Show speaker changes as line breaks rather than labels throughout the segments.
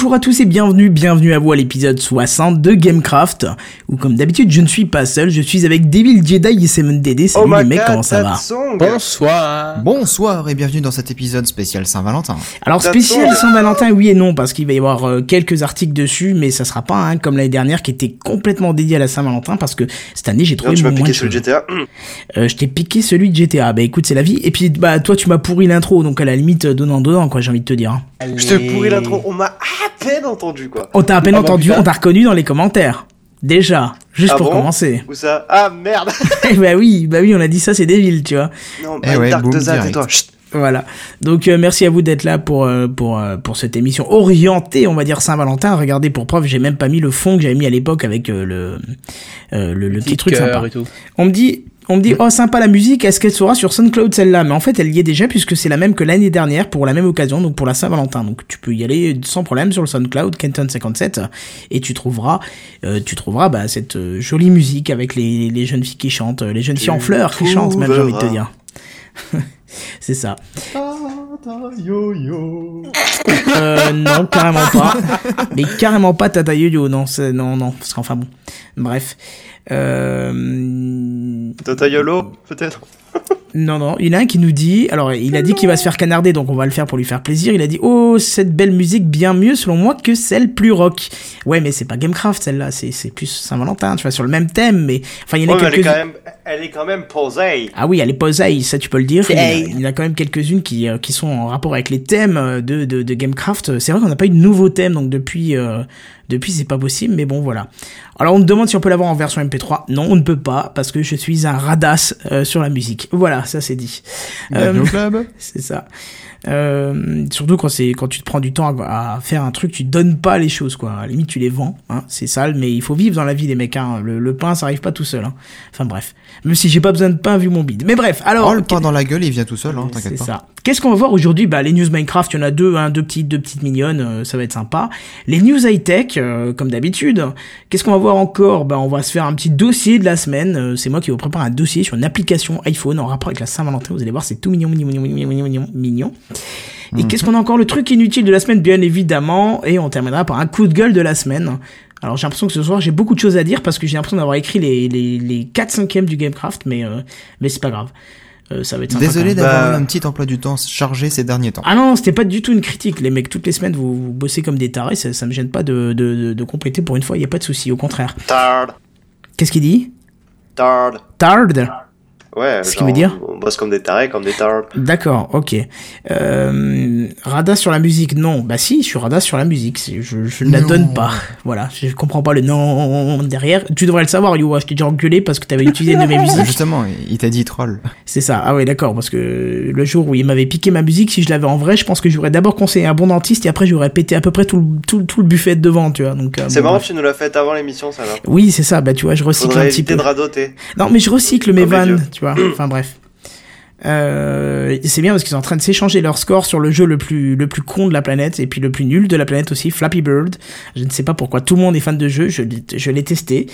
Bonjour à tous et bienvenue, bienvenue à vous à l'épisode 60 de Gamecraft, où comme d'habitude je ne suis pas seul, je suis avec Devil Jedi et Simon Dédé, salut
Oh
les mecs, comment ça va
Bonsoir.
Bonsoir et bienvenue dans cet épisode spécial Saint-Valentin.
Alors spécial. Saint-Valentin, oui et non, parce qu'il va y avoir euh, quelques articles dessus, mais ça sera pas hein, comme l'année dernière qui était complètement dédié à la Saint-Valentin, parce que cette année j'ai
Non,
trouvé
tu m'as piqué
de
le
choses.
GTA.
Euh, je t'ai piqué celui de GTA, bah écoute c'est la vie, et puis bah toi tu m'as pourri l'intro, donc à la limite euh, donnant donnant quoi j'ai envie de te dire.
Je te pourris l'intro. On m'a à peine entendu, quoi.
On t'a à peine
Ah bah,
entendu, on t'a reconnu dans les commentaires. Déjà, juste
Ah
pour
bon
commencer.
Où ça? Ah, merde
Eh bah oui, bah oui, on a dit ça, c'est Devil, tu vois.
Non,
Eh
bah,
ouais,
Dark de. Chut.
Voilà. Donc euh, merci à vous d'être là pour euh, pour euh, pour cette émission orientée, on va dire Saint-Valentin. Regardez pour preuve, j'ai même pas mis le fond que j'avais mis à l'époque avec euh, le, euh, le le petit truc sympa.
et tout.
On me dit on me dit oh sympa la musique, est-ce qu'elle sera sur SoundCloud celle-là? Mais en fait, elle y est déjà puisque c'est la même que l'année dernière pour la même occasion, donc pour la Saint-Valentin. Donc tu peux y aller sans problème sur le SoundCloud Kenton 57 et tu trouveras euh, tu trouveras bah, cette euh, jolie musique avec les, les jeunes filles qui chantent, euh, les jeunes filles en fleurs qui chantent même j'ai envie de te dire. c'est ça. Euh, non, carrément pas. Mais carrément pas Tata Yo-Yo, non, non, non, parce qu'enfin bon. Bref. Euh,
Tata YOLO, peut-être
non, non, il y en a un qui nous dit, alors il a dit qu'il va se faire canarder, donc on va le faire pour lui faire plaisir. Il a dit, oh, cette belle musique bien mieux selon moi que celle plus rock. Ouais, mais c'est pas Gamecraft celle-là, c'est, c'est plus Saint-Valentin, tu vois, sur le même thème, mais enfin il y en a
Ouais,
quelques
elle est quand même posée.
ah oui, elle est posée, ça tu peux le dire. Il y, a,
Hey.
il y en a quand même quelques-unes qui, euh, qui sont en rapport avec les thèmes euh, de, de, de Gamecraft. C'est vrai qu'on n'a pas eu de nouveaux thèmes, donc depuis, euh, depuis c'est pas possible, mais bon voilà. Alors on me demande si on peut l'avoir en version MP3. Non, on ne peut pas, parce que je suis un radasse euh, sur la musique. Voilà, ça c'est dit. Euh, c'est ça. Euh, surtout quand c'est quand tu te prends du temps à, à faire un truc, tu donnes pas les choses quoi. À la limite tu les vends, hein, c'est sale, mais il faut vivre dans la vie des mecs. Hein. Le, le pain ça arrive pas tout seul. Hein. Enfin bref, même si j'ai pas besoin de pain vu mon bide. Mais bref, alors
Oh, le pain dans la gueule, il vient tout seul, hein,
c'est
t'inquiète pas.
ça. Qu'est-ce qu'on va voir aujourd'hui? Bah les news Minecraft, il y en a deux, hein, deux petites, deux petites mignonnes, euh, ça va être sympa. Les news high tech, euh, comme d'habitude. Qu'est-ce qu'on va voir encore? Bah on va se faire un petit dossier de la semaine. Euh, c'est moi qui vous prépare un dossier sur une application iPhone en rapport avec la Saint-Valentin. Vous allez voir, c'est tout mignon, mignon, mignon, mignon, mignon, mignon, mignon. Et qu'est-ce qu'on a encore? Le truc inutile de la semaine, bien évidemment. Et on terminera par un coup de gueule de la semaine. Alors j'ai l'impression que ce soir j'ai beaucoup de choses à dire parce que j'ai l'impression d'avoir écrit les, les, les 4 5 du Gamecraft, mais, euh, mais c'est pas grave. Euh, ça va être sympa quand
Désolé d'avoir
Bah-
eu un petit emploi du temps chargé ces derniers temps.
Ah non, c'était pas du tout une critique. Les mecs, toutes les semaines, vous, vous bossez comme des tarés. Ça, ça me gêne pas de, de, de, de compléter pour une fois. Il y a pas de souci. Au contraire.
Tard.
Qu'est-ce qu'il dit?
Tard.
Tard.
Ouais,
Ce qui veut dire
On bosse comme des tarés, comme des tards.
D'accord, ok. Euh, Rada sur la musique, non. Bah si, je suis Rada sur la musique. Je, je ne la
Non.
donne pas. Voilà, je comprends pas le non derrière. Tu devrais le savoir, Yo. Je t'ai déjà engueulé parce que t'avais utilisé une de mes musiques.
Justement, il t'a dit troll.
C'est ça. Ah ouais, d'accord. Parce que le jour où il m'avait piqué ma musique, si je l'avais en vrai, je pense que j'aurais d'abord conseillé un bon dentiste et après j'aurais pété à peu près tout le, tout, tout le buffet de devant, tu vois. Donc, euh,
C'est
bon,
marrant,
bref.
tu nous l'as fait avant l'émission, ça là.
Oui, c'est ça. Bah, tu vois, je recycle
Faudrait
un petit peu.
de radoter.
Non, mais je recycle mes vannes. Tu vois. Enfin, bref. Euh, c'est bien parce qu'ils sont en train de s'échanger leur score sur le jeu le plus, le plus con de la planète et puis le plus nul de la planète aussi, Flappy Bird. Je ne sais pas pourquoi tout le monde est fan de jeu, je, l'ai- je l'ai testé.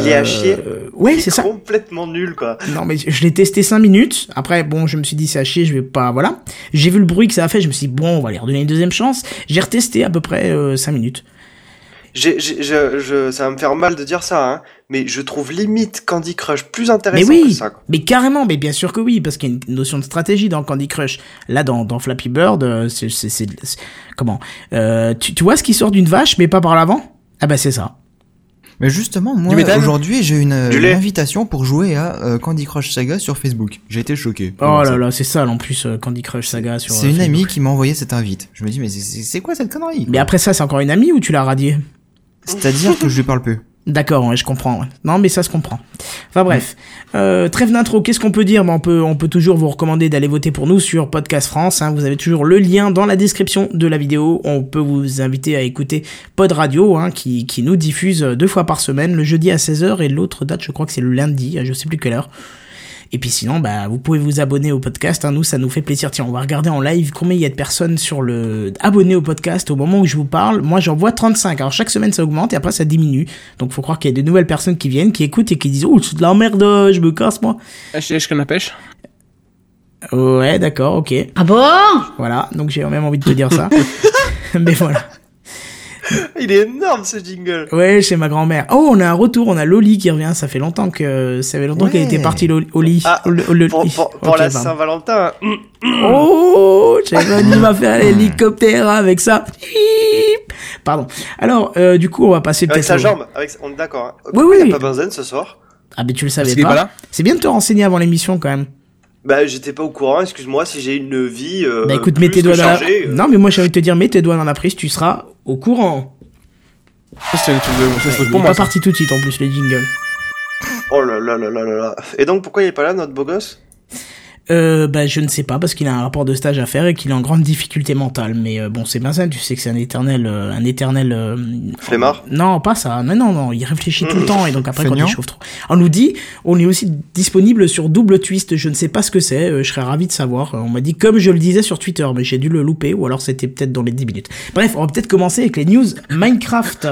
Il est à chier.
Euh, ouais, c'est ça.
Complètement nul, quoi.
Non, mais je l'ai testé 5 minutes. Après, bon, je me suis dit, c'est à chier, je vais pas, voilà. J'ai vu le bruit que ça a fait, je me suis dit, bon, on va lui redonner une deuxième chance. J'ai retesté à peu près 5 minutes.
J'ai, j'ai, je, je, ça va me faire mal de dire ça, hein, mais je trouve limite Candy Crush plus
Mais
intéressant que
oui,
ça. quoi.
mais carrément, mais bien sûr que oui, parce qu'il y a une notion de stratégie dans Candy Crush. Là, dans, dans Flappy Bird, euh, c'est, c'est, c'est- c'est- comment euh, tu, tu vois ce qui sort d'une vache, mais pas par l'avant? Ah bah c'est ça.
Mais justement, moi, aujourd'hui, j'ai une, une invitation pour jouer à euh, Candy Crush Saga sur Facebook. J'ai été choqué.
Oh là là, c'est ça, en plus euh, Candy Crush Saga sur.
C'est
euh,
une
Facebook.
amie qui m'a envoyé cette invite. Je me dis, mais c'est- c'est c'est quoi cette connerie
Mais après ça, c'est encore une amie ou tu l'as radiée
C'est-à-dire que je lui parle peu.
D'accord, ouais, je comprends. ouais. Non, mais ça se comprend. Enfin bref, euh, trêve d'intro. Qu'est-ce qu'on peut dire? Bah, On peut, on peut toujours vous recommander d'aller voter pour nous sur Podcast France. hein. Vous avez toujours le lien dans la description de la vidéo. On peut vous inviter à écouter Pod Radio, hein, qui, qui nous diffuse deux fois par semaine, le jeudi à 16h et l'autre date, je crois que c'est le lundi, je sais plus quelle heure. Et puis sinon, bah, vous pouvez vous abonner au podcast. hein. Nous, ça nous fait plaisir. Tiens, on va regarder en live combien il y a de personnes sur le abonnés au podcast au moment où je vous parle. Moi, j'en vois 35. Alors chaque semaine, ça augmente et après, ça diminue. Donc, faut croire qu'il y a de nouvelles personnes qui viennent, qui écoutent et qui disent oh, c'est de la merde, je me casse moi.
Canne à pêche.
Ouais, d'accord, ok.
Ah bon?
Voilà. Donc j'ai même envie de te dire ça. Mais voilà.
Il est énorme ce jingle.
Ouais, chez ma grand-mère. Oh, on a un retour, on a Loli qui revient. Ça fait longtemps que ça fait longtemps qu'elle était partie Loli. Oli.
Ah, Pour, pour- pour
Ok,
la. Saint-Valentin.
Oh, Giovanni va faire l'hélicoptère avec ça. Pardon. Alors, euh, du coup, on va passer
Avec
peut-être.
sa
au-
jambe. Avec, on est d'accord. Hein.
Oui,
Pourquoi
oui.
Il n'y a pas Benzen ce soir.
Ah, mais tu le savais pas.
pas là
C'est bien de te renseigner avant l'émission quand même.
Bah, j'étais pas au courant. Excuse-moi si j'ai une vie. Euh,
bah écoute,
plus
mets tes doigts dans la.
euh.
Non, mais moi j'ai envie de te dire, mets tes doigts dans la prise, tu seras au courant.
Ça, C'est un truc de- c'est
pas
ça.
parti tout de suite en plus, les jingles.
Oh là là là là là là. Et donc pourquoi il est pas là notre beau gosse?
Euh, bah, je ne sais pas parce qu'il a un rapport de stage à faire et qu'il est en grande difficulté mentale. Mais euh, bon, c'est bien ça. Tu sais que c'est un éternel, euh, un éternel. euh,
Flemmard
Non, pas ça. Non, non, non. Il réfléchit tout le temps et donc après quand il chauffe trop. On nous dit, on est aussi disponible sur Double Twist. Je ne sais pas ce que c'est. euh, je serais ravi de savoir. On m'a dit comme je le disais sur Twitter, mais j'ai dû le louper ou alors c'était peut-être dans les 10 minutes. Bref, on va peut-être commencer avec les news Minecraft.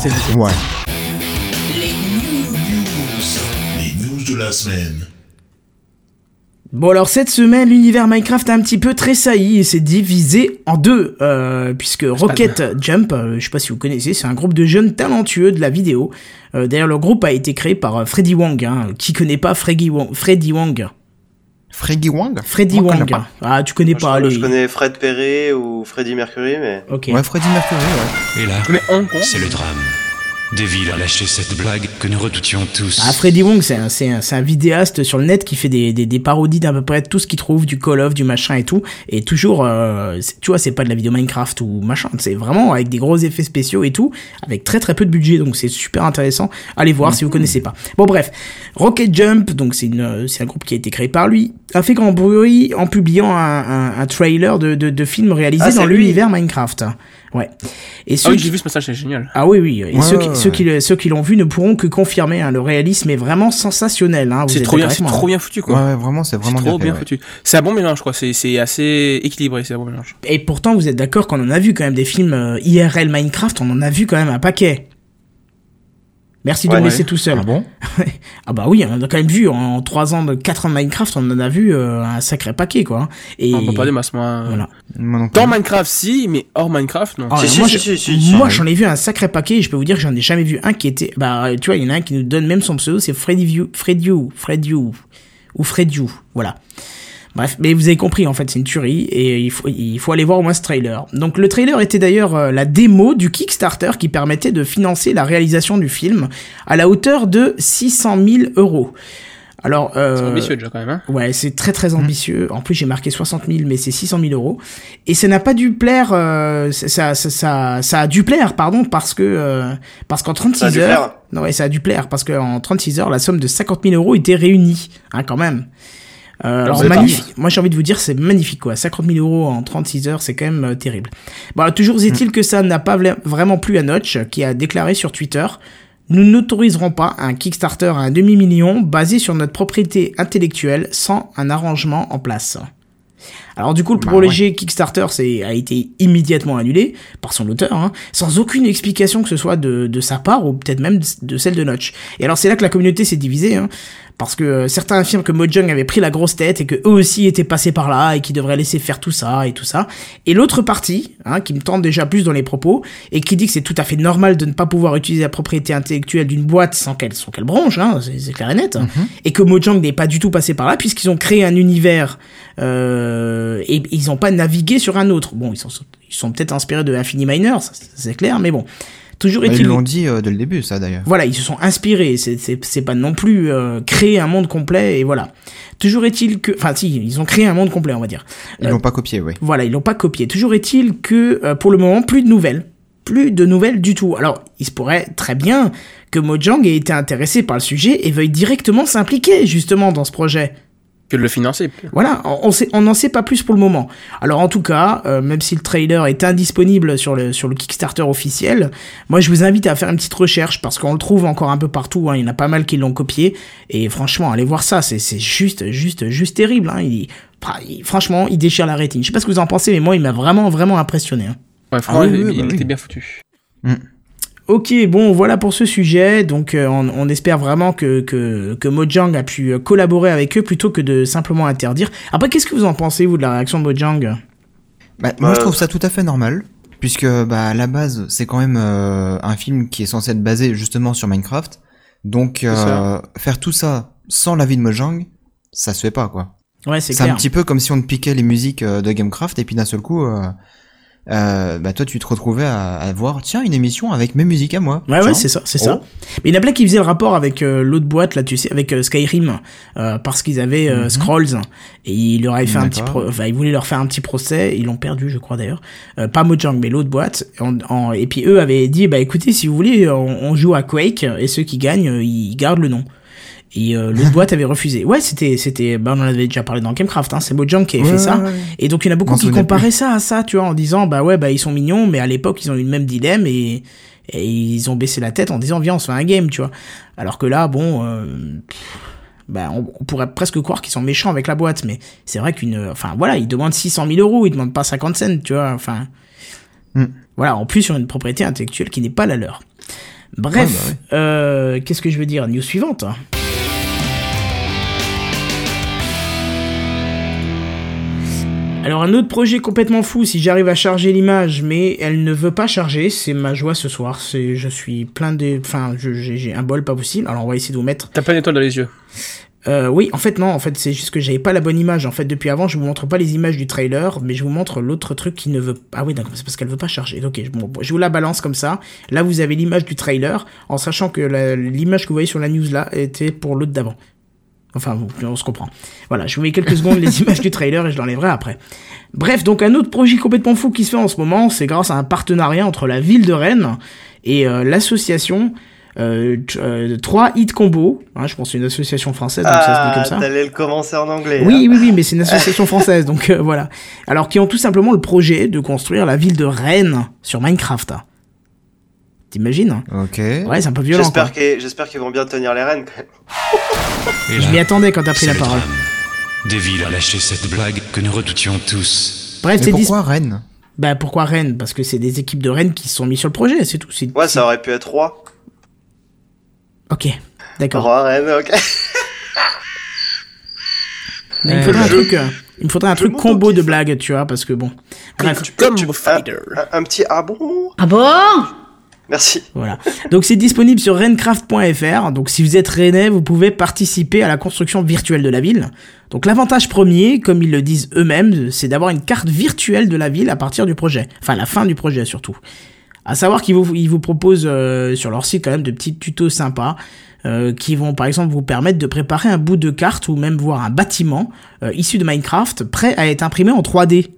C'est
Ouais.
Les news de la semaine.
Bon alors cette semaine l'univers Minecraft a un petit peu tressailli et s'est divisé en deux euh, puisque Rocket Jump, euh, je sais pas si vous connaissez, c'est un groupe de jeunes talentueux de la vidéo. Euh, D'ailleurs le groupe a été créé par euh, Freddy Wong, hein. qui connaît pas Freddy Wong, Freddy Wong,
Freddy Wang?
Freddy
Moi, je.
Ah tu connais
je,
pas
je
lui.
connais Fred Perret ou Freddie Mercury, mais.
Ok.
Ouais, Freddy Mercury, ouais.
Et là,
Je connais Hong Kong.
c'est le drame. Devil a lâché cette blague que nous redoutions tous.
Ah, Freddy Wong, c'est un, c'est un, c'est un vidéaste sur le net qui fait des, des, des parodies d'à peu près tout ce qu'il trouve, du Call of, du machin et tout. Et toujours, euh, tu vois, c'est pas de la vidéo Minecraft ou machin, c'est vraiment avec des gros effets spéciaux et tout, avec très très peu de budget, donc c'est super intéressant. Allez voir si vous connaissez pas. Bon bref, Rocket Jump, donc c'est une, c'est un groupe qui a été créé par lui, a fait grand bruit en publiant un, un, un trailer de, de, de film réalisé
Ah,
dans l'univers Minecraft. Ouais. Et
Ah
ceux
oui,
qui-
j'ai vu ce message, c'est génial.
ah oui, oui. Et
Ouais,
ceux, qui,
ouais,
ceux, qui, le- ceux qui l'ont vu ne pourront que confirmer. hein, le réalisme est vraiment sensationnel. Hein,
C'est trop bien, c'est trop
hein.
bien foutu quoi.
ouais, vraiment, c'est vraiment
trop
bien,
bien
fait, ouais.
foutu. C'est un bon mélange quoi, c'est c'est assez équilibré, c'est un bon mélange.
Et pourtant, vous êtes d'accord qu'on en a vu quand même des films euh, IRL Minecraft, on en a vu quand même un paquet. Merci de
Ouais,
me laisser
ouais.
tout seul.
Ah bon?
Ah bah oui, on en a quand même vu en 3 ans, de 4 ans de Minecraft, on en a vu euh, un sacré paquet quoi. Et
On peut pas des masses moi.
voilà.
Moi non plus.
Dans Minecraft si, mais hors Minecraft non.
Ah,
Si,
alors
si,
moi,
si,
je-
si, si, si.
moi, j'en ai vu un sacré paquet et je peux vous dire que j'en ai jamais vu un qui était. Bah, tu vois, il y en a un qui nous donne même son pseudo, c'est Freddy View, Freddy You, Freddy You, ou Freddy You, voilà. Bref, mais vous avez compris, en fait, c'est une tuerie et il faut, il faut aller voir au moins ce trailer. Donc, le trailer était d'ailleurs euh, la démo du Kickstarter qui permettait de financer la réalisation du film à la hauteur de 600 000 euros. Alors, euh,
C'est ambitieux déjà quand même hein.
Ouais, c'est très très ambitieux. En plus, j'ai marqué 60 000, mais c'est 600 000 euros. Et ça n'a pas dû plaire. euh, ça, ça, ça, ça, a dû plaire, pardon, parce que euh, parce qu'en 36
Ça a dû
heures.
plaire.
Non, ouais, ça a dû plaire parce qu'en 36 heures, la somme de 50 000 euros était réunie, hein, quand même. Euh, alors magnifique. Moi j'ai envie de vous dire c'est magnifique quoi. 50 000 euros en 36 heures c'est quand même euh, terrible. Bon alors, toujours est-il que ça n'a pas vraiment plu à Notch qui a déclaré sur Twitter nous n'autoriserons pas un Kickstarter à un demi-million basé sur notre propriété intellectuelle sans un arrangement en place. Alors du coup, le
Bah
projet Kickstarter c'est, a été immédiatement annulé par son auteur, hein, sans aucune explication que ce soit de, de sa part ou peut-être même de celle de Notch. Et alors c'est là que la communauté s'est divisée, hein, parce que euh, certains affirment que Mojang avait pris la grosse tête et que eux aussi étaient passés par là et qu'ils devraient laisser faire tout ça et tout ça. Et l'autre partie, hein, qui me tente déjà plus dans les propos et qui dit que c'est tout à fait normal de ne pas pouvoir utiliser la propriété intellectuelle d'une boîte sans qu'elle sans qu'elle bronche, hein, c'est, clair et net, et que Mojang n'est pas du tout passé par là puisqu'ils ont créé un univers euh, et ils n'ont pas navigué sur un autre. Bon, ils sont ils sont peut-être inspirés de Infinity Miner, ça, c'est clair, mais bon. Toujours
Bah,
est-il
Ils l'ont dit euh, dès le début, ça d'ailleurs.
voilà, ils se sont inspirés. C'est, pas non plus euh, créer un monde complet et voilà. Toujours est-il que, enfin si, ils ont créé un monde complet, on va dire.
Ils
Euh,
l'ont pas copié, oui.
Voilà, ils l'ont pas copié. Toujours est-il que euh, pour le moment, plus de nouvelles, plus de nouvelles du tout. Alors, il se pourrait très bien que Mojang ait été intéressé par le sujet et veuille directement s'impliquer justement dans ce projet.
Que de le financer.
Voilà, on, on sait, on n'en sait pas plus pour le moment. Alors en tout cas, euh, même si le trailer est indisponible sur le sur le Kickstarter officiel, moi je vous invite à faire une petite recherche parce qu'on le trouve encore un peu partout. Hein, il y en a pas mal qui l'ont copié et franchement, allez voir ça, c'est c'est juste juste juste terrible. Hein, il, ah, il- franchement, il déchire la rétine. Je sais pas ce que vous en pensez, mais moi il m'a vraiment vraiment impressionné. hein.
Ouais, franchement,
oui, oui,
il,
bah
il
oui.
était bien foutu.
Ok, bon, voilà pour ce sujet. Donc, euh, on, on espère vraiment que, que, que Mojang a pu euh, collaborer avec eux plutôt que de simplement interdire. Après, qu'est-ce que vous en pensez, vous, de la réaction de Mojang?
Bah, moi, je trouve ça tout à fait normal. puisque bah à la base c'est quand même euh, un film qui est censé être basé justement sur Minecraft. Donc euh, faire tout ça sans l'avis de Mojang, ça se fait pas quoi.
Ouais, c'est
C'est un
clair.
petit peu comme si on piquait les musiques euh, de Gamecraft et puis d'un seul coup, euh, bah toi tu te retrouvais à, à voir tiens une émission avec mes musiques à moi.
Ouais, ouais, c'est ça, c'est
Oh.
ça. Mais il y en a plein qui faisaient le rapport avec euh, l'autre boîte, là, tu sais, avec euh, Skyrim, euh, parce qu'ils avaient euh,
Mhm.
Scrolls, et ils leur avaient fait un petit pro- enfin, ils voulaient leur faire un petit procès, ils l'ont perdu, je crois d'ailleurs. Euh, pas Mojang, mais l'autre boîte. En, en- et puis eux avaient dit, bah écoutez, si vous voulez, on, on joue à Quake, et ceux qui gagnent, ils gardent le nom. Et euh, l'autre boîte avait refusé. Ouais, c'était, c'était, bah on en avait déjà parlé dans Gamecraft, hein, c'est Mojang qui avait
Ouais,
fait ça.
ouais, ouais.
Et donc il y en a beaucoup qui comparaient ça à ça, tu vois, en disant bah ouais bah ils sont mignons, mais à l'époque ils ont eu le même dilemme et, et ils ont baissé la tête en disant viens on se fait un game, tu vois. Alors que là bon, euh, bah on, on pourrait presque croire qu'ils sont méchants avec la boîte, mais c'est vrai qu'une, enfin voilà ils demandent 600 000 euros, ils demandent pas 50 cents, tu vois. Enfin
Hmm.
voilà en plus sur une propriété intellectuelle qui n'est pas la leur. Bref,
bah
euh, qu'est-ce que je veux dire? News suivante. Alors un autre projet complètement fou, si j'arrive à charger l'image, mais elle ne veut pas charger, c'est ma joie ce soir. C'est, je suis plein de, enfin, j'ai un bol pas possible. Alors on va essayer de vous mettre.
T'as pas une étoile dans les yeux?
Euh, oui, en fait non, en fait c'est juste que j'avais pas la bonne image. En fait depuis avant, je vous montre pas les images du trailer, mais je vous montre l'autre truc qui ne veut. Ah oui, d'accord, c'est parce qu'elle veut pas charger. Ok, je- bon, je vous la balance comme ça. Là vous avez l'image du trailer, en sachant que l'image que vous voyez sur la news là était pour l'autre d'avant. Enfin, vous- on se comprend. Voilà, je vous mets quelques secondes les images du trailer et je l'enlèverai après. Bref, donc un autre projet complètement fou qui se fait en ce moment, c'est grâce à un partenariat entre la ville de Rennes et euh, l'association euh, euh, 3 Hit Combo. Hein, je pense que c'est une association française, donc ça se dit
Ah,
comme ça.
t'allais le commencer en anglais.
Oui,
hein.
oui, oui, mais c'est une association française, donc euh, voilà. Alors, qui ont tout simplement le projet de construire la ville de Rennes sur Minecraft. T'imagines hein
Ok.
Ouais, c'est un peu violent.
J'espère qu'ils vont bien tenir les rênes. quand même.
Et
Je m'y attendais quand t'as pris la
le
parole.
Deville a lâché cette blague que nous redoutions tous.
Bref, c'est dis...
pourquoi Rennes?
Bah pourquoi Rennes? Parce que c'est des équipes de Rennes qui se sont mis sur le projet, c'est tout.
Ouais, ça aurait pu être roi.
Ok, d'accord.
Roi, reine, ok.
Mais il me faudrait un truc, euh, il me faudrait un truc combo de blagues, tu vois, parce que bon. Bref,
Comme
tu-
Fighter.
Un, un petit ah bon?
Ah bon?
Merci.
voilà. Donc c'est disponible sur renncraft.fr. Donc si vous êtes rennais, vous pouvez participer à la construction virtuelle de la ville. Donc l'avantage premier, comme ils le disent eux-mêmes, c'est d'avoir une carte virtuelle de la ville à partir du projet. Enfin, la fin du projet surtout. À savoir qu'ils vous, ils vous proposent euh, sur leur site quand même de petits tutos sympas euh, qui vont par exemple vous permettre de préparer un bout de carte ou même voir un bâtiment euh, issu de Minecraft prêt à être imprimé en 3D.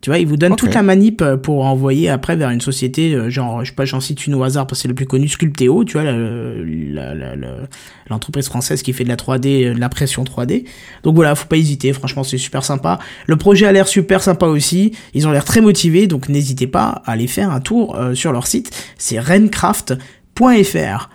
Tu vois, ils vous donnent toute la manip euh, pour envoyer après vers une société, euh, genre, je sais pas, j'en cite une au hasard parce que c'est le plus connu, Sculpteo, tu vois, la- la- la- la- l'entreprise française qui fait de la 3D, euh, de l'impression 3D. Donc voilà, faut pas hésiter, franchement, c'est super sympa. Le projet a l'air super sympa aussi, ils ont l'air très motivés, donc n'hésitez pas à aller faire un tour euh, sur leur site, c'est rencraft.fr.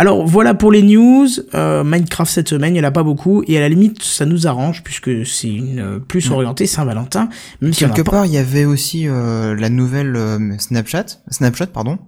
Alors voilà pour les news, euh, Minecraft cette semaine, il n'y en a pas beaucoup, et à la limite, ça nous arrange, puisque c'est une euh, plus orientée Saint-Valentin, même
Quelque part, il y avait aussi euh, la nouvelle euh, Snapchat, Snapchat pardon,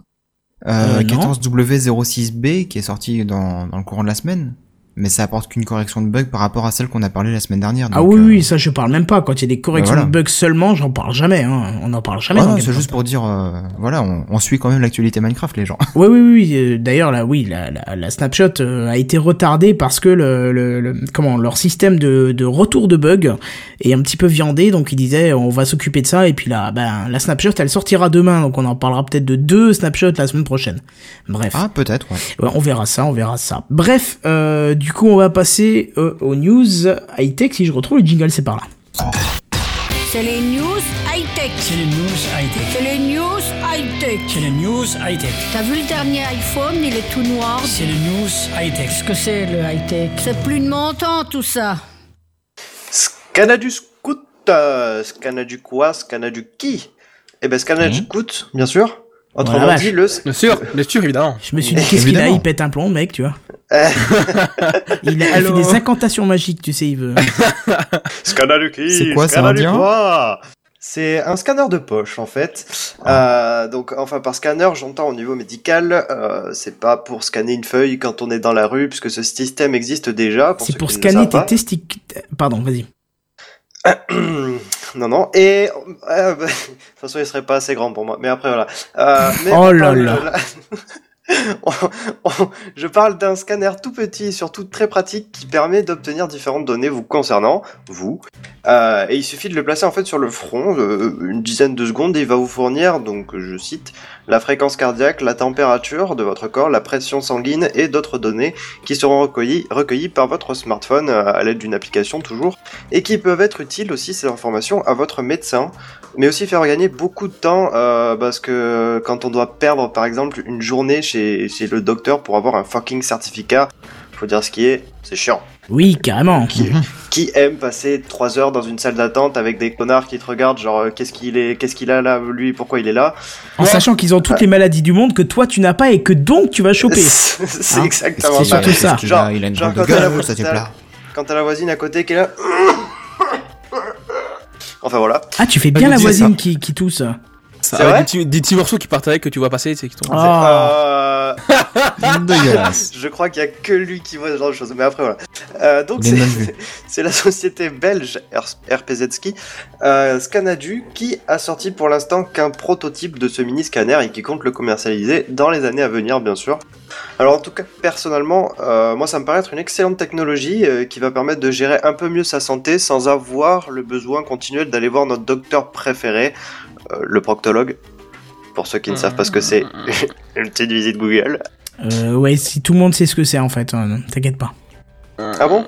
euh,
Euh, non.
14W06B qui est sortie dans, dans le courant de la semaine, mais ça apporte qu'une correction de bug par rapport à celle qu'on a parlé la semaine dernière.
Ah
donc,
oui,
euh,
oui, ça je parle même pas. Quand il y a des corrections
voilà.
de bugs seulement, j'en parle jamais. Hein. On n'en parle jamais.
ah c'est juste pour dire, euh, voilà, on, on suit quand même l'actualité Minecraft, les gens.
Oui, oui, oui. euh, D'ailleurs, là, oui, la, la, la snapshot euh, a été retardée parce que le, le, le- comment leur système de, de retour de bugs est un petit peu viandé. Donc, ils disaient, on va s'occuper de ça. Et puis là, ben, la snapshot, elle sortira demain. Donc, on en parlera peut-être de deux snapshots la semaine prochaine. Bref.
Ah, peut-être, ouais.
Ouais, on verra ça, on verra ça. Bref, euh, du coup, on va passer euh, aux news high-tech. Si je retrouve le jingle, c'est par là.
C'est les news high-tech.
C'est les news high-tech.
C'est les news high-tech.
C'est les news high-tech.
T'as vu le dernier iPhone, il est tout noir.
C'est les news high-tech. Qu'est-ce que c'est le high-tech?
C'est plus de mon temps tout ça.
Scana du scout, euh, scana du quoi, scana du qui? Eh ben scana du scout, bien sûr. Autrement
Voilà,
dit,
vache.
le...
Bien sûr, bien sûr, évidemment.
Je me suis dit, qu'est-ce qu'il a? Il pète un plomb, mec, tu vois.
Euh.
il a il fait des incantations magiques, tu sais, il veut.
Scanner du qui
C'est quoi, c'est indien
C'est un scanner de poche en fait. Euh, donc enfin par scanner j'entends au niveau médical, euh, c'est pas pour scanner une feuille quand on est dans la rue puisque ce système existe déjà.
C'est pour scanner tes testicules. Pardon, vas-y.
Non, non. Et euh, bah, de toute façon, il serait pas assez grand pour moi. Mais après, voilà. Euh, mais
Oh là là.
Je parle d'un scanner tout petit et surtout très pratique qui permet d'obtenir différentes données vous concernant, vous. Euh, et il suffit de le placer en fait sur le front, euh, une dizaine de secondes, et il va vous fournir, donc je cite, la fréquence cardiaque, la température de votre corps, la pression sanguine et d'autres données qui seront recueillies, par votre smartphone euh, à l'aide d'une application toujours, et qui peuvent être utiles aussi ces informations à votre médecin, mais aussi faire gagner beaucoup de temps parce que quand on doit perdre par exemple une journée chez, chez le docteur pour avoir un fucking certificat, faut dire ce qui est, c'est chiant.
Oui, carrément.
Qui, qui aime passer trois heures dans une salle d'attente avec des connards qui te regardent genre euh, qu'est-ce qu'il est qu'est-ce qu'il a là lui pourquoi il est là?
En sachant qu'ils ont toutes les maladies du monde que toi tu n'as pas et que donc tu vas choper.
c'est
Hein?
exactement
C'est
ça
surtout ça.
Genre-
a, il a une
genre quand t'as-
plat.
quand t'as la voisine à côté qui est là enfin voilà
Ah, tu fais bien la voisine qui, qui tousse.
Ça,
C'est vrai?
Des, petits, des petits morceaux qui partent avec que tu vois passer, tu sais, qui tombent.
Oh.
Euh,
Dégueulasse.
je crois qu'il y a que lui qui voit ce genre de choses mais après voilà Euh, donc c'est la société belge R- RPZ-Ski, euh, Scanadu, qui a sorti pour l'instant qu'un prototype de ce mini scanner et qui compte le commercialiser dans les années à venir, bien sûr. Alors en tout cas, personnellement, euh, moi ça me paraît être une excellente technologie euh, qui va permettre de gérer un peu mieux sa santé sans avoir le besoin continuel d'aller voir notre docteur préféré, le proctologue. Pour ceux qui ne savent pas ce que c'est, une petite visite Google.
Euh, ouais, si tout le monde sait ce que c'est en fait, hein, t'inquiète pas.
Ah bon?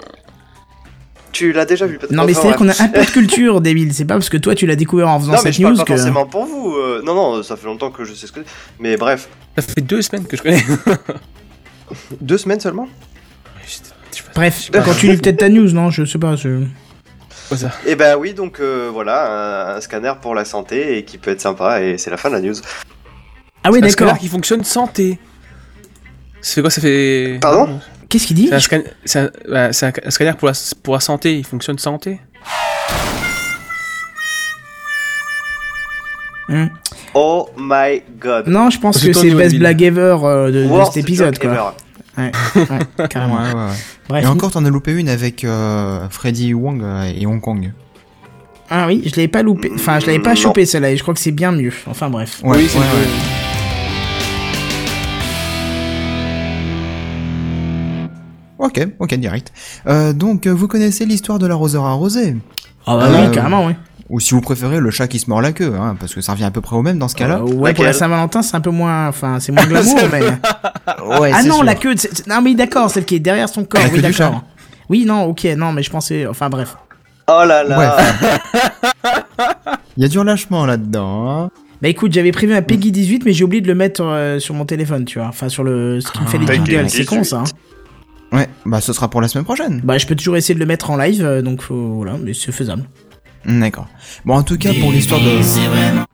Tu l'as déjà vu peut-être
Non, mais c'est-à-dire qu'on a un peu de culture, débile. C'est pas parce que toi tu l'as découvert en faisant
Non, mais
cette
je parle
news
pas
que.
forcément pour vous. euh, non, non, ça fait longtemps que je sais ce que c'est. Mais bref,
Ça fait deux semaines que je connais.
deux semaines seulement?
Bref, continue peut-être ta news, non? Je sais pas. Je...
Ça
Eh ben oui, donc euh, voilà, un, un scanner pour la santé et qui peut être sympa, et c'est la fin de la news.
Ah oui,
Un
d'accord.
scanner qui fonctionne santé. Ça fait quoi Ça fait.
Pardon?
Qu'est-ce qu'il dit?
C'est un, scan- c'est un- c'est un- un scanner pour la, pour la santé, il fonctionne santé
Hmm.
Oh my god.
Non, je pense
C'est
que c'est
niveau,
best blague ever euh, de, de cet épisode, quoi. Ouais, ouais, carrément.
Ouais, ouais, ouais.
Bref.
Et encore, t'en as loupé une avec euh, Freddy Wong euh, et Hong Kong.
Ah oui, je l'avais pas loupé. Enfin, je l'avais pas chopé celle-là et je crois que c'est bien mieux. Enfin, bref.
Ouais,
Oui, c'est
ouais, ouais. Ok, ok, direct. Euh, donc, vous connaissez l'histoire de l'arroseur arrosé
Ah bah
Euh,
oui, carrément, oui.
Ou si vous préférez, le chat qui se mord la queue, hein, parce que ça revient à peu près au même dans ce cas-là.
Euh, ouais, pour la Saint-Valentin, c'est un peu moins. Enfin, c'est moins glamour, mais.
ouais,
Ah non,
sûr.
la queue. de- c'est- Non, mais d'accord, celle qui est derrière son corps.
La
oui, d'accord. Oui, non, ok, non, mais je pensais. Enfin, bref.
Oh là là.
Il y a du relâchement là-dedans. Hein.
Bah écoute, j'avais prévu un Peggy 18, mais j'ai oublié de le mettre euh, sur mon téléphone, tu vois. Enfin, sur le. Ce qui me fait les
Peggy
jingles. C'est con,
18.
ça. hein.
Ouais, bah ce sera pour la semaine prochaine.
Bah, je peux toujours essayer de le mettre en live, euh, donc faut- voilà, mais c'est faisable.
D'accord. Bon, en tout cas, pour l'histoire de...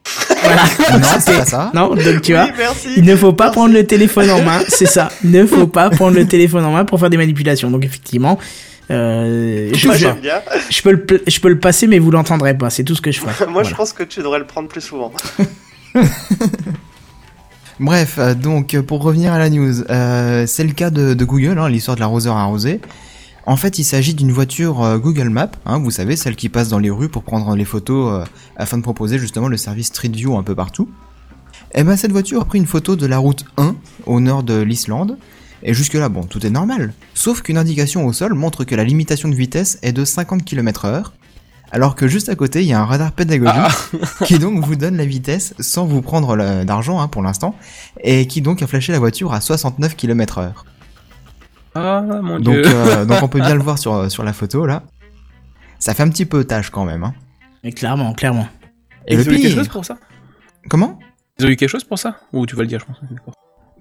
Voilà.
non, c'est pas ça.
Non, donc tu vois.
Oui, merci.
Il ne faut pas prendre le téléphone en main, c'est ça. Il ne faut pas prendre le téléphone en main pour faire des manipulations. Donc effectivement, euh, je, je- je peux le, je peux le passer, mais vous l'entendrez pas. C'est tout ce que je ferai.
Moi, je pense que tu devrais le prendre plus souvent.
Bref, euh, donc pour revenir à la news, euh, c'est le cas de, de Google, hein, l'histoire de l'arroseur arrosé. En fait, il s'agit d'une voiture euh, Google Maps, hein, vous savez, celle qui passe dans les rues pour prendre les photos euh, afin de proposer justement le service Street View un peu partout. Et ben cette voiture a pris une photo de la route 1 au nord de l'Islande. Et jusque là, bon, tout est normal. Sauf qu'une indication au sol montre que la limitation de vitesse est de 50 km heure. Alors que juste à côté, il y a un radar pédagogique qui donc vous donne la vitesse sans vous prendre d'argent hein, pour l'instant, et qui donc a flashé la voiture à 69 km heure.
Ah mon
Donc,
dieu.
euh, donc on peut bien le voir sur, sur la photo là. Ça fait un petit peu tâche quand même. Hein.
Mais clairement, clairement.
Et
Ils
le
ont eu quelque chose pour ça?
Comment?
Ils ont eu quelque chose pour ça? Ou tu vas le dire, je pense.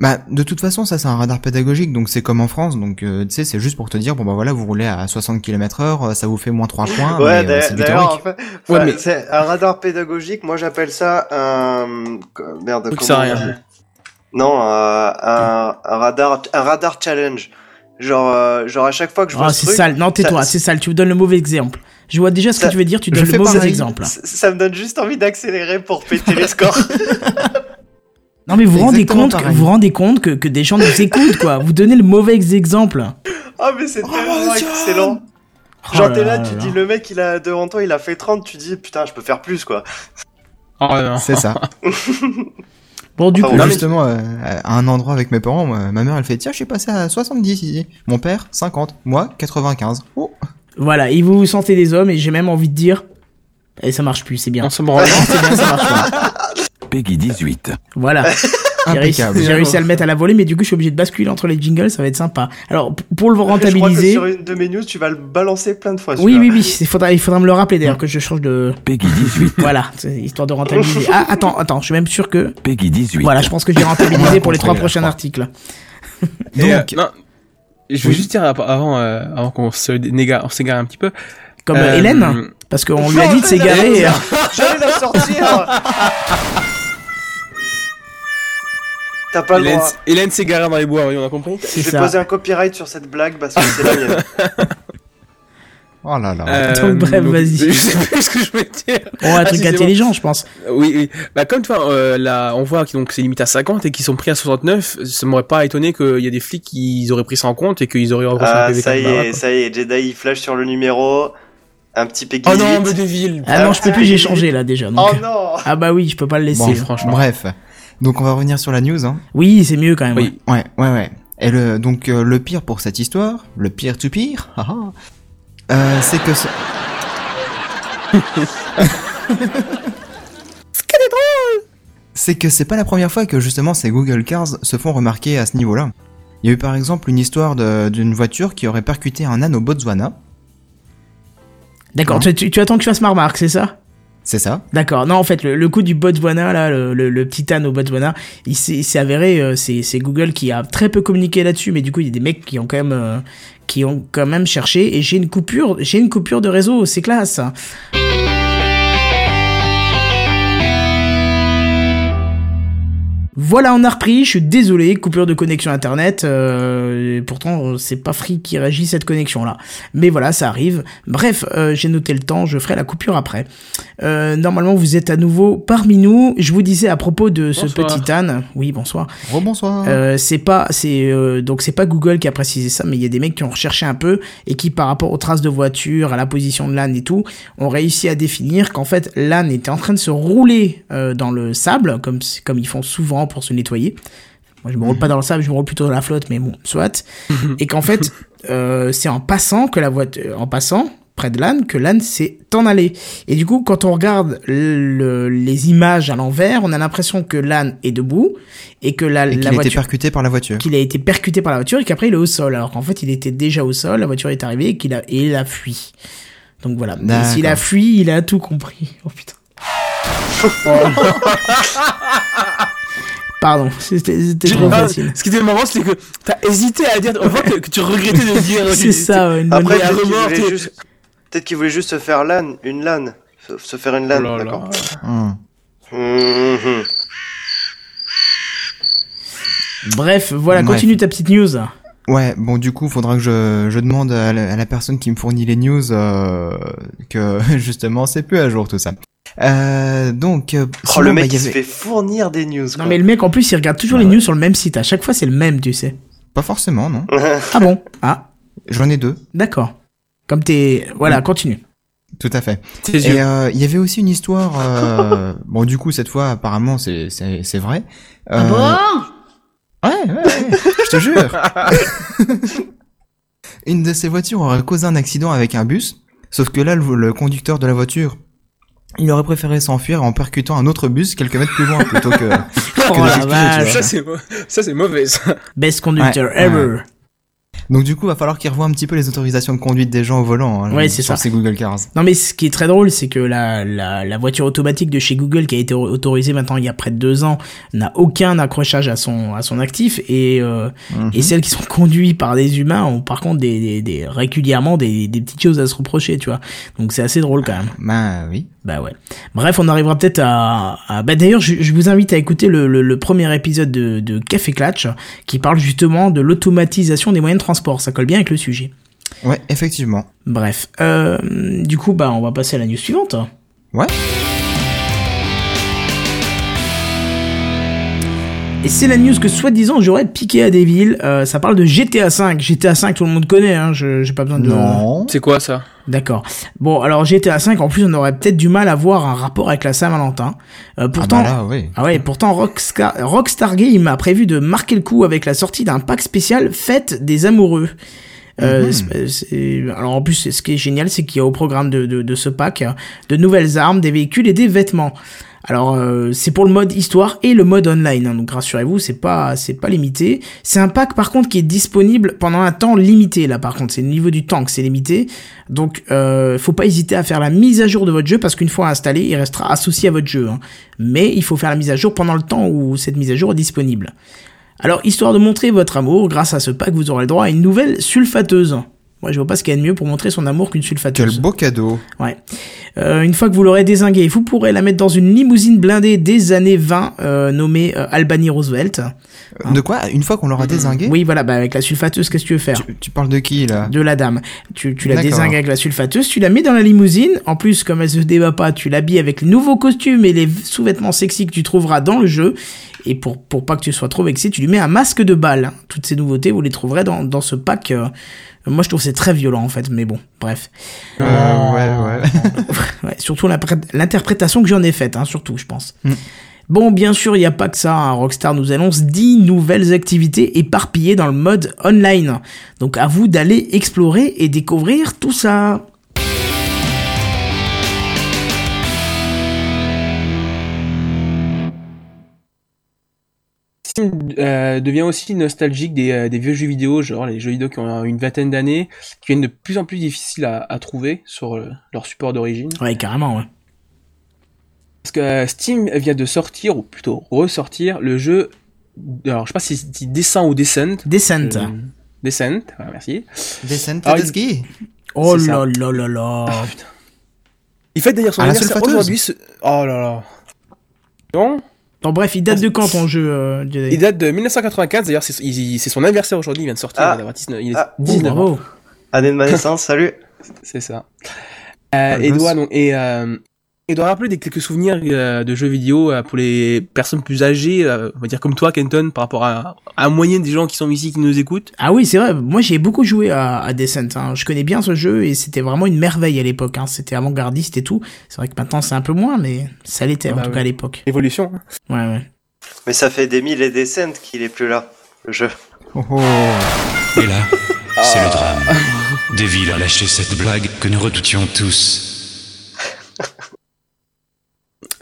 Bah de toute façon ça c'est un radar pédagogique donc c'est comme en France donc euh, tu sais c'est juste pour te dire bon bah voilà vous roulez à 60 km heure euh, ça vous fait moins 3 points
ouais,
mais, euh, c'est du
d'ailleurs, en fait,
Ouais, mais-
c'est un radar pédagogique. Moi, j'appelle ça un. Merde, comment
ça rien.
Non, euh, un, un radar, un radar challenge. Genre, euh, genre à chaque fois que je vois
Ah,
ce
c'est
truc,
sale. Non, tais-toi, c'est sale. Tu me donnes le mauvais exemple. Je vois déjà ce
Ça-
que tu veux dire. Tu donnes le mauvais
pareil.
exemple.
ça, ça me donne juste envie d'accélérer pour péter les scores.
Non, mais vous rendez compte, que, vous rendez compte que, que des gens nous écoutent, quoi. Vous donnez le mauvais exemple.
Ah, mais c'est tellement excellent. Genre
Oh
t'es
là
là, tu
là
dis le mec il a devant toi, il a fait 30, tu dis putain je peux faire plus quoi.
Oh.
C'est ça.
Bon, du
Ah,
coup,
Non, mais-
justement, euh, à un endroit avec mes parents, moi, ma mère, elle fait Tiens, je suis passé à 70 ici. Mon père, 50. Moi, 95. Oh
voilà, et vous vous sentez des hommes, et j'ai même envie de dire, et ça marche plus, c'est bien.
On se branle.
C'est bien, ça marche pas.
Peggy 18.
Voilà. J'ai réussi,
Impeccable.
j'ai réussi à le mettre à la volée, mais du coup, je suis obligé de basculer entre les jingles, ça va être sympa. Alors, pour le
Je crois que
rentabiliser.
sur une de mes news, tu vas le balancer plein de fois.
Oui, oui, oui, il faudra, il faudra me le rappeler d'ailleurs que je change de.
Peggy 18.
Voilà, c'est histoire de rentabiliser. Ah, attends, attends, je suis même sûr que.
Peggy 18.
Voilà, je pense que j'ai rentabilisé pour les trois prochains
je
articles.
Euh,
Donc,
non, je veux juste dire avant, euh, avant qu'on se néga- on s'égare un petit peu.
Comme
Euh,
Hélène, parce qu'on lui a dit de s'égarer.
J'allais la sortir T'as pas le
Hélène,
droit.
Hélène s'égara dans les bois, oui, on a compris.
Je vais
ça.
poser un copyright sur cette blague parce que c'est la mienne.
oh là là.
Euh,
Donc, bref,
donc,
vas-y.
Je sais plus ce que je voulais dire.
Oh, un
Ah,
truc
bon.
intelligent, je pense.
Oui, oui. Bah, comme toi, euh, là, on voit que donc c'est limite à 50 et qu'ils sont pris à 69. Ça m'aurait pas étonné qu'il y ait des flics qui auraient pris ça en compte et qu'ils auraient un
Ah,
PV
ça y est, ça y est, Jedi il flash sur le numéro. Un petit Peggy
Oh non,
8.
mais Deville.
Ah non, je peux plus, j'ai changé là déjà. donc.
Oh non
Ah bah oui, je peux pas le laisser.
Bon,
franchement.
Bref. Donc, on va revenir sur la news. Hein.
Oui, c'est mieux quand même.
Oui.
Ouais, ouais, ouais. Et le, donc, euh, le pire pour cette histoire, le pire to pire, haha, euh, c'est que... ce- C'est que c'est pas la première fois que justement ces Google Cars se font remarquer à ce niveau-là. Il y a eu par exemple une histoire de- d'une voiture qui aurait percuté un âne au Botswana.
D'accord,
Hein
tu, tu- tu attends que je fasse ma remarque, c'est ça?
C'est ça
D'accord. Non, en fait, le, coup du Botswana, là, le, petit âne au Botswana, il s'est avéré, euh, c'est c'est Google qui a très peu communiqué là-dessus, mais du coup, il y a des mecs qui ont quand même, euh, qui ont quand même cherché. Et j'ai une coupure, j'ai une coupure de réseau, c'est classe. Voilà, on a repris. Je suis désolé, coupure de connexion internet. euh, pourtant, c'est pas Free qui régit cette connexion-là. Mais voilà, ça arrive. Bref, euh, j'ai noté le temps. Je ferai la coupure après. Euh, normalement, vous êtes à nouveau parmi nous. Je vous disais à propos de ce petit âne. Oui, bonsoir.
Rebonsoir.
C'est pas, c'est donc c'est pas Google qui a précisé ça, mais il y a des mecs qui ont recherché un peu et qui, par rapport aux traces de voiture, à la position de l'âne et tout, ont réussi à définir qu'en fait l'âne était en train de se rouler dans le sable, comme comme ils font souvent pour se nettoyer. Moi, je me roule pas dans le sable, je me roule plutôt dans la flotte, mais bon, soit. et qu'en fait, euh, c'est en passant que la voiture, en passant près de l'âne, que l'âne s'est en allé. Et du coup, quand on regarde le- les images à l'envers, on a l'impression que l'âne est debout et que la,
et qu'il
la
a été
voiture
percuté par la voiture.
qu'il a été percuté par la voiture et qu'après il est au sol. Alors qu'en fait il était déjà au sol, la voiture est arrivée et qu'il a et il a fui. Donc voilà. S'il a fui, il a tout compris. Oh putain. Pardon, c'était trop
Ah,
facile.
Ce qui était marrant, c'est que t'as hésité à dire, on voit que, que tu regrettais de dire.
C'est ça, ouais, une bonne
Après, peut-être qu'il
remords,
voulait
t'es-
juste... peut-être qu'il voulait juste se faire l'âne, une lane. Se, se faire une
Oh
lane,
là.
d'accord.
Hum.
Mhm.
Bref, voilà,
Bref.
continue ta petite news.
Ouais, bon du coup, faudra que je, je demande à la, à la personne qui me fournit les news euh, que justement c'est plus à jour tout ça. Euh, donc, euh,
Oh,
sinon,
le
bah,
mec
il y
il se fait fournir des news.
Non mais le mec en plus il regarde toujours les news sur le même site. À chaque fois c'est le même, tu sais.
pas forcément, non.
Ah bon? Ah,
J'en ai deux,
d'accord. Comme t'es, voilà, continue.
tout à fait. Et euh, il y avait aussi une histoire. euh, bon, du coup, cette fois, apparemment, c'est c'est c'est vrai.
Ah bon?
Ouais, ouais, ouais, je te jure. Une de ces voitures aurait causé un accident avec un bus, sauf que là, le, le conducteur de la voiture, il aurait préféré s'enfuir en percutant un autre bus quelques mètres plus loin plutôt que.
Oh
de
la
s'excuser, tu
vache.
vois.
Ça, c'est mo- ça, c'est mauvais, ça.
Best conductor
Ouais,
ever.
Donc du coup, va falloir qu'il revoie un petit peu les autorisations de conduite des gens au volant. hein,
Ouais, c'est ça.
ces Google Cars.
Non mais ce qui est très drôle, c'est que la, la, la voiture automatique de chez Google qui a été autorisée maintenant il y a près de deux ans n'a aucun accrochage à son à son actif et euh,
Mhm.
et celles qui sont conduites par des humains ont par contre des, des, des régulièrement des, des petites choses à se reprocher, tu vois. Donc c'est assez drôle quand même.
Bah oui.
Bah ouais. Bref, on arrivera peut-être à, à- Bah d'ailleurs, je, je vous invite à écouter le, le, le premier épisode de, de Café Clatch qui parle justement de l'automatisation des moyens de transport. Ça colle bien avec le sujet.
Ouais, effectivement.
Bref, euh, du coup, bah on va passer à la news suivante. Et c'est la news que soi-disant j'aurais piqué à Devil. Euh, ça parle de GTA 5. GTA 5, tout le monde connaît, hein. Je, j'ai pas besoin de.
Non.
C'est quoi ça?
D'accord. Bon, alors GTA 5, en plus, on aurait peut-être du mal à voir un rapport avec la Saint-Valentin. Euh, pourtant,
Ah bah là, oui.
ah ouais, pourtant Rockstar, Rockstar Game a prévu de marquer le coup avec la sortie d'un pack spécial Fête des amoureux. Euh,
Mhm.
alors en plus, ce qui est génial, c'est qu'il y a au programme de, de, de ce pack euh, de nouvelles armes, des véhicules et des vêtements. Alors euh, c'est pour le mode histoire et le mode online, hein, donc rassurez-vous, c'est pas c'est pas limité. C'est un pack par contre qui est disponible pendant un temps limité là. Par contre, c'est le niveau du temps que c'est limité, donc euh, faut pas hésiter à faire la mise à jour de votre jeu parce qu'une fois installé, il restera associé à votre jeu. hein. Mais il faut faire la mise à jour pendant le temps où cette mise à jour est disponible. Alors, histoire de montrer votre amour, grâce à ce pack, vous aurez le droit à une nouvelle sulfateuse. Moi, je vois pas ce qu'il y a de mieux pour montrer son amour qu'une sulfateuse.
Quel beau cadeau.
Ouais. Euh, une fois que vous l'aurez désingué, vous pourrez la mettre dans une limousine blindée des années 20, euh, nommée euh, Albany Roosevelt.
Euh, De quoi? Une fois qu'on l'aura désingué?
Oui, voilà, bah, avec la sulfateuse, qu'est-ce que tu veux faire?
Tu, tu parles de qui là?
De la dame. Tu, tu la désingues avec la sulfateuse, tu la mets dans la limousine. En plus, comme elle se débat pas, tu l'habilles avec les nouveaux costumes et les sous-vêtements sexy que tu trouveras dans le jeu. Et pour, pour pas que tu sois trop vexé, tu lui mets un masque de balle. Toutes ces nouveautés, vous les trouverez dans, dans ce pack. euh, moi, je trouve que c'est très violent, en fait, mais bon, bref.
Euh, Ouais, ouais.
Ouais, surtout l'interprétation que j'en ai faite, hein, surtout, je pense.
Mm.
Bon, bien sûr, il n'y a pas que ça. hein. Rockstar nous annonce 10 nouvelles activités éparpillées dans le mode online. Donc à vous d'aller explorer et découvrir tout ça.
Euh, devient aussi nostalgique des, euh, des vieux jeux vidéo, genre les jeux vidéo qui ont une vingtaine d'années, qui viennent de plus en plus difficiles à, à trouver sur euh, leur support d'origine.
Ouais, carrément, ouais.
Parce que euh, Steam vient de sortir, ou plutôt ressortir, le jeu, alors je sais pas si c'est dit Descent ou Descent.
Descent.
Euh, Descent, merci.
Descent
Ah, il-
oh là là là là.
Il fait d'ailleurs son anniversaire aujourd'hui. ce- Oh là là. Non
Bon, bref, il date de quand ton jeu, euh, Jedi
Il date de 1995, d'ailleurs c'est son anniversaire aujourd'hui, il vient de sortir,
Ah.
il, va avoir 19 il est
Ah.
Oh,
19 ans.
bravo.
Année de ma naissance, salut.
C'est ça.
Ah,
Euh, doit, donc, et, euh, et doit rappeler des quelques souvenirs euh, de jeux vidéo euh, pour les personnes plus âgées, euh, on va dire comme toi, Kenton, par rapport à, à moyenne des gens qui sont ici, qui nous écoutent.
Ah oui, c'est vrai. Moi, j'ai beaucoup joué à, à Descent. hein. Je connais bien ce jeu et c'était vraiment une merveille à l'époque. Hein. C'était avant-gardiste et tout. C'est vrai que maintenant, c'est un peu moins, mais ça l'était
Ah
en
bah
tout
ouais.
cas à l'époque.
Évolution. hein.
Ouais, ouais.
Mais ça fait des mille et des cents qu'il est plus là, le jeu.
Oh, oh.
Et là, c'est le drame. Devil a lâché cette blague que nous redoutions tous.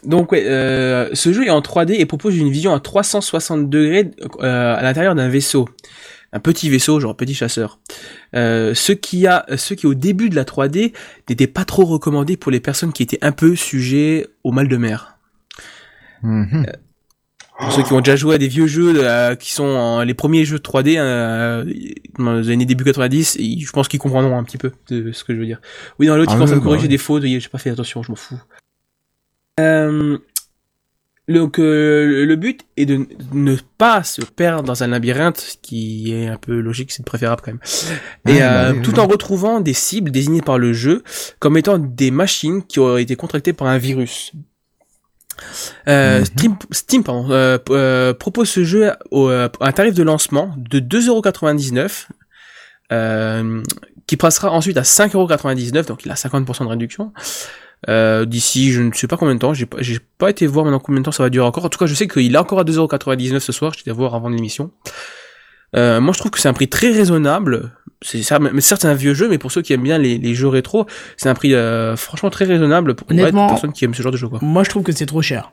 Donc ouais, euh, ce jeu est en 3D et propose une vision à 360 degrés euh, à l'intérieur d'un vaisseau. Un petit vaisseau, genre petit chasseur. Euh, ce qui a, ce qui au début de la 3D n'était pas trop recommandé pour les personnes qui étaient un peu sujets au mal de mer.
Mhm.
Pour ceux qui ont déjà joué à des vieux jeux euh, qui sont en- les premiers jeux de 3D euh, dans les années début 90, et je pense qu'ils comprendront un petit peu de ce que je veux dire. Oui, dans l'autre,
Ah
ils commencent à me
bah
corriger des fautes, j'ai pas fait attention, je m'en fous. Euh, donc euh, le but est de ne pas se perdre dans un labyrinthe, ce qui est un peu logique, c'est préférable quand même. Et
bah
euh,
oui,
tout
oui.
en retrouvant des cibles désignées par le jeu comme étant des machines qui auraient été contractées par un virus. Euh,
Mhm.
Steam, Steam pardon, euh, euh, propose ce jeu au, à un tarif de lancement de 2,99€, euh, qui passera ensuite à 5,99€, donc il a 50% de réduction. Euh, d'ici je ne sais pas combien de temps, j'ai pas, j'ai pas été voir maintenant combien de temps ça va durer encore. En tout cas, je sais qu'il est encore à 2,99€ ce soir, j'étais à voir avant l'émission. Euh, moi, je trouve que c'est un prix très raisonnable. C'est ça, mais certes, c'est un vieux jeu, mais pour ceux qui aiment bien les, les jeux rétro, c'est un prix euh, franchement très raisonnable pour des personnes qui aiment ce genre de jeu. quoi.
Moi, je trouve que c'est trop cher.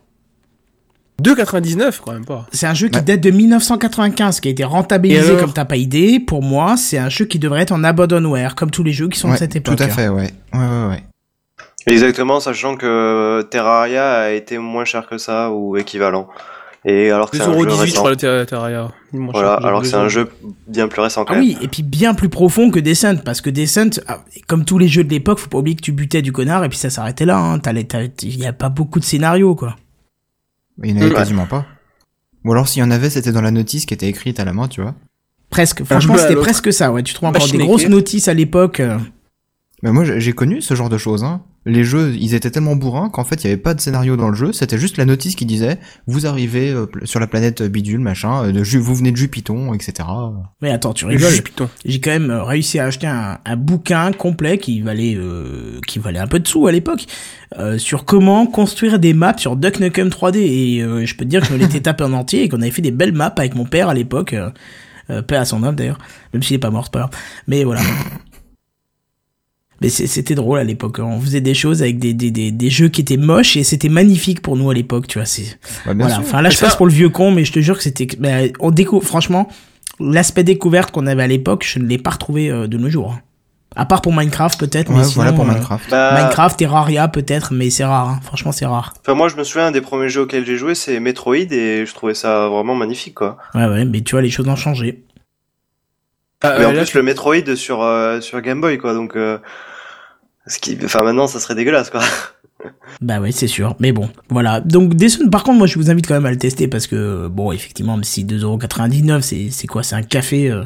2,99 quand même pas.
C'est un jeu qui
Ouais.
date de 1995, qui a été rentabilisé
alors
comme t'as pas idée. Pour moi, c'est un jeu qui devrait être en abandonware, comme tous les jeux qui sont
Ouais,
de cette époque.
Tout à
hein.
fait, ouais. Ouais, ouais, ouais.
Exactement, sachant que Terraria a été moins cher que ça ou équivalent. Et alors que c'est un jeu
2,18€ je crois le Terra- Terraria.
Voilà, alors que c'est un
2€.
jeu bien plus récent quand
Ah
même.
oui, et puis bien plus profond que Descent, parce que Descent, ah, comme tous les jeux de l'époque, faut pas oublier que tu butais du connard et puis ça s'arrêtait là. Hein. T'allais- t'allais- Il y a pas beaucoup de scénarios, quoi.
Il n'y en avait
Ouais.
quasiment pas. Ou alors s'il y en avait, c'était dans la notice qui était écrite à la main, tu vois.
Presque. Franchement, c'était presque ça. Ouais, tu trouves encore
Machine
des grosses notices à l'époque. euh.
Mais moi, j'ai j'ai connu ce genre de choses. Hein. Les jeux, ils étaient tellement bourrins qu'en fait, il y avait pas de scénario dans le jeu. C'était juste la notice qui disait vous arrivez euh, sur la planète bidule, machin. euh, de Ju- vous venez de Jupiton, etc.
Mais attends, tu rigoles. J'ai quand même euh, réussi à acheter un, un bouquin complet qui valait euh, qui valait un peu de sous à l'époque euh, sur comment construire des maps sur Duck Nukem 3D et euh, je peux te dire que je me l'étais tapé en entier et qu'on avait fait des belles maps avec mon père à l'époque. Euh, euh, paix à son âme d'ailleurs, même s'il est pas mort, c'est pas grave. Mais voilà. Mais c'était drôle à l'époque. hein. On faisait des choses avec des, des, des, des jeux qui étaient moches et c'était magnifique pour nous à l'époque, tu vois. C'est
Bah,
voilà.
sûr.
Enfin là, je passe pour le vieux con, mais je te jure que c'était. ben, on découvre. Franchement, l'aspect découverte qu'on avait à l'époque, je ne l'ai pas retrouvé euh, de nos jours. hein. À part pour Minecraft peut-être, mais
Ouais,
sinon,
voilà pour
euh,
Minecraft.
Bah,
Minecraft, Terraria peut-être, mais c'est rare. hein. Franchement, c'est rare.
Enfin, moi, je me souviens, un des premiers jeux auxquels j'ai joué, c'est Metroid, et je trouvais ça vraiment magnifique, quoi.
Ouais, ouais, mais tu vois, les choses ont changé.
Ah,
Mais
euh,
en
là,
plus, le Metroid sur, euh, sur Game Boy, quoi, donc... Ce qui... Enfin, maintenant, ça serait dégueulasse, quoi.
Bah ouais, c'est sûr. Mais bon, voilà. Donc, Descent, par contre, moi, je vous invite quand même à le tester parce que, bon, effectivement, même si 2,99€, c'est, c'est quoi? C'est un café, euh,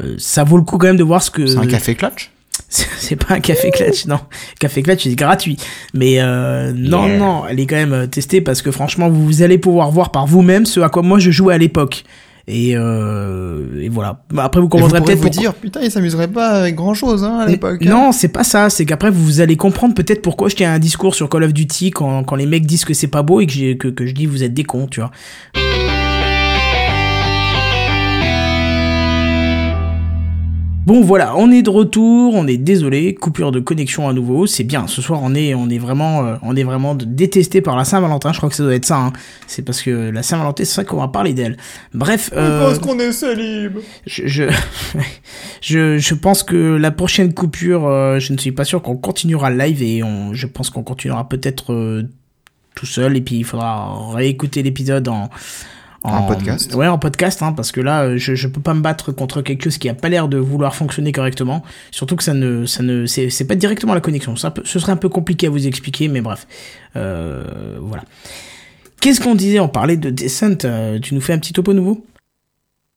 euh, ça vaut le coup quand même de voir ce que...
C'est un café clutch?
C'est pas un café clutch, non. Café clutch, c'est gratuit. Mais euh, non,
Yeah.
non, elle est quand même euh, testée parce que franchement, vous allez pouvoir voir par vous-même ce à quoi moi je jouais à l'époque. Et, euh, et voilà. Bah, Après, vous comprendrez peut-être
vous
pourquoi-
dire, putain, il s'amuserait pas avec grand chose, hein, à l'époque. hein.
Non, c'est pas ça. C'est qu'après, vous allez comprendre peut-être pourquoi je tiens un discours sur Call of Duty quand, quand les mecs disent que c'est pas beau et que, que, que je dis vous êtes des cons, tu vois. Bon voilà, on est de retour, on est désolé, coupure de connexion à nouveau, c'est bien. Ce soir on est on est vraiment euh, on est vraiment détesté par la Saint-Valentin, je crois que ça doit être ça. hein. C'est parce que la Saint-Valentin, c'est ça qu'on va parler d'elle. Bref, euh,
qu'on est célib.
je, je, je, je pense que la prochaine coupure, euh, je ne suis pas sûr qu'on continuera le live et on, je pense qu'on continuera peut-être tout seul et puis il faudra réécouter l'épisode en,
En podcast.
Ouais, en podcast, hein, parce que là, euh, je, je peux pas me battre contre quelque chose qui a pas l'air de vouloir fonctionner correctement. Surtout que ça ne, ça ne, c'est, c'est pas directement la connexion. Ça peut- ce serait un peu compliqué à vous expliquer, mais bref, euh, voilà. Qu'est-ce qu'on disait On parlait de Descent. euh, tu nous fais un petit topo nouveau?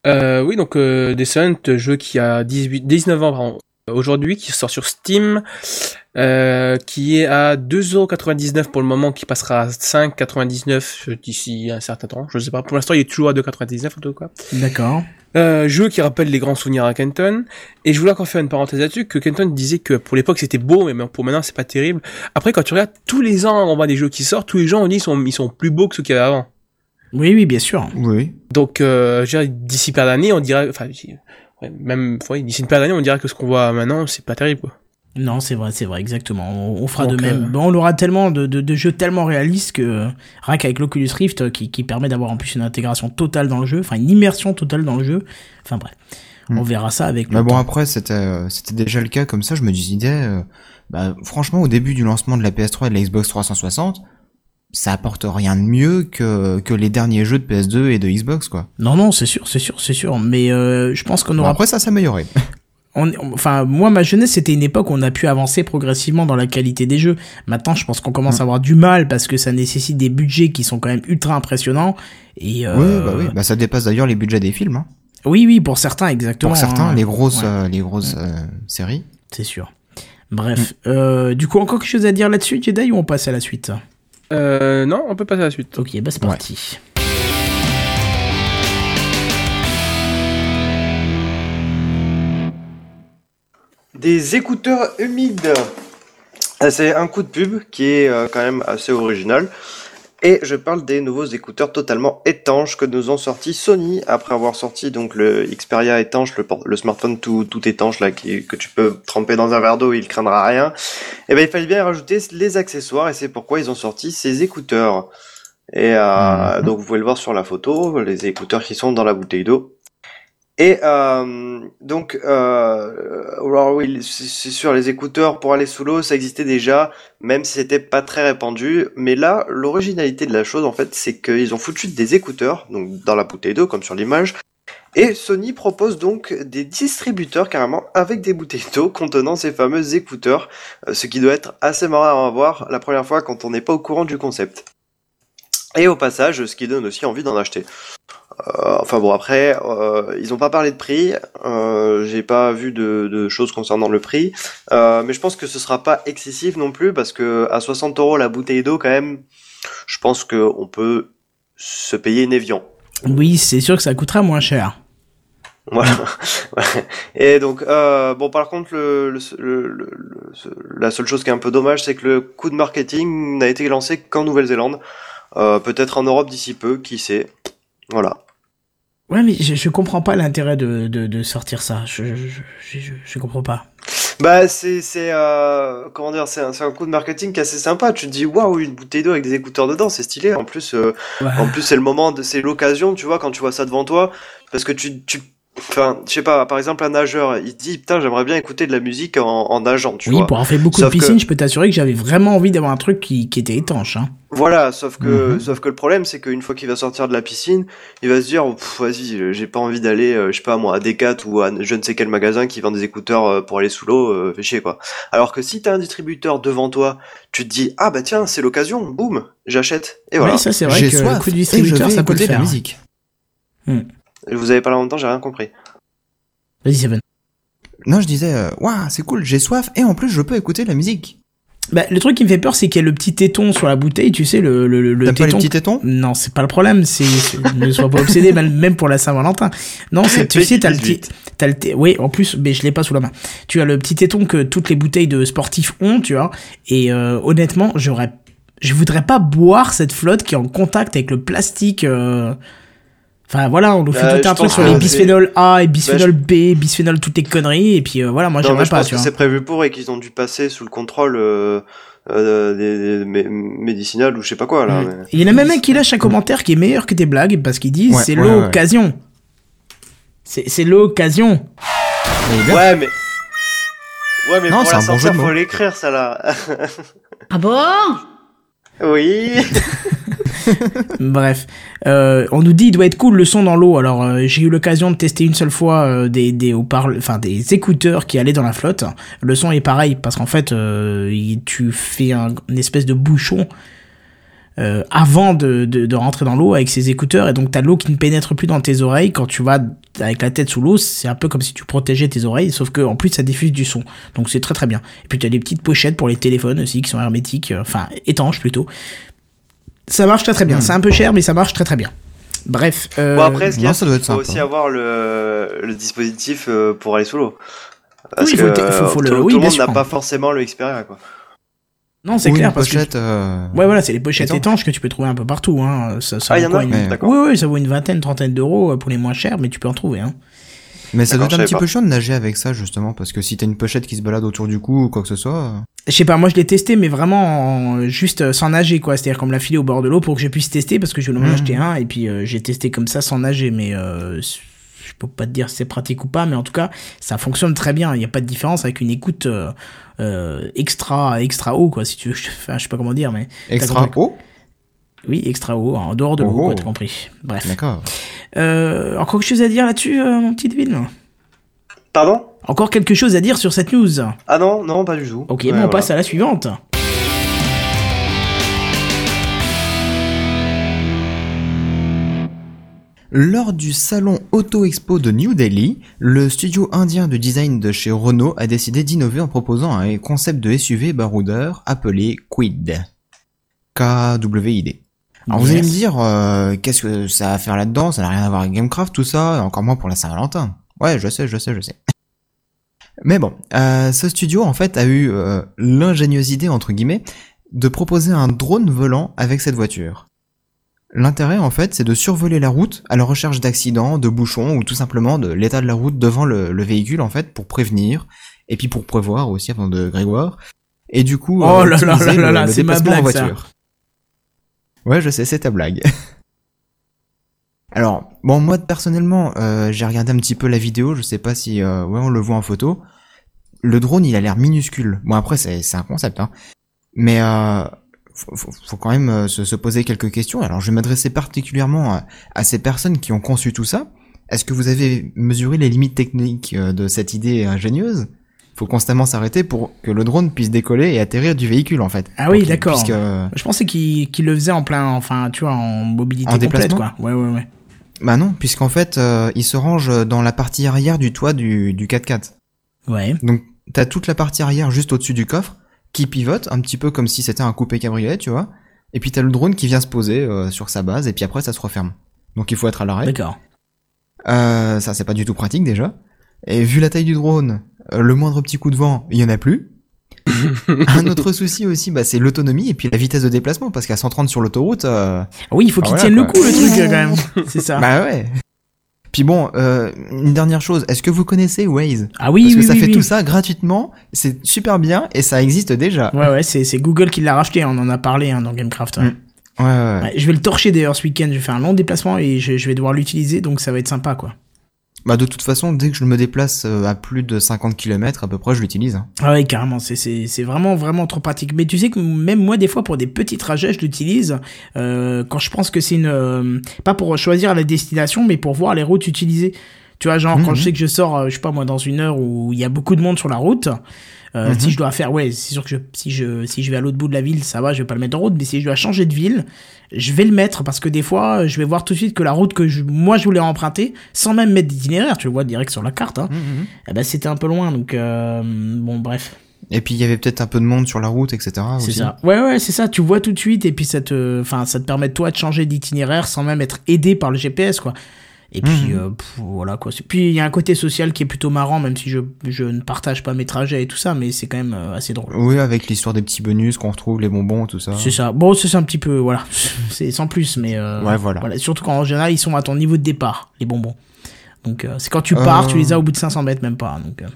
Euh, oui, donc euh, Descent, jeu qui a 18, 19 ans pardon, aujourd'hui, qui sort sur Steam, euh, qui est à 2,99€ pour le moment, qui passera à 5,99€ d'ici un certain temps. Je sais pas, pour l'instant il est toujours à 2,99€ en tout cas.
D'accord.
Euh, jeu qui rappelle les grands souvenirs à Kenton. Et je voulais encore faire une parenthèse là-dessus, que Kenton disait que pour l'époque c'était beau, mais pour maintenant c'est pas terrible. Après quand tu regardes, tous les ans on voit des jeux qui sortent, tous les gens on dit ils sont, ils sont plus beaux que ceux qu'il y avait avant.
Oui, oui, bien sûr.
Oui.
Donc, euh, d'ici paire d'années, on dirait, enfin, ouais, même, ouais, d'ici une paire d'années, on dirait que ce qu'on voit maintenant, c'est pas terrible, quoi.
Non, c'est vrai, c'est vrai, exactement. On, on fera
Donc,
de même.
euh,
on aura tellement de, de, de jeux tellement réalistes que rien qu'avec l'Oculus Rift euh, qui, qui permet d'avoir en plus une intégration totale dans le jeu, enfin une immersion totale dans le jeu. Enfin bref, on
Hmm.
verra ça avec.
Mais
le
bon,
temps.
après, c'était, euh, c'était déjà le cas comme ça, je me disais, euh, bah, franchement, au début du lancement de la PS3 et de la Xbox 360, ça apporte rien de mieux que, que les derniers jeux de PS2 et de Xbox, quoi.
Non, non, c'est sûr, c'est sûr, c'est sûr. Mais euh, je pense qu'on
Bon,
aura.
après, ça s'améliorait.
On- on- enfin, moi, ma jeunesse, c'était une époque où on a pu avancer progressivement dans la qualité des jeux. Maintenant, je pense qu'on commence à avoir du mal parce que ça nécessite des budgets qui sont quand même ultra impressionnants. Et euh,
Oui, bah oui. Bah, ça dépasse d'ailleurs les budgets des films, hein.
oui, oui, pour certains, exactement.
Pour certains,
hein.
les grosses,
Ouais.
euh, les grosses euh, séries.
C'est sûr. Bref, euh, du coup, encore quelque chose à dire là-dessus, Jedi, ou on passe à la suite?
Euh, non, on peut passer à la suite.
Ok, bah c'est
Ouais.
Des écouteurs humides. Ah, C'est un coup de pub qui est euh, quand même assez original. Et je parle des nouveaux écouteurs totalement étanches que nous ont sortis Sony après avoir sorti donc le Xperia étanche, le, smartphone tout, tout étanche là qui, que tu peux tremper dans un verre d'eau, il craindra rien. Et ben il fallait bien rajouter les accessoires et c'est pourquoi ils ont sorti ces écouteurs. Et euh,
Mhm.
donc vous pouvez le voir sur la photo, les écouteurs qui sont dans la bouteille d'eau. Et euh, donc, euh, alors c'est sûr, les écouteurs pour aller sous l'eau, ça existait déjà, même si c'était pas très répandu. Mais là, l'originalité de la chose, en fait, c'est qu'ils ont foutu des écouteurs, donc dans la bouteille d'eau, comme sur l'image. Et Sony propose donc des distributeurs carrément avec des bouteilles d'eau contenant ces fameux écouteurs, euh, ce qui doit être assez marrant à voir la première fois quand on n'est pas au courant du concept. Et au passage, ce qui donne aussi envie d'en acheter. Euh, enfin bon, après, euh, ils ont pas parlé de prix. Euh, J'ai pas vu de, de choses concernant le prix, Euh, mais je pense que ce sera pas excessif non plus parce que à 60 euros la bouteille d'eau, quand même, je pense que on peut se payer une Evian.
Oui, c'est sûr que ça coûtera moins cher.
Voilà. Et donc, euh, bon, par contre, le, le, le- la seule chose qui est un peu dommage, c'est que le coup de marketing n'a été lancé qu'en Nouvelle-Zélande. Euh, Peut-être en Europe d'ici peu, qui sait. Voilà.
Ouais, mais je, je comprends pas l'intérêt de, de, de sortir ça. Je, je, je, je, je comprends pas.
Bah, c'est, c'est, euh, comment dire, c'est un, c'est un coup de marketing qui est assez sympa. Tu te dis, waouh, une bouteille d'eau avec des écouteurs dedans, c'est stylé. En plus, euh,
Ouais.
en plus, c'est le moment, de, c'est l'occasion, tu vois, quand tu vois ça devant toi, parce que tu, tu, enfin, je sais pas, par exemple, un nageur, il se dit, putain, j'aimerais bien écouter de la musique en, en nageant, tu
oui,
vois.
pour avoir fait beaucoup
Sauf
de piscines,
que-
je peux t'assurer que j'avais vraiment envie d'avoir un truc qui, qui était étanche. Hein.
Voilà, sauf que,
Mhm.
sauf que le problème, c'est qu'une fois qu'il va sortir de la piscine, il va se dire, vas-y, euh, j'ai pas envie d'aller, euh, je sais pas moi, à Decat ou à je ne sais quel magasin qui vend des écouteurs euh, pour aller sous l'eau, euh, fais chier quoi. Alors que si t'as un distributeur devant toi, tu te dis, ah bah tiens, c'est l'occasion, boum, j'achète. Et voilà.
Oui, ça c'est vrai
J'ai
que
soif
le coup
je
distributeur, ça peut le faire.
la musique.
Vous avez parlé en même temps, j'ai rien compris.
Vas-y, Seven.
Non, je disais, euh, waouh, c'est cool, j'ai soif et en plus je peux écouter de la musique.
Bah, le truc qui me fait peur, c'est qu'il y a le petit téton sur la bouteille, tu sais, le, le, le, le
T'aimes pas les
téton.
petits tétons?
Non, c'est pas le problème, c'est, ne sois pas obsédé, même même pour la Saint-Valentin. Non, c'est, tu sais, t'as le petit,
18.
t'as le, oui, en plus, mais je l'ai pas sous la main. Tu as le petit téton que toutes les bouteilles de sportifs ont, tu vois. Et, euh, honnêtement, j'aurais, je voudrais pas boire cette flotte qui est en contact avec le plastique, euh... Enfin voilà, on nous fait
Bah,
tout
je
un truc
pense
sur les
c'est-
bisphénol A et
Bah,
bisphénol B, bisphénol toutes les conneries, et puis euh, voilà, moi j'aimerais
je
pas,
pense
tu
que c'est prévu pour et qu'ils ont dû passer sous le contrôle euh, euh, des, des mé- médicinales ou je sais pas quoi là.
Mm.
mais-
Il y en a même un qui lâche un commentaire qui est meilleur que tes blagues parce qu'il dit
Ouais,
c'est
ouais, ouais.
l'occasion. C'est c'est l'occasion.
Ouais, mais. Ouais, mais
Non,
pour
c'est
la
un bon jeu
sortir,
de
faut l'écrire, ça là.
Ah bon?
Oui.
Bref, euh, on nous dit il doit être cool le son dans l'eau. Alors euh, j'ai eu l'occasion de tester une seule fois euh, des des enfin des écouteurs qui allaient dans la flotte. Le son est pareil parce qu'en fait euh, tu fais un, une espèce de bouchon. euh, avant de, de, de rentrer dans l'eau avec ces écouteurs et donc t'as l'eau qui ne pénètre plus dans tes oreilles quand tu vas avec la tête sous l'eau c'est un peu comme si tu protégeais tes oreilles sauf que en plus ça diffuse du son donc c'est très très bien et puis t'as des petites pochettes pour les téléphones aussi qui sont hermétiques euh, enfin étanches plutôt ça marche très très bien. C'est un peu cher, mais ça marche très très bien. Bref. Euh,
Bon, après, ce qu'il y a,
non, ça doit être
faut
sympa.
aussi avoir le, le dispositif euh, pour aller sous l'eau. Parce
Oui,
que
faut le te- faut- faut le-
tout,
oui,
tout le monde n'a pas forcément le Xperia, quoi.
non, c'est clair parce que.
euh,
Ouais, voilà, c'est les pochettes
étanche.
étanches que tu peux trouver un peu partout. Hein. Ça, ça
Ah,
vaut
y en a
une-
Mais-
D'accord.
Oui, oui, ça vaut une vingtaine, trentaine d'euros euh, pour les moins chers, mais tu peux en trouver. Hein.
Mais ça doit être un petit peu chiant de nager avec ça justement parce que si t'as une pochette qui se balade autour du cou ou quoi que ce soit. euh,
Je sais pas, moi je l'ai testé, mais vraiment en- juste euh, sans nager, quoi. C'est-à-dire qu'on me l'a filé au bord de l'eau pour que je puisse tester, parce que je voulais en
Mhm.
acheter un, et puis euh, j'ai testé comme ça sans nager, mais euh, je peux pas te dire si c'est pratique ou pas, mais en tout cas, ça fonctionne très bien. Il n'y a pas de différence avec une écoute euh, euh, extra extra haut, quoi, si tu veux. Enfin, je sais pas comment dire, mais
Extra
compris.
haut?
Oui, extra haut, en dehors de l'eau,
Oh.
quoi, t'as compris. Bref.
D'accord.
Euh, encore quelque chose à dire là-dessus, euh, mon petit Devin?
Pardon?
Encore quelque chose à dire sur cette news?
Ah non, non, pas du tout.
Ok,
Ouais,
bon, on
voilà.
passe à la suivante.
Lors du salon Auto Expo de New Delhi, le studio indien de design de chez Renault a décidé d'innover en proposant un concept de SUV baroudeur appelé Quid. K-W-I-D. Alors vous allez me dire, euh, qu'est-ce que ça a à faire là-dedans? Ça n'a rien à voir avec Gamecraft, tout ça, et encore moins pour la Saint-Valentin. Ouais, je sais, je sais, je sais. Mais bon, euh, ce studio en fait a eu euh, l'ingénieuse idée entre guillemets de proposer un drone volant avec cette voiture. L'intérêt en fait c'est de survoler la route à la recherche d'accidents, de bouchons ou tout simplement de l'état de la route devant le, le véhicule en fait pour prévenir et puis pour prévoir aussi avant de Grégoire et du coup
Oh
euh,
là là là là là, c'est ma ça.
Ouais je sais c'est ta blague. Alors, bon, moi personnellement, euh, j'ai regardé un petit peu la vidéo, je sais pas si euh, ouais, on le voit en photo. Le drone, il a l'air minuscule. Bon, après, c'est un concept, hein. Mais euh, faut, quand même euh, se, se poser quelques questions. Alors, je vais m'adresser particulièrement à, à ces personnes qui ont conçu tout ça. Est-ce que vous avez mesuré les limites techniques euh, de cette idée ingénieuse? Faut constamment s'arrêter pour que le drone puisse décoller et atterrir du véhicule, en fait.
Ah oui, d'accord.
puisque-
Je pensais qu'il le faisait en plein, enfin, tu vois, en mobilité
En
complète,
déplacement
quoi. Ouais, ouais, ouais.
Bah non, puisqu'en fait, euh, il se range dans la partie arrière du toit du, du 4x4.
Ouais.
Donc, t'as toute la partie arrière juste au-dessus du coffre qui pivote, un petit peu comme si c'était un coupé cabriolet, tu vois. Et puis t'as le drone qui vient se poser euh, sur sa base, et puis après ça se referme. Donc il faut être à l'arrêt.
D'accord.
Euh, ça c'est pas du tout pratique déjà. Et vu la taille du drone, euh, le moindre petit coup de vent, il y en a plus. un autre souci aussi, bah, c'est l'autonomie et puis la vitesse de déplacement, parce qu'à 130 sur l'autoroute, euh,
Oui, il faut
Ah,
qu'il
voilà,
tienne le coup, le truc, quand même. C'est ça.
bah ouais. Puis bon, euh, une dernière chose, est-ce que vous connaissez Waze?
Ah oui,
Parce
oui,
que ça
oui,
fait
oui.
tout ça gratuitement, c'est super bien et ça existe déjà.
Ouais, ouais, c'est c'est Google qui l'a racheté, on en a parlé hein, dans Gamecraft. ouais.
Mm. Ouais. Ouais,
je vais le torcher d'ailleurs ce week-end, je vais faire un long déplacement et je, je vais devoir l'utiliser, donc ça va être sympa, quoi.
Bah de toute façon, dès que je me déplace euh, à plus de 50 km à peu près, je l'utilise. hein.
Ah ouais, carrément, c'est- vraiment, vraiment trop pratique. Mais tu sais que même moi, des fois, pour des petits trajets, je l'utilise euh, quand je pense que c'est une... euh, pas pour choisir la destination, mais pour voir les routes utilisées. Tu vois, genre, quand
Mhm.
je sais que je sors, je sais pas moi, dans une heure où il y a beaucoup de monde sur la route, euh,
Mhm.
si je dois faire... Ouais, c'est sûr que je, si, je, si je vais à l'autre bout de la ville, ça va, je vais pas le mettre en route, mais si je dois changer de ville, je vais le mettre parce que des fois, je vais voir tout de suite que la route que je, moi je voulais emprunter, sans même mettre d'itinéraire, tu le vois direct sur la carte, hein, eh ben, c'était un peu loin, donc euh, bon, bref.
Et puis il y avait peut-être un peu de monde sur la route, etc.
C'est ça. Ouais, ouais, c'est ça. Tu vois tout de suite et puis ça te, enfin, ça te permet toi de changer d'itinéraire sans même être aidé par le GPS, quoi. Et puis
Mhm.
euh, pff, voilà quoi. Puis il y a un côté social qui est plutôt marrant, même si je, je ne partage pas mes trajets et tout ça, mais c'est quand même euh, assez drôle.
Oui, avec l'histoire des petits bonus qu'on retrouve, les bonbons, tout ça.
C'est ça. Bon, c'est un petit peu, voilà. C'est sans plus, mais euh,
Ouais, voilà.
Surtout quand en général ils sont à ton niveau de départ, les bonbons. Donc euh, c'est quand tu pars, tu les as au bout de 500 mètres, même pas. Donc. euh.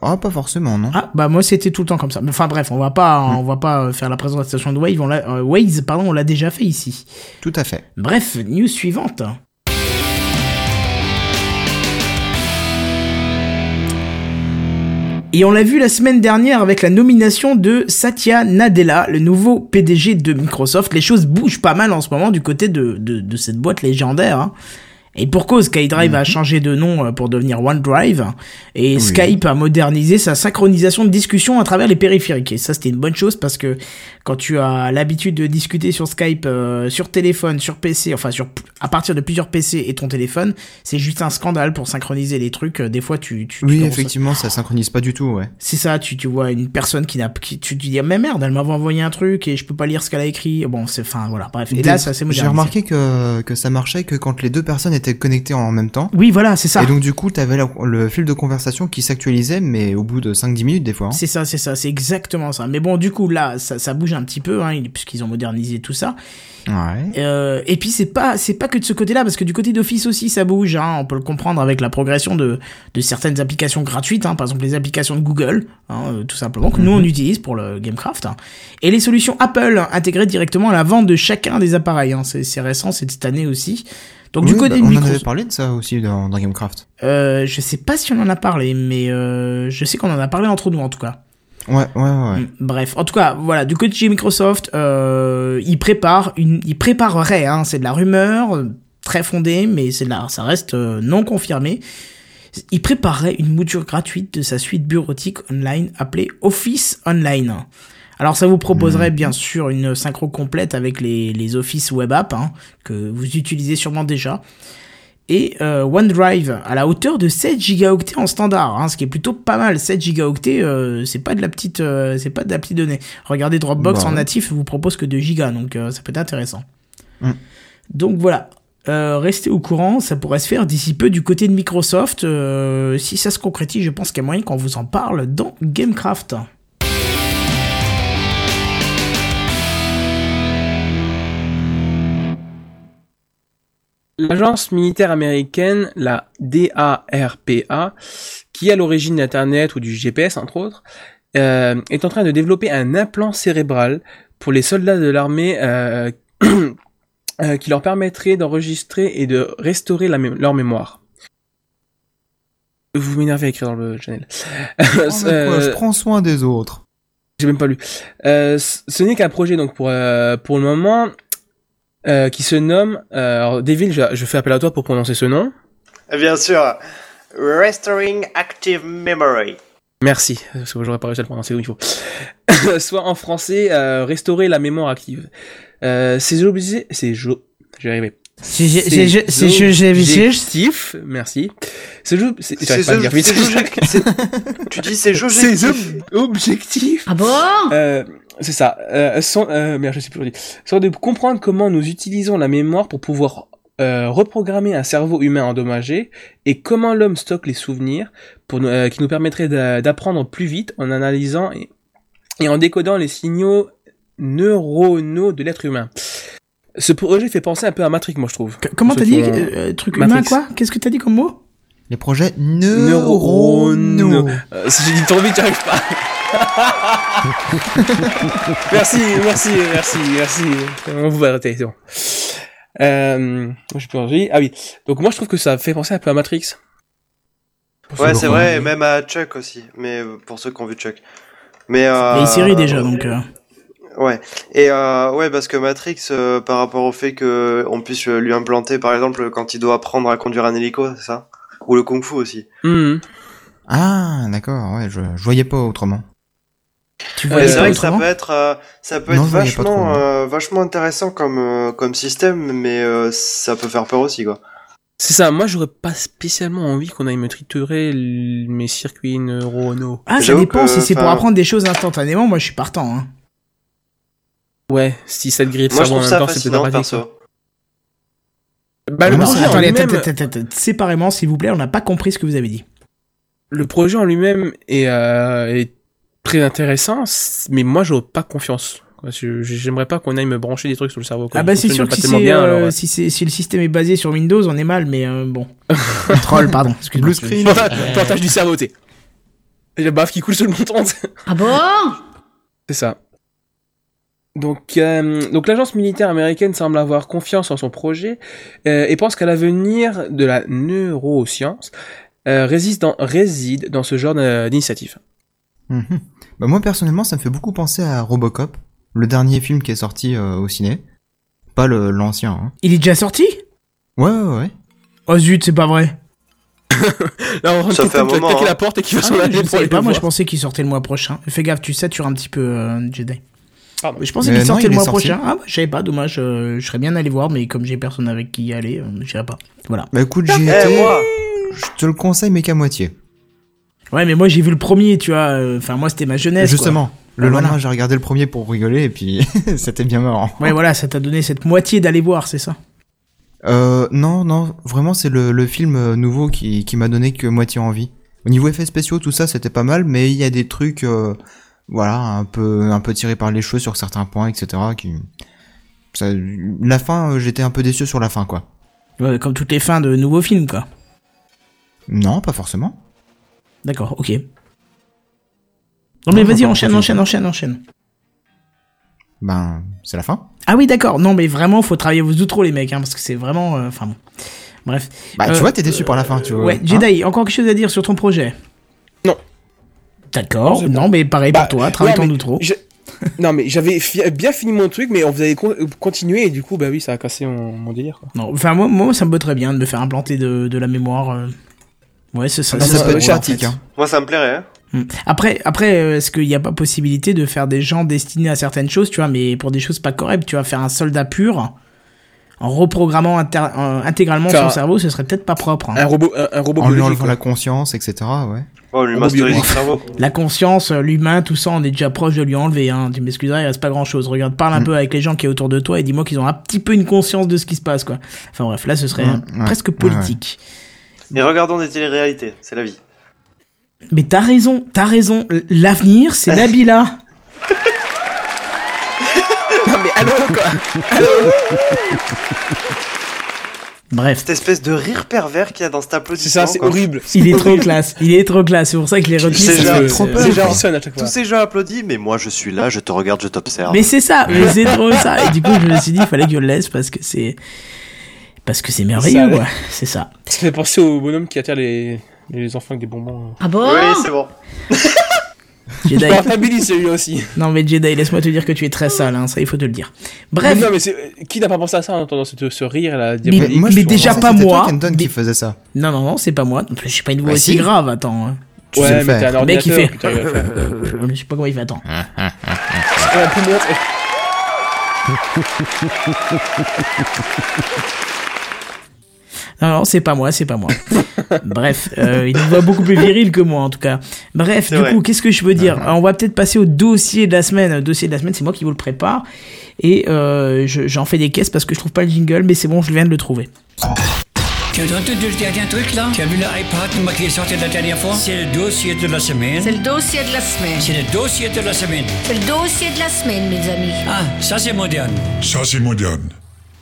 Ah, pas forcément, non.
Ah bah moi c'était tout le temps comme ça. Mais Enfin bref, on va pas on va pas faire la présentation de Wave, on euh, Waze pardon, on l'a déjà fait ici.
Tout à fait.
Bref, news suivante. Et on l'a vu la semaine dernière avec la nomination de Satya Nadella, le nouveau PDG de Microsoft. Les choses bougent pas mal en ce moment du côté de, de, de cette boîte légendaire. hein. Et pour cause, SkyDrive a changé de nom euh, pour devenir OneDrive. Et
Oui.
Skype a modernisé sa synchronisation de discussion à travers les périphériques. Et ça, c'était une bonne chose parce que quand tu as l'habitude de discuter sur Skype, euh, sur téléphone, sur PC, enfin sur à partir de plusieurs PC et ton téléphone, c'est juste un scandale pour synchroniser les trucs. Euh, Des fois, tu, tu,
Oui, effectivement, ça synchronise pas du tout, ouais.
c'est ça, tu, tu vois une personne qui n'a, tu te dis, mais merde, elle m'avait envoyé un truc et je peux pas lire ce qu'elle a écrit. Bon, c'est, enfin, voilà, bref. Et là, ça s'est
J'ai remarqué que, que ça marchait que quand les deux personnes étaient connectées en même temps.
Oui, voilà, c'est ça.
Et donc, du coup, t'avais la- le fil de conversation qui s'actualisait, mais au bout de 5-10 minutes, des fois. hein.
C'est ça, c'est ça, c'est exactement ça. Mais bon, du coup, là, ça, ça bouge un petit peu, hein, puisqu'ils ont modernisé tout ça.
Ouais.
Euh, et puis c'est pas c'est pas que de ce côté-là parce que du côté d'Office aussi ça bouge hein, on peut le comprendre avec la progression de, de certaines applications gratuites hein, par exemple les applications de Google hein, euh, tout simplement que nous on utilise pour le Gamecraft et les solutions Apple intégrées directement à la vente de chacun des appareils c'est c'est récent c'est de cette année aussi donc du côté
bah,
de
on en
Microsoft
avait parlé de ça aussi dans, dans Gamecraft.
euh, je sais pas si on en a parlé mais euh, je sais qu'on en a parlé entre nous en tout cas
Ouais, ouais, ouais.
Mm, Bref, en tout cas, voilà, du côté de Microsoft, euh, ils préparent une, ils prépareraient, hein, c'est de la rumeur euh, très fondée, mais c'est de la, ça reste euh, non confirmé. Ils prépareraient une mouture gratuite de sa suite bureautique online appelée Office Online. Alors ça vous proposerait bien sûr une synchro complète avec les, les Office Web App hein, que vous utilisez sûrement déjà et euh, OneDrive à la hauteur de 7 gigaoctets en standard, hein, ce qui est plutôt pas mal. 7 gigaoctets, euh, c'est pas de la petite, euh, c'est pas de la petite donnée. Regardez Dropbox
Bah
en natif vous propose que 2 gigas, donc euh, ça peut être intéressant.
Mm.
Donc voilà. Euh, restez au courant, ça pourrait se faire d'ici peu du côté de Microsoft. Euh, si ça se concrétise, je pense qu'il y a moyen qu'on vous en parle dans Gamecraft.
L'agence militaire américaine, la DARPA, qui est à l'origine d'Internet ou du GPS entre autres, euh, est en train de développer un implant cérébral pour les soldats de l'armée euh, euh, qui leur permettrait d'enregistrer et de restaurer la mé- leur mémoire. Vous m'énervez à écrire dans le channel.
Quoi,
Euh,
je prends soin des autres.
j'ai même pas lu. Euh, ce n'est qu'un projet donc pour euh, pour le moment euh, qui se nomme. Euh, alors, Devil, je, je fais appel à toi pour prononcer ce nom.
Bien sûr, Restoring Active Memory.
Merci, parce que j'aurais pas réussi à le prononcer où il faut. Soit en français, euh, restaurer la mémoire active. Euh, ces objets, ces jo- je vais y arriver.
C'est c'est- c'est- c'est- c'est- c'est- c'est-
objectifs, merci. C'est jeu, c'est, pas dire
Tu dis c'est jauge.
Ces ob- objectifs,
Ah bon?
Euh, c'est ça, euh, sont, euh, merde, je sais plus aujourd'hui, sont de comprendre comment nous utilisons la mémoire pour pouvoir euh, reprogrammer un cerveau humain endommagé et comment l'homme stocke les souvenirs pour nous- euh, qui nous permettrait d'a- d'apprendre plus vite en analysant et, et en décodant les signaux neuronaux de l'être humain. Ce projet fait penser un peu à Matrix, moi je trouve.
C- Comment t'as dit euh, euh, Truc humain
Matrix.
quoi? Qu'est-ce que t'as dit comme mot?
Les projets
Neuronaux.
neuronaux.
Euh, si j'ai dit trop vite, j'arrive pas. merci, merci, merci, merci. On vous va arrêter, c'est bon. Euh, j'ai plus envie. Ah oui. Donc moi, je trouve que ça fait penser un peu à Matrix.
Ouais, c'est vrai, et même à Chuck aussi. Mais euh, pour ceux qui ont vu Chuck. Mais euh,
Il série déjà, donc... euh,
Ouais. Et euh, ouais, parce que Matrix, euh, par rapport au fait que on puisse lui implanter, par exemple, quand il doit apprendre à conduire un hélico, c'est ça? Ou le kung-fu aussi.
Mhm.
Ah, d'accord, ouais, je, je voyais pas autrement.
Tu vois, c'est
vrai que ça peut être, euh, ça peut
Non,
être vachement, euh, vachement intéressant comme, euh, comme système, mais euh, ça peut faire peur aussi, quoi.
C'est ça. Moi, j'aurais pas spécialement envie qu'on aille me triturer mes circuits neuronaux.
Ah, ça dépend
que,
si c'est pour apprendre des choses instantanément, moi je suis partant. Hein.
Ouais, si ça te grille le
Moi, je
cerveau en même
ça
temps, c'est peut-être pratique. Bah, le
Non,
projet en
attendez,
lui-même-
attendez, attendez, attendez, séparément s'il vous plaît, on n'a pas compris ce que vous avez dit.
le projet en lui-même est, euh, est très intéressant, mais moi j'aurais pas confiance. J'aimerais pas qu'on aille me brancher des trucs sur le cerveau. quoi.
Ah bah c'est sûr que si,
bien,
euh,
alors,
si, le système est basé sur Windows, on est mal, mais euh, bon. Troll, pardon.
Blue screen.
Plantage, du cerveau, t'es. Et la baffe qui coule sur le montant.
Ah bon?
C'est ça. Donc, euh, donc l'agence militaire américaine semble avoir confiance en son projet euh, et pense qu'à l'avenir de la neuroscience euh, réside, dans, réside dans ce genre d'initiative.
Mhm. Bah, moi, personnellement, ça me fait beaucoup penser à Robocop, le dernier film qui est sorti euh, au ciné. Pas le- l'ancien, hein.
Il est déjà sorti?
Ouais, ouais, ouais.
Oh zut, c'est pas vrai.
Là, on
Ça fait un
quelqu'un qui claquer
hein.
la porte et qui va
Ah,
s'en
je
aller
ne
pour aller
pas,
le
moi je pensais qu'il sortait le mois prochain. Fais gaffe, tu satures un petit peu euh, Jedi.
Pardon.
Je pensais
Euh,
qu'il sortait le mois
sorti.
prochain. Ah bah, je savais pas, dommage. euh, je serais bien allé voir, mais comme j'ai personne avec qui y aller, euh, j'irai pas. Voilà.
Bah écoute,
Eh, moi
je te le conseille, mais qu'à moitié.
Ouais, mais moi j'ai vu le premier, tu vois. euh, Enfin, moi c'était ma jeunesse. quoi.
Justement, le lendemain, j'ai regardé le premier pour rigoler, et puis c'était bien marrant.
Ouais, voilà, ça t'a donné cette moitié d'aller voir, c'est ça?
Euh, non, non, vraiment, c'est le, le film euh, nouveau qui, qui m'a donné que moitié envie. Au niveau effets spéciaux, tout ça, c'était pas mal, mais il y a des trucs, euh, voilà, un peu, un peu tirés par les cheveux sur certains points, etc. Qui, ça, la fin, j'étais un peu déçu sur la fin, quoi.
Ouais, comme toutes les fins de nouveaux films, quoi.
Non, pas forcément.
D'accord, ok. Non mais vas-y, enchaîne, enchaîne, enchaîne, enchaîne.
Ben, c'est la fin.
Ah oui, d'accord. Non, mais vraiment, faut travailler vos outros, les mecs, hein, parce que c'est vraiment. euh, Enfin bon. Bref.
Bah,
Euh,
tu vois, t'es déçu par la fin, tu vois.
Ouais,
Hein
Jedi, encore quelque chose à dire sur ton projet?
Non.
D'accord.
Non,
mais pareil
Bah,
pour toi, travaille ton outro.
je- Non, mais j'avais fi- bien fini mon truc, mais on vous avez con- continué et du coup, bah oui, ça a cassé mon, mon délire. Quoi.
Non, enfin moi, moi, ça me botterait bien de me faire implanter de, de la mémoire. euh. Ouais, c'est ça.
Ah, ça
ça,
peut être
ouais,
pratique,
en fait.
hein.
Moi, ça me plairait. Hein.
Hmm. Après, après, euh, est-ce qu'il n'y a pas possibilité de faire des gens destinés à certaines choses, tu vois, mais pour des choses pas correctes, tu vas faire un soldat pur en reprogrammant inter- euh, intégralement son cerveau, ce serait peut-être pas propre. hein.
Un robot, un, un robot
En lui enlevant
quoi.
la conscience, etc. Ouais.
Oh, lui le cerveau.
La conscience, euh, l'humain, tout ça, on est déjà proche de lui enlever. Hein. Tu m'excuseras, il reste pas grand-chose. Regarde, parle un
Mm.
peu avec les gens qui est autour de toi et dis-moi qu'ils ont un petit peu une conscience de ce qui se passe, quoi. Enfin bref, là, ce serait
Mm, ouais.
presque politique.
Et regardons des téléréalités, c'est la vie.
Mais t'as raison, t'as raison. L'avenir, c'est Nabila.
Non, mais allô, quoi
Bref.
Cette espèce de rire pervers qu'il y a dans cet
C'est
applaudissement.
ça, c'est horrible.
Il est trop classe, il est trop classe, c'est pour ça que je l'ai retenu.
C'est genre- trop
c'est-
peur.
C'est genre à chaque fois.
Tous ces gens applaudissent, mais moi je suis là, je te regarde, je t'observe.
Mais c'est ça, mais c'est trop ça. Et du coup, je me suis dit, il fallait que je le laisse parce que c'est. Parce que c'est merveilleux, quoi. C'est ça.
Ça fait penser au bonhomme qui attire les, les enfants avec des bonbons.
Ah bon
Oui, c'est bon.
Jedi.
Je celui-là aussi.
Non, mais Jedi, laisse-moi te dire que tu es très sale, hein, ça, il faut te le dire. Bref.
Mais non, mais qui n'a pas pensé à ça en entendant ce, ce rire là
Mais-
je
déjà pas moi,
toi, Kenton,
mais-
qui faisait ça.
Non, non, non, c'est pas moi. Je suis pas une voix
Bah,
aussi
si.
grave, attends. hein.
Tu sais
Ouais,
le
mais t'es un
mec, il
ordinateur.
fait.
putain.
Je sais pas comment il fait, attends. Non, non, c'est pas moi, c'est pas moi. Bref, euh, il nous voit beaucoup plus viril que moi en tout cas. Bref, du
vrai.
coup, qu'est-ce que je veux dire On va peut-être passer au dossier de la semaine. Le dossier de la semaine, c'est moi qui vous le prépare. Et euh, je- j'en fais des caisses parce que je trouve pas le jingle, mais c'est bon, je viens de le trouver.
Tu as entendu le dernier truc là Tu as vu l'iPad qui est sorti la dernière fois C'est le dossier de la semaine.
C'est le dossier de la semaine.
C'est le dossier de la semaine.
C'est le dossier de la semaine, mes amis.
Ah, ça c'est moderne.
Ça, c'est moderne.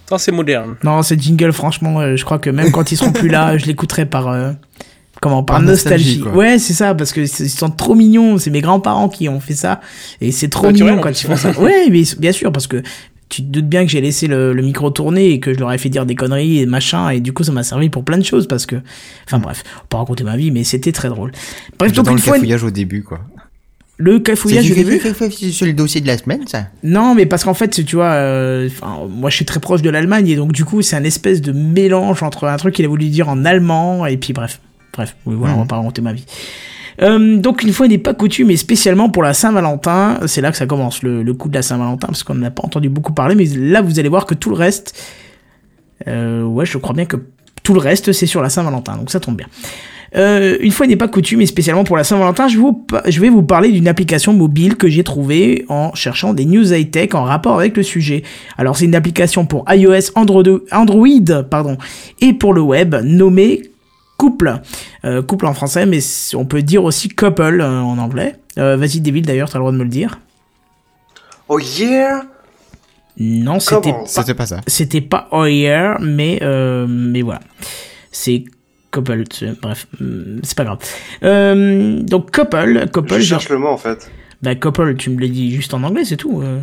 Ça, c'est moderne.
Non, ce jingle, franchement, euh, je crois que même quand ils seront plus là, je l'écouterai par. euh, comment Par,
Par
nostalgie. Ouais, c'est ça, parce que ils sont trop mignons. C'est mes grands-parents qui ont fait ça. Et c'est trop
Naturel,
mignon quand ils font ça. Ouais, mais bien sûr, parce que tu te doutes bien que j'ai laissé le, le micro tourner et que je leur ai fait dire des conneries et machin. Et du coup, ça m'a servi pour plein de choses parce que. Enfin bref, pas raconter ma vie, mais c'était très drôle. Bref, donc une
le
fois.
cafouillage au début, quoi.
Le cafouillage, je l'ai vu.
C'est sur le dossier de la semaine, ça
Non, mais parce qu'en fait, tu vois, euh, moi je suis très proche de l'Allemagne et donc du coup, c'est un espèce de mélange entre un truc qu'il a voulu dire en allemand et puis bref, bref, oui, voilà, on va pas raconter ma vie. Euh, donc une fois n'est pas coutume et spécialement pour la Saint-Valentin, c'est là que ça commence le, le coup de la Saint-Valentin parce qu'on n'a pas entendu beaucoup parler, mais là vous allez voir que tout le reste, euh, ouais, je crois bien que tout le reste c'est sur la Saint-Valentin, donc ça tombe bien. Euh, une fois n'est pas coutume, et spécialement pour la Saint-Valentin, je, vous pa- je vais vous parler d'une application mobile que j'ai trouvée en cherchant des news high-tech en rapport avec le sujet. Alors c'est une application pour iOS, Android, Android pardon, et pour le web nommée Couple. Euh, couple en français, mais on peut dire aussi couple euh, en anglais. Euh, Vas-y David, d'ailleurs, t'as le droit de me le dire.
Oh yeah?
Non, c'était
C'était pas ça.
c'était pas oh yeah, mais euh, mais voilà. C'est couple, c'est- bref, hum, c'est pas grave. Euh, donc couple, couple,
Je cherche le mot en fait.
bah couple, tu me l'as dit juste en anglais, c'est tout. euh.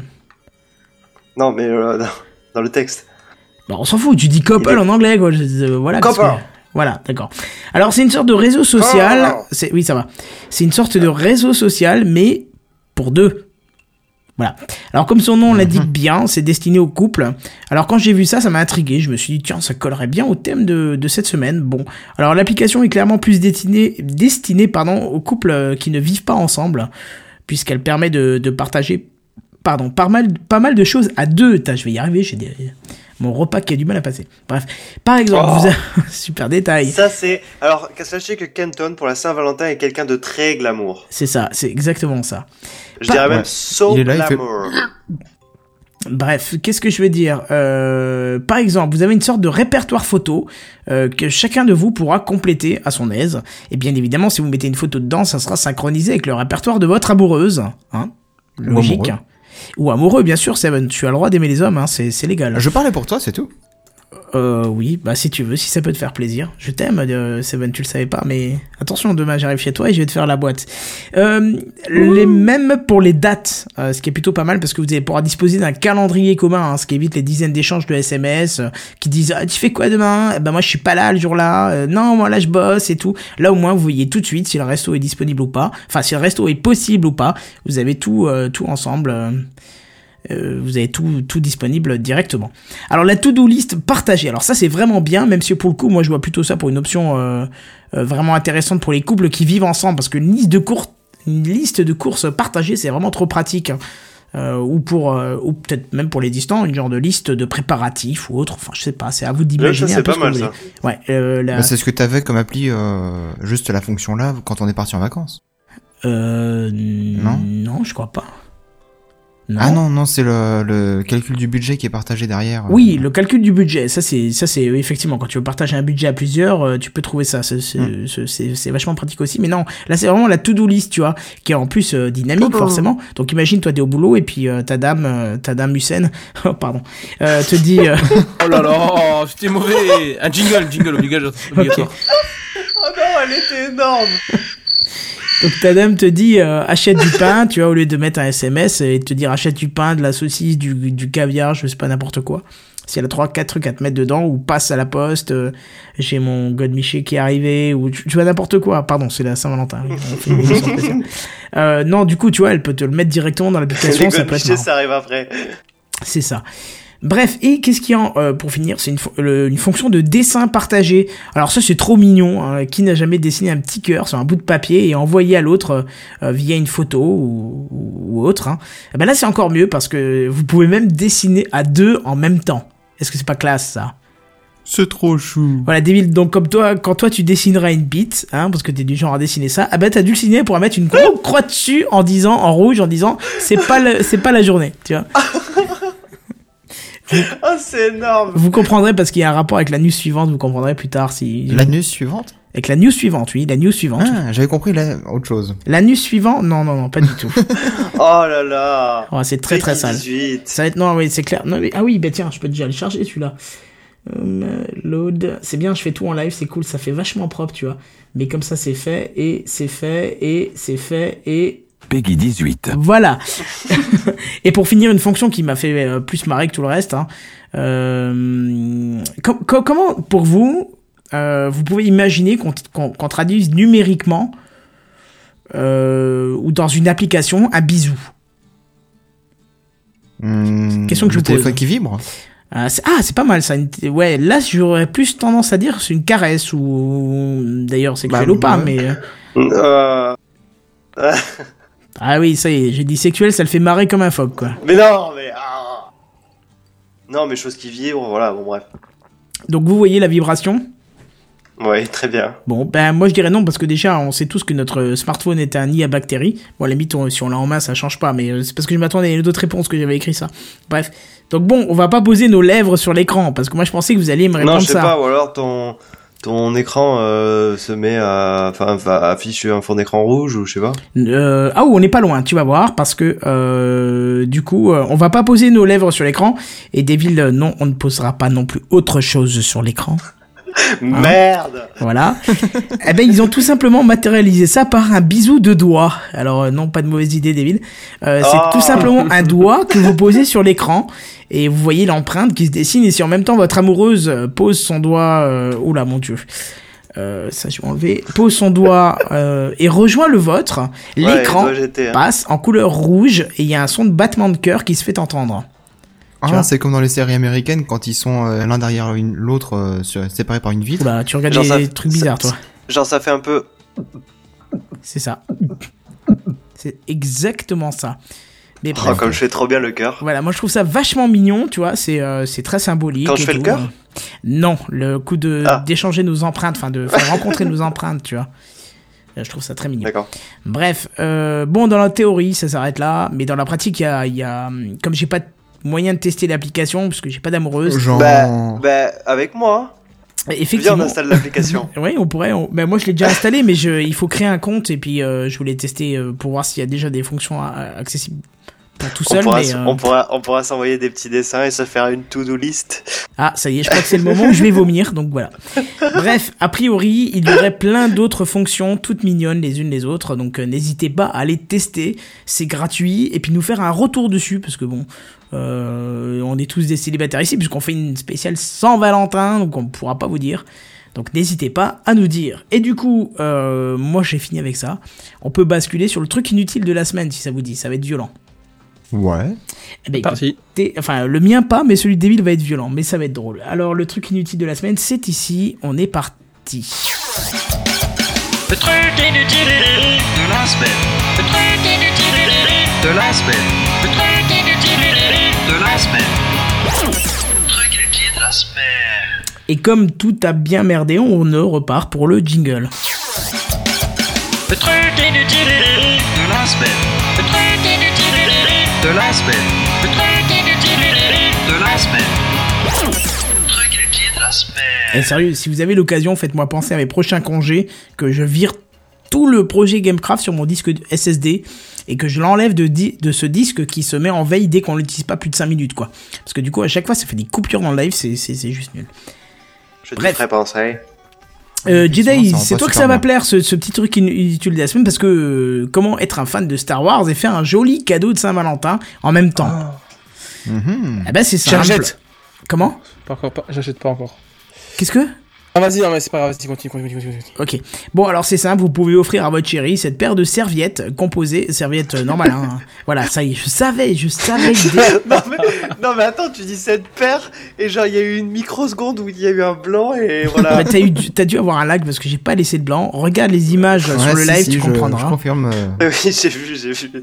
Non, mais euh, dans, le texte.
Bah, on s'en fout, tu dis couple
est-
en anglais, quoi. voilà.
Couple.
Voilà, d'accord. Alors c'est une sorte de réseau social.
Oh.
C'est oui, ça va. C'est une sorte de réseau social, mais pour deux. Voilà. Alors comme son nom l'indique bien, c'est destiné aux couples. Alors quand j'ai vu ça, ça m'a intrigué. Je me suis dit tiens, ça collerait bien au thème de, de cette semaine. Bon, alors l'application est clairement plus destinée, destinée pardon, aux couples euh, qui ne vivent pas ensemble, puisqu'elle permet de, de partager pardon, pas mal, pas mal de choses à deux. Je vais y arriver, j'ai des... mon repas qui a du mal à passer. Bref, par exemple,
Oh.
vous avez... super détail.
Ça, c'est. Alors, sachez que Kenton, pour la Saint-Valentin, est quelqu'un de très glamour.
C'est ça, c'est exactement ça.
Je dirais même
Ouais.
so
fait-
glamour.
Bref, qu'est-ce que je veux dire? Euh, Par exemple, vous avez une sorte de répertoire photo euh, que chacun de vous pourra compléter à son aise. Et bien évidemment, si vous mettez une photo dedans, ça sera synchronisé avec le répertoire de votre amoureuse. Hein
Ou
Logique.
amoureux.
Ou amoureux, bien sûr, Seven. Tu as le droit d'aimer les hommes, hein, c'est c'est légal.
Je parlais pour toi, c'est tout.
Euh, oui, bah si tu veux, si ça peut te faire plaisir. Je t'aime, euh, Seven, tu le savais pas, mais attention, demain j'arrive chez toi et je vais te faire la boîte. Euh, les mêmes pour les dates, euh, ce qui est plutôt pas mal parce que vous allez pouvoir disposer d'un calendrier commun, hein, ce qui évite les dizaines d'échanges de SMS euh, qui disent ah, tu fais quoi demain? Eh Ben moi je suis pas là le jour-là. Euh, non, moi là je bosse et tout. Là au moins vous voyez tout de suite si le resto est disponible ou pas. Enfin si le resto est possible ou pas. Vous avez tout tout ensemble. Euh, vous avez tout, tout disponible directement. Alors la to-do list partagée, alors ça c'est vraiment bien, même si pour le coup moi je vois plutôt ça pour une option euh, euh, vraiment intéressante pour les couples qui vivent ensemble, parce qu'une liste de courses, une liste de courses partagée c'est vraiment trop pratique. hein. Euh, ou pour euh, ou peut-être même pour les distants une genre de liste de préparatifs ou autre enfin je sais pas c'est à vous d'imaginer un
c'est
peu
pas
ce que
mal
vous
ça.
ouais euh, la-
Bah, c'est ce que t'avais comme appli, euh, juste la fonction là, quand on est parti en vacances.
euh,
Non?
non je crois pas
Ah non, non, c'est le, le calcul du budget qui est partagé derrière.
Oui, le calcul du budget, ça c'est ça c'est effectivement quand tu veux partager un budget à plusieurs, euh, tu peux trouver ça, c'est c'est-
Mm.
vachement pratique aussi. Mais non, là c'est vraiment la to-do list, tu vois, qui est en plus euh, dynamique forcément. Donc imagine toi t'es au boulot et puis euh, ta dame, euh, ta dame Hussein, oh, pardon, euh, te dit, euh,
Oh là là, c'était mauvais. Un jingle, jingle obligatoire. obligatoire.
Oh non, elle était énorme
donc ta dame te dit euh, achète du pain, tu vois, au lieu de mettre un SMS et te dire achète du pain, de la saucisse, du, du caviar, je sais pas n'importe quoi. Si elle a trois, quatre trucs à te mettre dedans, ou passe à la poste, euh, j'ai mon godemiché qui est arrivé, ou tu, tu vois n'importe quoi. Pardon, c'est la Saint-Valentin. Euh, non, du coup, tu vois, elle peut te le mettre directement dans l'application, ça peut être
godemichés,
marrant.
ça arrive après.
C'est ça. Bref, et qu'est-ce qu'il y a en- euh, pour finir C'est une, fo- une fonction de dessin partagé. Alors ça c'est trop mignon. hein. Qui n'a jamais dessiné un petit cœur sur un bout de papier et envoyé à l'autre euh, euh, via une photo ou, autre hein. Eh ben là c'est encore mieux parce que vous pouvez même dessiner à deux en même temps. Est-ce que c'est pas classe ça?
C'est trop chou.
Voilà, Devil, donc comme toi, quand toi tu dessineras une bite, hein, parce que t'es du genre à dessiner ça, ah ben t'as dû le signer pour mettre une grosse croix dessus en disant, en rouge, en disant, c'est pas le- pas la journée, tu vois.
Ah, c'est énorme.
Vous comprendrez parce qu'il y a un rapport avec la news suivante, vous comprendrez plus tard si.
La news suivante
Avec la news suivante, oui, la news suivante.
Ah, j'avais compris la... autre chose.
La news suivante, non, non, non, pas du tout.
Oh là là.
Oh, c'est très très sale.
18.
Ça va être, non, oui, c'est clair. Non, mais- ah oui, bah tiens, je peux déjà le charger celui-là. Euh, load, c'est bien, je fais tout en live, c'est cool, ça fait vachement propre, tu vois. Mais comme ça, c'est fait, et c'est fait, et c'est fait, et
Peggy 18.
voilà. et pour finir, une fonction qui m'a fait euh, plus marrer que tout le reste. Hein, euh, com- com- comment, pour vous, euh, vous pouvez imaginer qu'on traduise numériquement euh, ou dans une application un bisou?
Hmm,
Question que je vous pose.
téléphone qui vibre
Ah, c'est ah, c'est pas mal ça. Ouais, là j'aurais plus tendance à dire c'est une caresse ou d'ailleurs sexuelle
Bah,
ou pas, mais Euh, ah oui, ça y est, j'ai dit sexuel, ça le fait marrer comme un phoque quoi.
Mais non, mais. ah. Non, mais choses qui vibrent, voilà, bon, bref.
Donc vous voyez la vibration?
Ouais, très bien.
Bon, ben moi je dirais non parce que déjà on sait tous que notre smartphone est un nid à bactéries. Bon, à la limite on- si on l'a en main ça change pas, mais euh, c'est parce que je m'attendais à d'autres réponses que j'avais écrit ça. Bref, donc bon, on va pas poser nos lèvres sur l'écran parce que moi je pensais que vous alliez me répondre
Non, je sais
ça.
pas, ou alors ton. Ton écran euh, se met à, enfin, affiche un fond d'écran rouge ou je sais pas.
Euh, ah oui, on n'est pas loin, tu vas voir, parce que euh, du coup, euh, on va pas poser nos lèvres sur l'écran. Et Devil, euh, non, on ne posera pas non plus autre chose sur l'écran.
Merde.
Voilà. eh ben, ils ont tout simplement matérialisé ça par un bisou de doigt. Alors, euh, non, pas de mauvaise idée, Devil. Euh, c'est
Oh.
tout simplement un doigt que vous posez sur l'écran. Et vous voyez l'empreinte qui se dessine. Et si en même temps votre amoureuse euh, pose son doigt... Euh, oula, mon Dieu. Euh, ça, je vais enlever. Pose son doigt euh, et rejoint le vôtre.
Ouais,
L'écran
hein.
passe en couleur rouge et il y a un son de battement de cœur qui se fait entendre. Tu vois
Ah, c'est comme dans les séries américaines quand ils sont euh, l'un derrière l'autre euh, séparés par une vitre.
Oula, tu regardes
Genre
des
ça-
trucs
ça-
bizarres, toi.
Genre, ça fait un peu.
C'est ça. C'est exactement ça. Mais
Oh,
bref.
comme je fais trop bien le cœur.
Voilà, moi je trouve ça vachement mignon, tu vois, c'est euh, c'est très symbolique.
Quand je fais le cœur
Non, le coup de
Ah.
d'échanger nos empreintes, enfin de faire rencontrer nos empreintes, tu vois. Euh, Je trouve ça très mignon.
D'accord.
Bref, euh, bon, dans la théorie, ça s'arrête là, mais dans la pratique, il y a, il y a, comme j'ai pas de moyen de tester l'application, parce que j'ai pas d'amoureuse,
Genre.
Bah, bah, avec moi. Viens, on
effectivement.
installe l'application.
Oui, on pourrait. on- Ben, moi, je l'ai déjà installé, mais je, il faut créer un compte et puis euh, je voulais tester euh, pour voir s'il y a déjà des fonctions accessibles pour tout
on,
seul.
pourra,
mais, euh,
on pourra, on pourra s'envoyer des petits dessins et se faire une to-do list.
Ah, ça y est, je crois que c'est le moment où je vais vomir, donc voilà. Bref, a priori, il y aurait plein d'autres fonctions, toutes mignonnes les unes les autres, donc euh, n'hésitez pas à les tester, c'est gratuit, et puis nous faire un retour dessus, parce que bon, euh, on est tous des célibataires ici, puisqu'on fait une spéciale sans Valentin, donc on pourra pas vous dire. Donc n'hésitez pas à nous dire. Et du coup, euh, moi j'ai fini avec ça. On peut basculer sur le truc inutile de la semaine, si ça vous dit, ça va être violent.
Ouais.
Eh ben,
Parti.
enfin, le mien pas, mais celui de Devil va être violent, mais ça va être drôle. Alors, le truc inutile de la semaine, c'est ici, on est parti.
Le truc inutile de la semaine. Le truc inutile de la semaine. Le truc inutile de la semaine. Le truc inutile de la semaine.
Et comme tout a bien merdé, on ne repart pour le jingle.
Le truc inutile de la semaine. Le truc inutile de la semaine. Le truc inutile de la semaine. Le truc inutile de la semaine.
Et sérieux, si vous avez l'occasion, faites-moi penser à mes prochains congés, que je vire tout le projet Gamecraft sur mon disque SSD et que je l'enlève de, di- de ce disque qui se met en veille dès qu'on l'utilise pas plus de 5 minutes, quoi. Parce que du coup, à chaque fois, ça fait des coupures dans le live, c'est c'est- c'est juste nul.
Je
Bref.
te ferai penser.
Euh, Jedi, c'est toi que ça va
bien.
plaire ce, ce petit truc inutile de la semaine parce que euh, comment être un fan de Star Wars et faire un joli cadeau de Saint-Valentin en même temps
Mhm.
Ah bah c'est simple.
J'achète.
Comment?
Pas encore, pas- j'achète pas encore.
Qu'est-ce que?
Ah, vas-y, non, mais c'est pas grave, vas-y, continue, continue, continue. continue.
Ok. Bon alors c'est simple, vous pouvez offrir à votre chérie cette paire de serviettes composées, serviettes euh, normales. Hein. voilà, ça y est, je savais, je savais.
non, mais, non, mais attends, tu dis cette paire et genre il y a eu une microseconde où il y a eu un blanc et voilà.
Bah, t'as eu, t'as dû avoir un lag parce que j'ai pas laissé de blanc. Regarde les images sur le
si,
live,
si,
tu
je-
comprendras.
Je confirme. euh,
oui, j'ai vu, j'ai vu.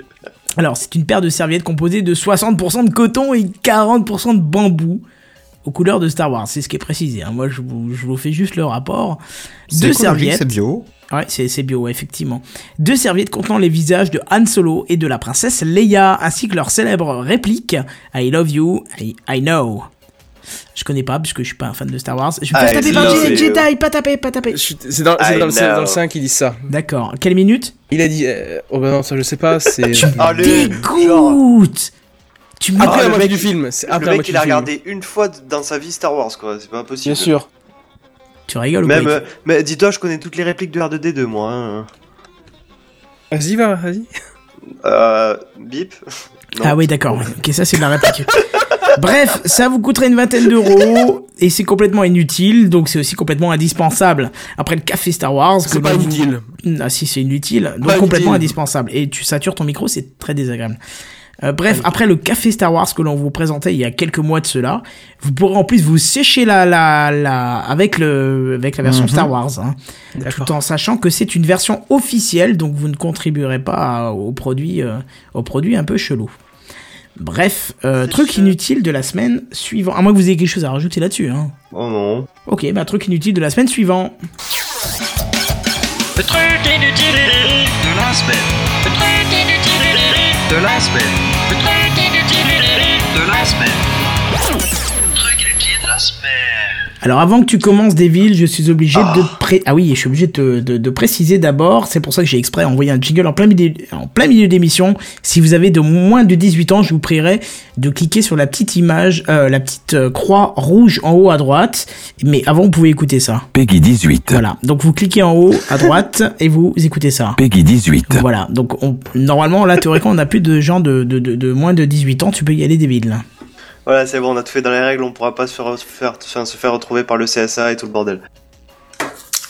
Alors, c'est une paire de serviettes composées de 60% de coton et 40% de bambou. Aux couleurs de Star Wars. C'est ce qui est précisé. hein. Moi, je vous, je vous fais juste le rapport. Deux serviettes.
c'est bio?
Ouais, c'est c'est bio, effectivement. Deux serviettes contenant les visages de Han Solo et de la princesse Leia, ainsi que leur célèbre réplique I love you, I, I know. Je connais pas, puisque je suis pas un fan de Star Wars. Je vais pas
love
par. Jedi, pas taper, pas
suis- C'est dans, c'est
I
dans le, c'est
know.
dans le 5 qu'ils disent ça.
D'accord. Quelle minute?
Il a dit. euh, oh bah non, ça je sais pas, c'est.
Ah, le, genre,
Dégoûte Tu me
Après la
le
moitié
mec-
du film. C'est
le
après la
mec, il a regardé une fois dans sa vie Star Wars, quoi. C'est pas impossible.
Bien sûr.
Tu rigoles ou
Même,
quoi
euh, mais dis-toi, je connais toutes les répliques de R2D2, moi. hein.
Vas-y, va, vas-y.
Euh, bip. Non.
Ah oui, d'accord. Ok, ça c'est de la réplique. Bref, ça vous coûterait une vingtaine d'euros et c'est complètement inutile, donc c'est aussi complètement indispensable. Après le café Star Wars,
C'est
que
pas
vous-
inutile.
Ah si, c'est inutile, donc
Pas
complètement
inutile.
indispensable. Et tu satures ton micro, c'est très désagréable. Euh, bref, après le café Star Wars que l'on vous présentait il y a quelques mois de cela, vous pourrez en plus vous sécher la la la avec le avec la version
Mhm.
Star Wars, hein, tout en sachant que c'est une version officielle, donc vous ne contribuerez pas au produit euh, au produit un peu chelou. Bref, euh, truc inutile de la semaine suivant. À moins que vous ayez quelque chose à rajouter là-dessus. Hein.
Oh non.
Ok, bah truc inutile de la semaine suivant.
Le truc inutile de la semaine. Le truc inutile de la semaine. Truc inutile de la semaine. Truc inutile de la semaine.
Alors avant que tu commences des villes, je suis obligé de pré... ah oui, je suis obligé de, te- de, de préciser d'abord. C'est pour ça que j'ai exprès envoyé un jingle en plein milieu, en plein milieu d'émission. Si vous avez de moins de 18 ans, je vous prierai de cliquer sur la petite image, euh, la petite euh, croix rouge en haut à droite. Mais avant, vous pouvez écouter ça.
Peggy 18.
Voilà. Donc vous cliquez en haut à droite et vous écoutez ça.
Peggy 18.
Voilà. Donc on, normalement, là théoriquement, on n'a plus de gens de, de, de, de moins de 18 ans. Tu peux y aller des villes.
Voilà, c'est bon, on a tout fait dans les règles, on pourra pas se faire, retrouver par le CSA et tout le bordel.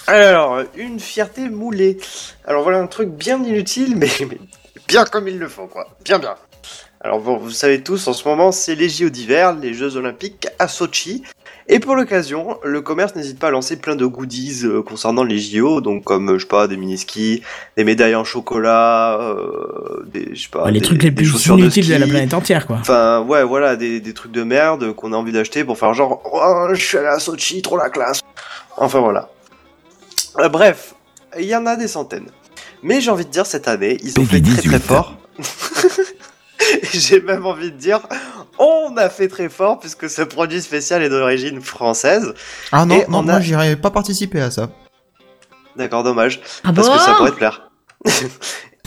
Alors, une fierté moulée. Alors voilà un truc bien inutile, mais, bien comme il le faut, quoi. Bien, bien. Alors vous savez tous, en ce moment, c'est les JO d'hiver, les Jeux Olympiques à Sochi. Et pour l'occasion, le commerce n'hésite pas à lancer plein de goodies euh, concernant les JO, donc comme, euh, je sais pas, des mini-skis, des médailles en chocolat, euh, des, je sais pas,
Ouais, les
des-
trucs les plus
de
inutiles de, la planète entière, quoi.
Enfin, ouais, voilà, des, des trucs de merde qu'on a envie d'acheter pour faire genre, oh, je suis allé à Sochi, trop la classe. Enfin, voilà. Euh, bref, il y en a des centaines. Mais j'ai envie de dire, cette année, ils ont fait
Peggy
très très
18.
fort. j'ai même envie de dire, on a fait très fort puisque ce produit spécial est d'origine française.
Ah non, non,
on
moi
a-
j'irais pas participer à ça.
D'accord, dommage.
Ah
parce
bon
que ça pourrait te plaire.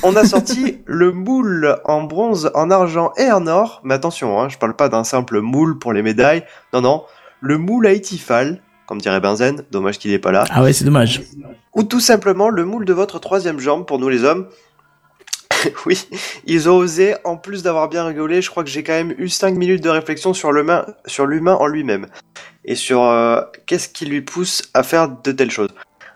On a sorti le moule en bronze, en argent et en or. Mais attention, hein, je parle pas d'un simple moule pour les médailles. Non, non. Le moule à Itifal, comme dirait Benzen. Dommage qu'il est pas là.
Ah ouais, c'est dommage.
Ou tout simplement le moule de votre troisième jambe pour nous les hommes. oui, ils ont osé, en plus d'avoir bien rigolé, je crois que j'ai quand même eu 5 minutes de réflexion sur l'humain, en lui-même. Et sur euh, qu'est-ce qui lui pousse à faire de telles choses.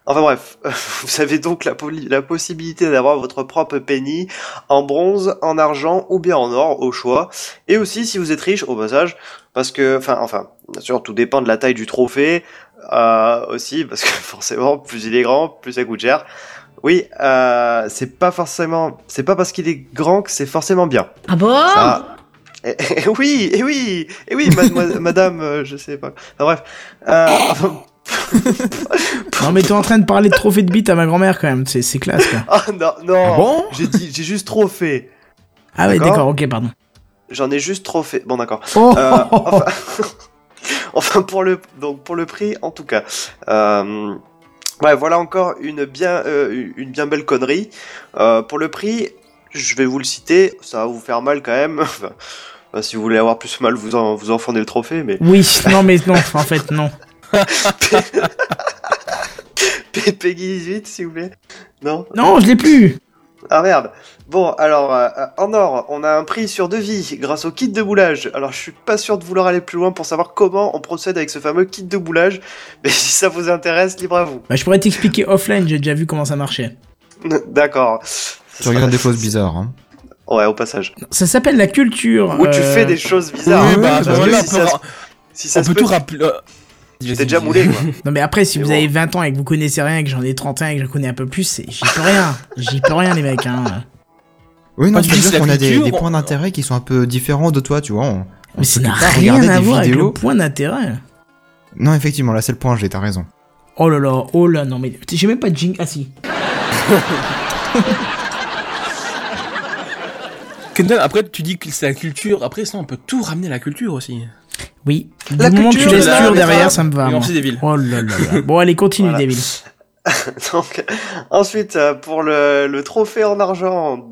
Enfin bref, vous avez donc la possibilité d'avoir votre propre penny en bronze, en argent ou bien en or au choix. Et aussi si vous êtes riche au passage, parce que, enfin, enfin, bien sûr tout dépend de la taille du trophée euh, aussi, parce que forcément plus il est grand, plus ça coûte cher. Oui, euh, c'est pas forcément, c'est pas parce qu'il est grand que c'est forcément bien.
Ah bon?
Ça- oui, et oui, et oui, madame, madame euh, je sais pas. Enfin, bref. Euh, enfin,
Non mais t'es en train de parler de trophée de bite à ma grand-mère quand même, c'est c'est classe quoi.
Ah non, non.
Ah bon?
J'ai dit, j'ai juste trop fait.
Ah ouais,
D'accord?
d'accord, ok, pardon.
J'en ai juste trop fait. Bon d'accord.
Oh,
Euh, enfin, enfin, pour le donc pour le prix en tout cas. Euh, ouais, voilà encore une bien euh, une bien belle connerie. Euh, pour le prix, je vais vous le citer. Ça va vous faire mal quand même. Enfin, si vous voulez avoir plus mal, vous en vous enfondez le trophée, mais
Oui, non mais non, en fait non.
Peggy 18 s'il vous plaît. Non?
Non, je l'ai plus.
Ah merde. Bon, alors, euh, en or, on a un prix sur devis grâce au kit de boulage. Alors, je suis pas sûr de vouloir aller plus loin pour savoir comment on procède avec ce fameux kit de boulage. Mais si ça vous intéresse, libre à vous.
Bah, je pourrais t'expliquer offline, j'ai déjà vu comment ça marchait.
D'accord.
Tu regardes des choses bizarres. Hein.
Ouais, au passage.
Ça s'appelle la culture.
Où tu
euh,
fais des choses bizarres.
Oui, bah,
parce que
voilà,
si
on peut-
ça, si ça
on
se
peut
peut,
tout rappeler. euh,
t'es déjà moulé, quoi.
Non mais après, si
Mais
vous
bon.
avez 20 ans et que vous connaissez rien, et que j'en ai 31 et que je connais un peu plus, j'y peux rien. J'y peux rien les mecs. Hein.
Oui, non,
la
qu'on a des,
culture,
des
on-
points d'intérêt qui sont un peu différents de toi, tu vois. On, On
Mais ça n'a rien à
des
voir avec
vidéos.
le point d'intérêt.
Non, effectivement, là c'est le point G, t'as raison.
Oh là là, oh là, non mais j'ai même pas de jing. Ah si.
Kenton, après, tu dis que c'est la culture. Après, ça, on peut tout ramener à la culture aussi.
Oui.
La
du moment que tu
culture
laisses
la-
derrière, ça me va.
On.
Oh là là là. Bon, allez, continue,
Voilà. Donc, ensuite, euh, pour le, le trophée en argent,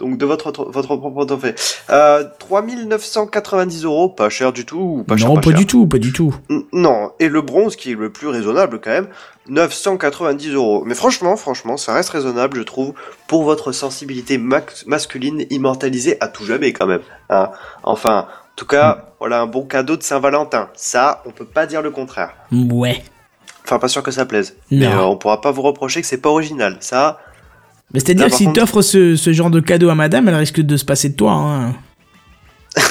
donc de votre, votre propre trophée, euh, 3990 euros, pas cher du tout, ou pas cher,
non,
pas,
pas
cher.
du tout, pas du tout.
N- Non, et le bronze, qui est le plus raisonnable quand même, 990 euros. Mais franchement, franchement, ça reste raisonnable, je trouve, pour votre sensibilité masculine immortalisée à tout jamais quand même. hein. Enfin, en tout cas, voilà un bon cadeau de Saint-Valentin. Ça, on peut pas dire le contraire.
Ouais.
Enfin, pas sûr que ça plaise. Mais
Non.
euh, on pourra pas vous reprocher que c'est pas original. Ça,
Mais c'est-à-dire que si
contre-
t'offres ce, ce genre de cadeau à madame, elle risque de se passer de toi. Hein.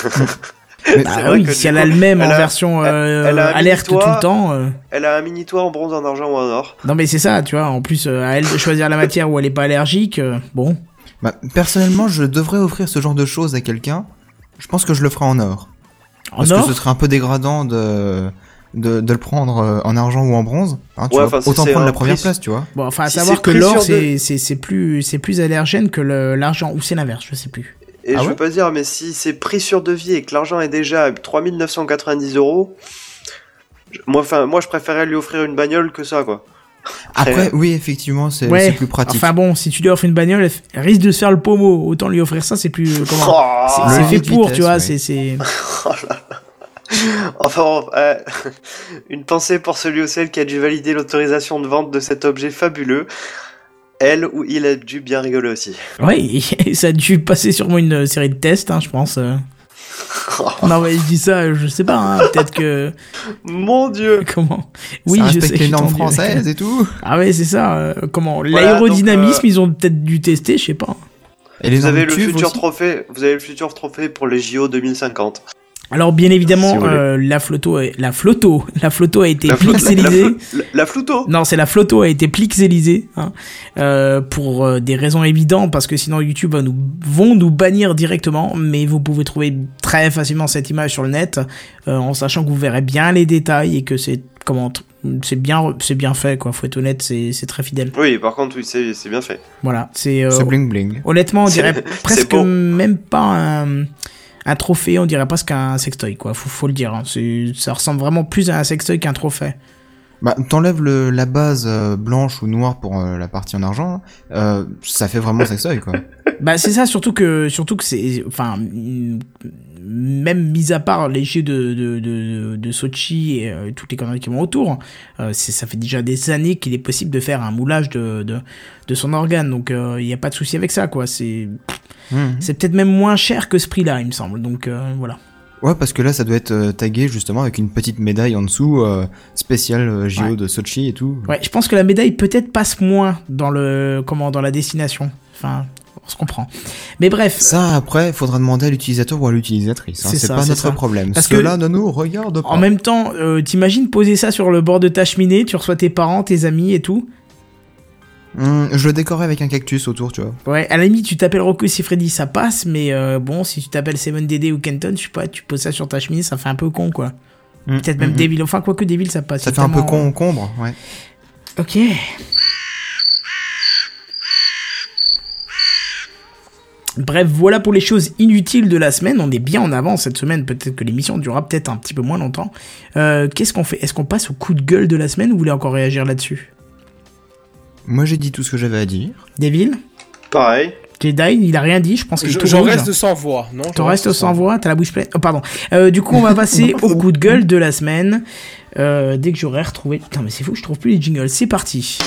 Bah oui, si elle
coup,
a le même
elle
en
a-
version
elle-
euh,
elle
alerte tout le temps. euh.
elle a un mini toit en bronze, en argent ou en or.
Non mais c'est ça, tu vois. En plus, euh, à elle de choisir la matière où elle est pas allergique. euh, bon.
Bah, personnellement, je devrais offrir ce genre de choses à quelqu'un. Je pense que je le ferai en or.
En
Parce
or?
que ce serait un peu dégradant de, de, de le prendre euh, en argent ou en bronze. hein, tu
Ouais,
vois.
enfin, si
Autant prendre la première
prix-
place, tu vois.
Bon, enfin, à
Si
savoir que l'or,
sur
c'est c'est- c'est plus, c'est plus allergène que l'argent, ou c'est l'inverse, je sais plus.
Et
Ah
je
ouais
veux pas dire, mais si c'est prix sur devis et que l'argent est déjà à 3990 euros, moi, enfin, moi, je préférais lui offrir une bagnole que ça, quoi.
Après, oui, effectivement, c'est
Ouais.
plus pratique.
Enfin bon, si tu lui offres une bagnole, elle, risque de se faire le pommeau. Autant lui offrir ça, c'est plus. euh, Comment
Oh,
C'est fait pour,
vitesse,
tu vois.
ouais.
C'est c'est.
Enfin, bon, euh, une pensée pour celui ou celle qui a dû valider l'autorisation de vente de cet objet fabuleux. Elle ou il a dû bien rigoler aussi.
Et ça a dû passer sûrement une euh, série de tests, hein, je pense. euh. Non mais je dis ça, je sais pas. Hein, Peut-être que.
Mon dieu
Comment? Oui,
ça
je sais.
les normes françaises et tout.
Ah ouais, c'est ça. euh, comment L'aérodynamisme,
euh,
ils ont peut-être dû tester, je sais pas.
Et les
Vous avez le futur
aussi.
trophée. Vous avez le futur trophée pour les JO 2050.
Alors bien évidemment,
Si
euh, la floto, est- la floto, la floto a été
La, la, flouto.
Non, c'est la floto a été pixelisée hein, euh, pour euh, des raisons évidentes parce que sinon YouTube va nous vont nous bannir directement. Mais vous pouvez trouver très facilement cette image sur le net euh, en sachant que vous verrez bien les détails et que c'est comment c'est bien c'est bien fait quoi. Faut être honnête, c'est c'est très fidèle.
Oui, par contre, oui, c'est c'est bien fait.
Voilà, c'est euh,
C'est bling bling.
honnêtement on dirait presque même pas un un trophée, on dirait presque un sextoy quoi. Faut le dire. hein. Ça ressemble vraiment plus à un sextoy qu'un trophée.
Bah, t'enlèves le- la base euh, blanche ou noire pour euh, la partie en argent, euh, ça fait vraiment sextoy, quoi.
Bah c'est ça surtout que surtout que c'est enfin même mis à part les jeux de de de, de Sochi et euh, toutes les conneries qui vont autour, euh, ça fait déjà des années qu'il est possible de faire un moulage de de, de son organe donc il y a pas de souci avec ça quoi, c'est
Mhm.
c'est peut-être même moins cher que ce prix-là, il me semble. Donc euh, voilà.
Ouais, parce que là, ça doit être euh, tagué justement avec une petite médaille en dessous, euh, spéciale euh, JO
Ouais.
de Sochi et tout.
Ouais, je pense que la médaille peut-être passe moins dans le comment dans la destination. Enfin, on se comprend. Mais bref,
Ça, après, faudra demander à l'utilisateur ou à l'utilisatrice. hein,
C'est
pas notre
ça.
problème.
Parce que-
Cela ne nous regarde pas.
en même temps, euh, t'imagines poser ça sur le bord de ta cheminée, tu reçois tes parents, tes amis et tout.
Hum, je le décorais avec un cactus autour, tu vois.
Ouais, à la limite, tu t'appelles Rocco Freddy, ça passe, mais euh, bon, si tu t'appelles Seven Dédé ou Kenton, je sais pas, tu poses ça sur ta chemise, ça fait un peu con, quoi.
Hum,
Peut-être même
hum, hum.
Devil, enfin, quoique Devil, ça passe.
Ça fait un peu
tellement-
concombre, ouais.
Ok. Bref, voilà pour les choses inutiles de la semaine. On est bien en avance cette semaine. Peut-être que l'émission durera peut-être un petit peu moins longtemps. Euh, Qu'est-ce qu'on fait? Est-ce qu'on passe au coup de gueule de la semaine ou vous voulez encore réagir là-dessus?
Moi, j'ai dit tout ce que j'avais à dire.
Devil
Pareil.
Jedi, il a rien dit, je pense tout
J'en reste sans voix, non
T'en restes sans voix, t'as la bouche pleine. Oh, pardon. Euh, du coup, on va passer au coup de gueule de la semaine. Euh, dès que j'aurai retrouvé. Putain, mais c'est fou, je trouve plus les jingles. C'est parti.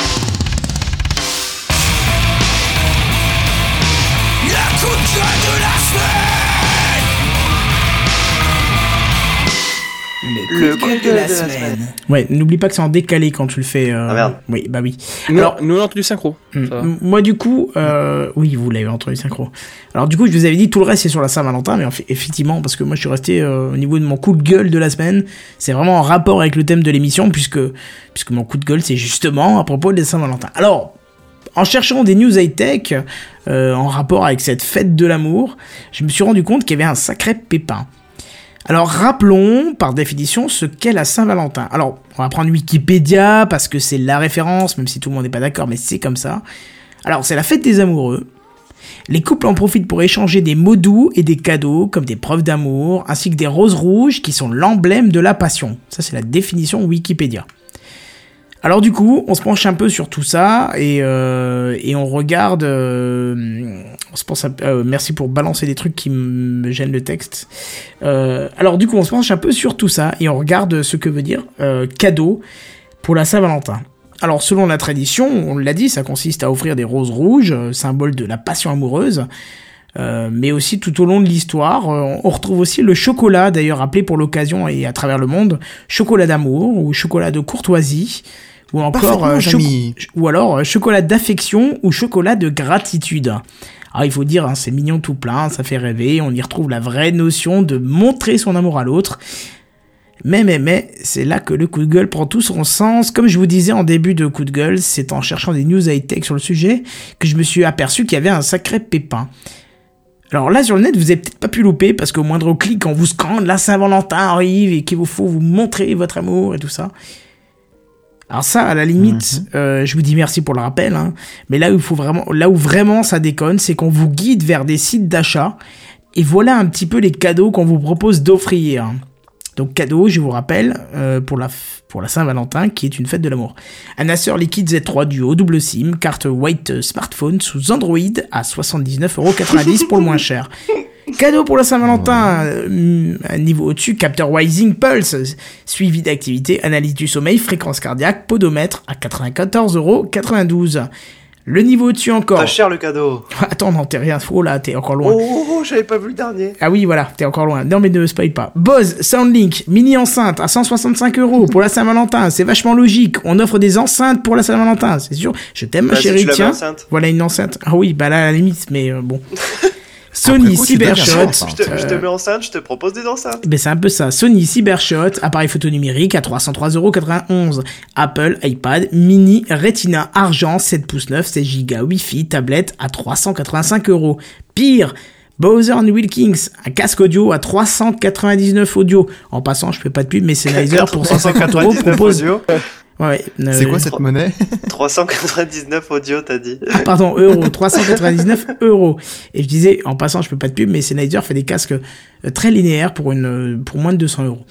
Le coup de la semaine.
Ouais, n'oublie pas que c'est en décalé quand tu le fais. euh,
Ah, merde.
Oui, bah oui.
Nous,
Alors-
nous on a entendu synchro.
Mm.
Ça va.
M- Moi, du coup, euh, oui, vous l'avez entendu synchro. Alors, du coup, je vous avais dit tout le reste c'est sur la Saint-Valentin, mais effectivement, parce que moi, je suis resté euh, au niveau de mon coup de gueule de la semaine. C'est vraiment en rapport avec le thème de l'émission, puisque puisque mon coup de gueule, c'est justement à propos de Saint-Valentin. Alors. En cherchant des news high-tech euh, en rapport avec cette fête de l'amour, je me suis rendu compte qu'il y avait un sacré pépin. Alors rappelons par définition ce qu'est la Saint-Valentin. Alors on va prendre Wikipédia parce que c'est la référence, même si tout le monde n'est pas d'accord, mais c'est comme ça. Alors c'est la fête des amoureux. Les couples en profitent pour échanger des mots doux et des cadeaux comme des preuves d'amour, ainsi que des roses rouges qui sont l'emblème de la passion. Ça c'est la définition Wikipédia. Alors du coup, on se penche un peu sur tout ça et, euh, on regarde. euh, on se pense. à- euh, merci pour balancer des trucs qui me gênent le texte. Euh, alors du coup, on se penche un peu sur tout ça et on regarde ce que veut dire euh, cadeau pour la Saint-Valentin. Alors selon la tradition, on l'a dit, ça consiste à offrir des roses rouges, symbole de la passion amoureuse. Euh, mais aussi tout au long de l'histoire, euh, on retrouve aussi le chocolat, d'ailleurs appelé pour l'occasion et à travers le monde, chocolat d'amour ou chocolat de courtoisie, ou encore euh, ou alors chocolat d'affection ou chocolat de gratitude. Alors il faut dire, hein, c'est mignon tout plein, ça fait rêver, on y retrouve la vraie notion de montrer son amour à l'autre. Mais, mais, mais, c'est là que le coup de gueule prend tout son sens. Comme je vous disais en début de coup de gueule, c'est en cherchant des news high-tech sur le sujet que je me suis aperçu qu'il y avait un sacré pépin. Alors là, sur le net, vous avez peut-être pas pu louper parce qu'au moindre clic, on vous scande, la Saint-Valentin arrive et qu'il vous faut vous montrer votre amour et tout ça. Alors ça, à la limite, euh, je vous dis merci pour le rappel, hein, mais là où, il faut vraiment, là où vraiment ça déconne, c'est qu'on vous guide vers des sites d'achat et voilà un petit peu les cadeaux qu'on vous propose d'offrir. Donc cadeau, je vous rappelle, euh, pour la, f- pour la Saint-Valentin, qui est une fête de l'amour. Un Acer Liquid Z3 Duo double SIM, carte White smartphone sous Android à 79,90€ pour le moins cher. Cadeau pour la Saint-Valentin, euh, un niveau au-dessus, capteur Wising Pulse, suivi d'activité, analyse du sommeil, fréquence cardiaque, podomètre à 94,92€. Le niveau au-dessus encore.
Pas cher le cadeau.
Attends, non, t'es rien faux là, t'es encore loin.
Oh, oh, oh, j'avais pas vu le dernier.
Ah oui, voilà, t'es encore loin. Non, mais ne spoil pas. Bose Soundlink, mini enceinte à 165 euros pour la Saint-Valentin. C'est vachement logique. On offre des enceintes pour la Saint-Valentin, c'est sûr. Je t'aime, ma
Bah, si
chérie.
tu l'avais
Tiens,
enceinte.
voilà une enceinte. Ah oui, bah là, à la limite, mais euh, bon. Sony Cybershot.
Je te, je te mets enceinte, je te propose des enceintes.
ben c'est un peu ça. Sony Cybershot, appareil photo numérique à 303,91€. Apple iPad mini Retina argent 7 pouces 9, 16 Go Wi-Fi tablette à 385 euros. Pire, Bowser Wilkins, un casque audio à 399 audio. En passant, je fais pas de pub, mais Sennheiser pour 150 euros
399
propose. Ouais, euh,
C'est quoi cette monnaie
399 audio, t'as dit.
Ah, pardon, euros, 399 euros. Et je disais, en passant, je peux pas de pub, mais Sennheiser fait des casques euh, très linéaires pour une, euh, pour moins de 200 euros.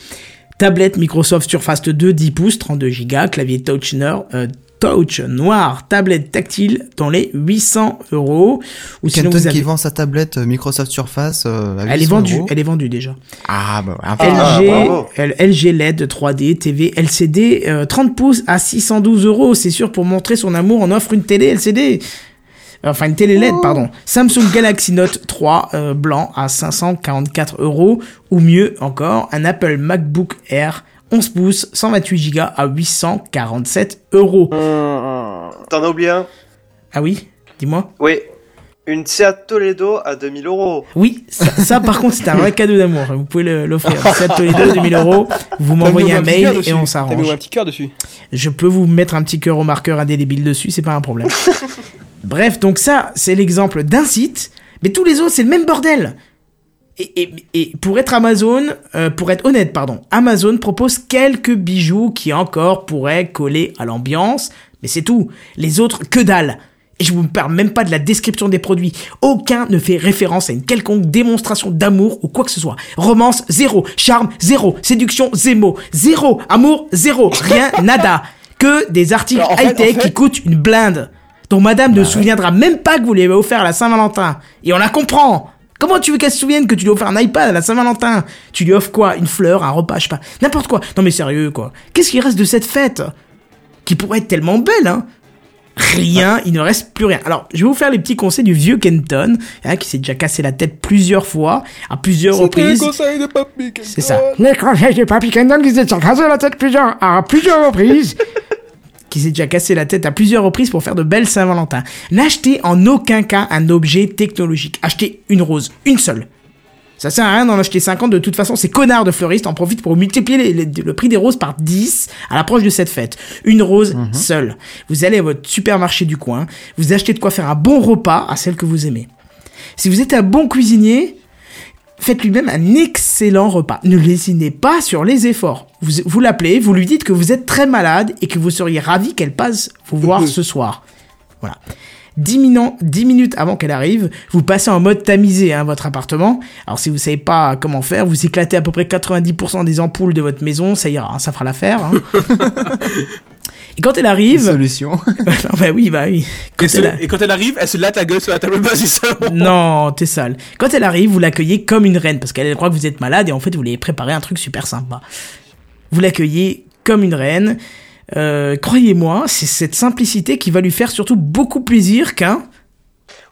Tablette Microsoft Surface 2 10 pouces, 32 Go, clavier touch, nor- euh, touch noir, tablette tactile dans les 800 euros. Ou sinon
Kenton
vous avez...
qui vend sa tablette euh, Microsoft Surface euh, à
Elle est
800
vendue,
euros.
elle est vendue déjà.
Ah bah ouais, un peu.
Ah,
LG,
bravo.
LG LED 3D, TV, LCD, euh, 30 pouces à 612 euros. C'est sûr, pour montrer son amour, on offre une télé LCD. Enfin, une télé LED, pardon. Samsung Galaxy Note 3 euh, blanc à 544 euros. Ou mieux encore, un Apple MacBook Air 11 pouces, 128 Go à 847 euros.
T'en as oublié un?
Ah oui? Dis-moi.
Oui. Une Seat Toledo à 2000 euros.
Oui, ça, ça, par contre, c'est un vrai cadeau d'amour. Vous pouvez l'offrir. Seat Toledo, 2000 euros. Vous m'envoyez un mail et on
T'as mis
s'arrange.
un petit cœur dessus.
Je peux vous mettre un petit cœur au marqueur indélébile dessus, c'est pas un problème. Bref, donc ça, c'est l'exemple d'un site, mais tous les autres, c'est le même bordel. Et, et- et pour être Amazon, euh, pour être honnête, pardon, Amazon propose quelques bijoux qui encore pourraient coller à l'ambiance, mais c'est tout. Les autres, que dalle. Et je vous parle même pas de la description des produits. Aucun ne fait référence à une quelconque démonstration d'amour ou quoi que ce soit. Romance, zéro. Charme, zéro. Séduction, zéro. Zéro. Amour, zéro. Rien, nada. Que des articles
en fait-
high-tech
en fait-
qui coûtent une blinde. dont madame ne se souviendra même pas que vous lui avez offert à la Saint-Valentin. Et on la comprend. Comment tu veux qu'elle se souvienne que tu lui as offert un iPad à la Saint-Valentin? Tu lui offres quoi? Une fleur, un repas, je sais pas. N'importe quoi. Non mais sérieux, quoi. Qu'est-ce qui reste de cette fête? Qui pourrait être tellement belle, hein? Rien, il ne reste plus rien. Alors, je vais vous faire les petits conseils du vieux Kenton, hein, qui s'est déjà cassé la tête plusieurs fois, à plusieurs reprises.
conseil de papy.
C'est ça.
Les conseils de Papy Kendall qui s'est cassé la tête plusieurs, à plusieurs reprises.
Qui s'est déjà cassé la tête à plusieurs reprises pour faire de belles Saint-Valentin. N'achetez en aucun cas un objet technologique. Achetez une rose, une seule. Ça sert à rien d'en acheter 50, de toute façon, ces connards de fleuristes en profitent pour multiplier les- les- le prix des roses par 10 à l'approche de cette fête. Une rose seule. Vous allez à votre supermarché du coin, vous achetez de quoi faire un bon repas à celle que vous aimez. Si vous êtes un bon cuisinier, Faites lui-même un excellent repas. Ne lésinez pas sur les efforts. Vous, vous l'appelez, vous lui dites que vous êtes très malade et que vous seriez ravi qu'elle passe vous voir ce soir. Voilà. 10, minu- 10 minutes avant qu'elle arrive, vous passez en mode tamisé hein, votre appartement. Alors si vous savez pas comment faire, vous éclatez à peu près 90% des ampoules de votre maison, ça ira, hein, ça fera l'affaire. hein. et quand elle arrive...
Solution.
non, bah oui, bah oui. Quand
Et,
elle
quand elle arrive, elle se latte la gueule sur la table basse du salon.
non, t'es sale. Quand elle arrive, vous l'accueillez comme une reine, parce qu'elle croit que vous êtes malade et en fait, vous lui avez préparé un truc super sympa. Vous l'accueillez comme une reine. Euh, Croyez-moi, c'est cette simplicité qui va lui faire surtout beaucoup plaisir qu'un...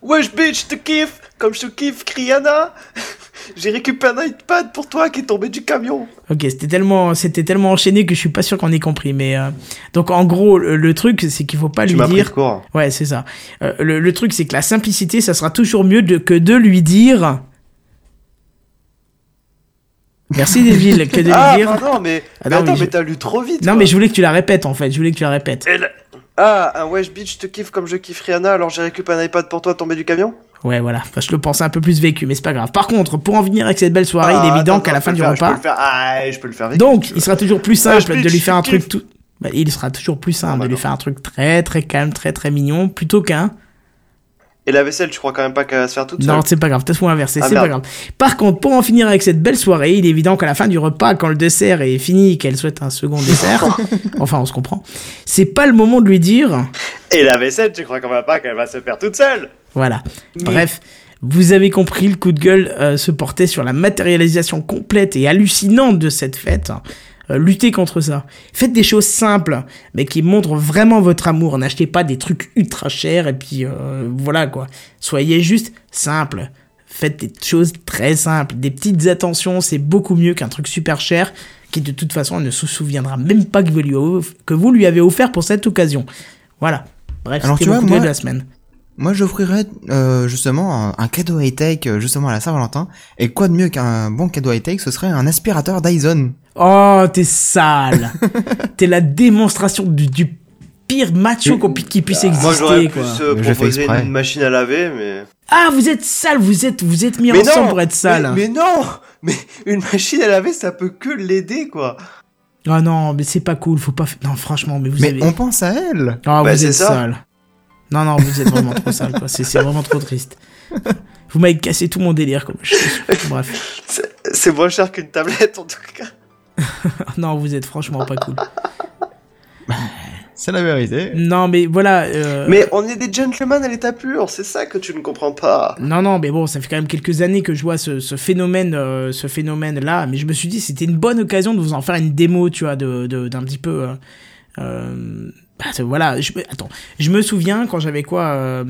Wesh bitch, te kiffe Comme je te kiffe, Kriana J'ai récupéré un iPad pour toi qui est tombé du camion.
Ok, c'était tellement, c'était tellement enchaîné que je suis pas sûr qu'on ait compris. Mais euh, donc en gros, le, le truc, c'est qu'il faut pas
Tu
lui
m'as pris
dire.
court.
Ouais, c'est ça. Euh, le, le truc, c'est que la simplicité, ça sera toujours mieux de, que de lui dire. Merci Deville, que de lui
Ah,
dire.
mais,
Ah
mais
non,
attends,
mais je-
mais t'as lu trop vite.
Non,
quoi.
mais je voulais que tu la répètes en fait. Je voulais que tu la répètes.
Et le- Ah, un wesh bitch, je te kiffe comme je kiffe Rihanna, alors j'ai récupéré un iPad pour toi tombé du camion
Ouais, voilà. Enfin, je le pensais un peu plus vécu, mais c'est pas grave. Par contre, pour en venir avec cette belle soirée, il est
Ah,
évident qu'à la fin du
faire, je peux
repas.
le faire. Ah, je peux le faire avec.
Donc, il sera toujours plus simple de lui faire un truc tout. Bah, il sera toujours plus simple
Ah, bah
de lui
non.
faire un truc très très calme, très très mignon, plutôt qu'un.
Et la vaisselle, tu crois quand même pas qu'elle va se faire toute seule
Non, c'est pas grave, t'as tout inversé,
Ah,
c'est pas grave. Par contre, pour en finir avec cette belle soirée, il est évident qu'à la fin du repas, quand le dessert est fini et qu'elle souhaite un second dessert, enfin on se comprend, c'est pas le moment de lui dire,
Et la vaisselle, tu crois quand même pas qu'elle va se faire toute seule
voilà. Bref, vous avez compris, le coup de gueule euh, se portait sur la matérialisation complète et hallucinante de cette fête. Euh, luttez contre ça. Faites des choses simples, mais qui montrent vraiment votre amour. N'achetez pas des trucs ultra chers et puis euh, voilà quoi. Soyez juste simple. Faites des choses très simples. Des petites attentions, c'est beaucoup mieux qu'un truc super cher qui de toute façon ne se souviendra même pas que vous lui, off- que vous lui avez offert pour cette occasion. Voilà. Bref, c'était
vois,
coup de gueule
moi-
de la semaine.
Moi, j'offrirais euh, justement un, un cadeau high-tech euh, justement à la Saint-Valentin. Et quoi de mieux qu'un bon cadeau high-tech, ce serait un aspirateur Dyson.
Oh, t'es sale. t'es la démonstration du, du pire macho qui puisse exister,
Moi j'aurais
quoi.
plus euh,
Mais j'ai fait
proposé une machine à laver, mais.
Ah, vous êtes sale, vous êtes, vous êtes mis
mais
ensemble
non
pour être sale.
mais, mais non Mais une machine à laver, ça peut que l'aider, quoi
Ah non, mais c'est pas cool, faut pas. f- Non, franchement, mais vous
Mais
avez.
on pense à elle.
Ah,
Bah,
vous êtes
ça.
sale. Non, non, vous êtes vraiment trop sale, quoi. C'est c'est vraiment trop triste. Vous m'avez cassé tout mon délire, quoi. Je- Bref.
C'est- moins cher qu'une tablette, en tout cas.
Non, vous êtes franchement pas cool.
C'est la vérité.
Non, mais voilà. euh,
Mais on est des gentlemen à l'état pur, c'est ça que tu ne comprends pas.
Non, non, mais bon, ça fait quand même quelques années que je vois ce, ce phénomène, euh, ce phénomène-là. Mais je me suis dit, c'était une bonne occasion de vous en faire une démo, tu vois, de, de- d'un petit peu. euh, euh, bah, voilà, je, me- attends, je me souviens quand j'avais quoi,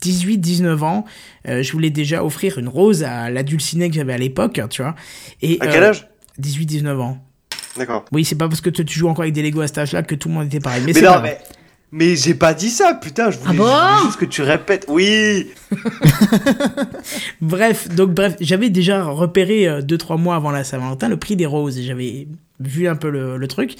18, 19 ans, euh, je voulais déjà offrir une rose à l'adulciné que j'avais à l'époque, tu vois. Et,
À quel
euh,
âge?
18, 19 ans.
D'accord.
Oui, c'est pas parce que tu joues encore avec des Lego à cet âge-là que tout le monde était pareil. Mais,
non,
pas
mais. Mais j'ai pas dit ça, putain, je voulais,
Ah bon
je voulais juste que tu répètes. Oui
Bref, donc bref, j'avais déjà repéré euh, deux trois mois avant la Saint-Valentin le prix des roses et j'avais vu un peu le, le truc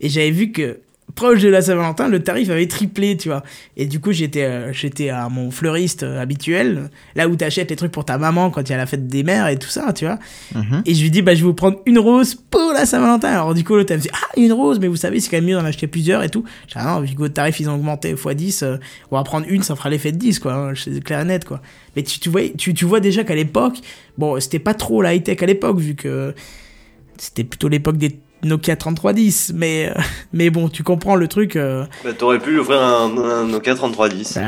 et j'avais vu que proche de la Saint-Valentin le tarif avait triplé, tu vois. Et du coup j'étais euh, j'étais à mon fleuriste euh, habituel, là où t'achètes les trucs pour ta maman quand il y a la fête des mères et tout ça, tu vois.
Mhm.
Et je lui dis bah je vais vous prendre une rose pour la Saint-Valentin. Alors du coup l'autre elle me dit ah une rose mais vous savez c'est quand même mieux d'en acheter plusieurs et tout. J'ai dit ah non vu que vos tarifs ils ont augmenté x 10, euh, on va prendre une ça fera l'effet de 10 quoi, hein, c'est clair et net quoi. Mais tu, tu vois tu, tu vois déjà qu'à l'époque bon c'était pas trop la high tech à l'époque vu que c'était plutôt l'époque des Nokia 3310 mais euh, mais bon tu comprends le truc. euh,
Bah, t'aurais pu lui offrir un, un Nokia 3310.
un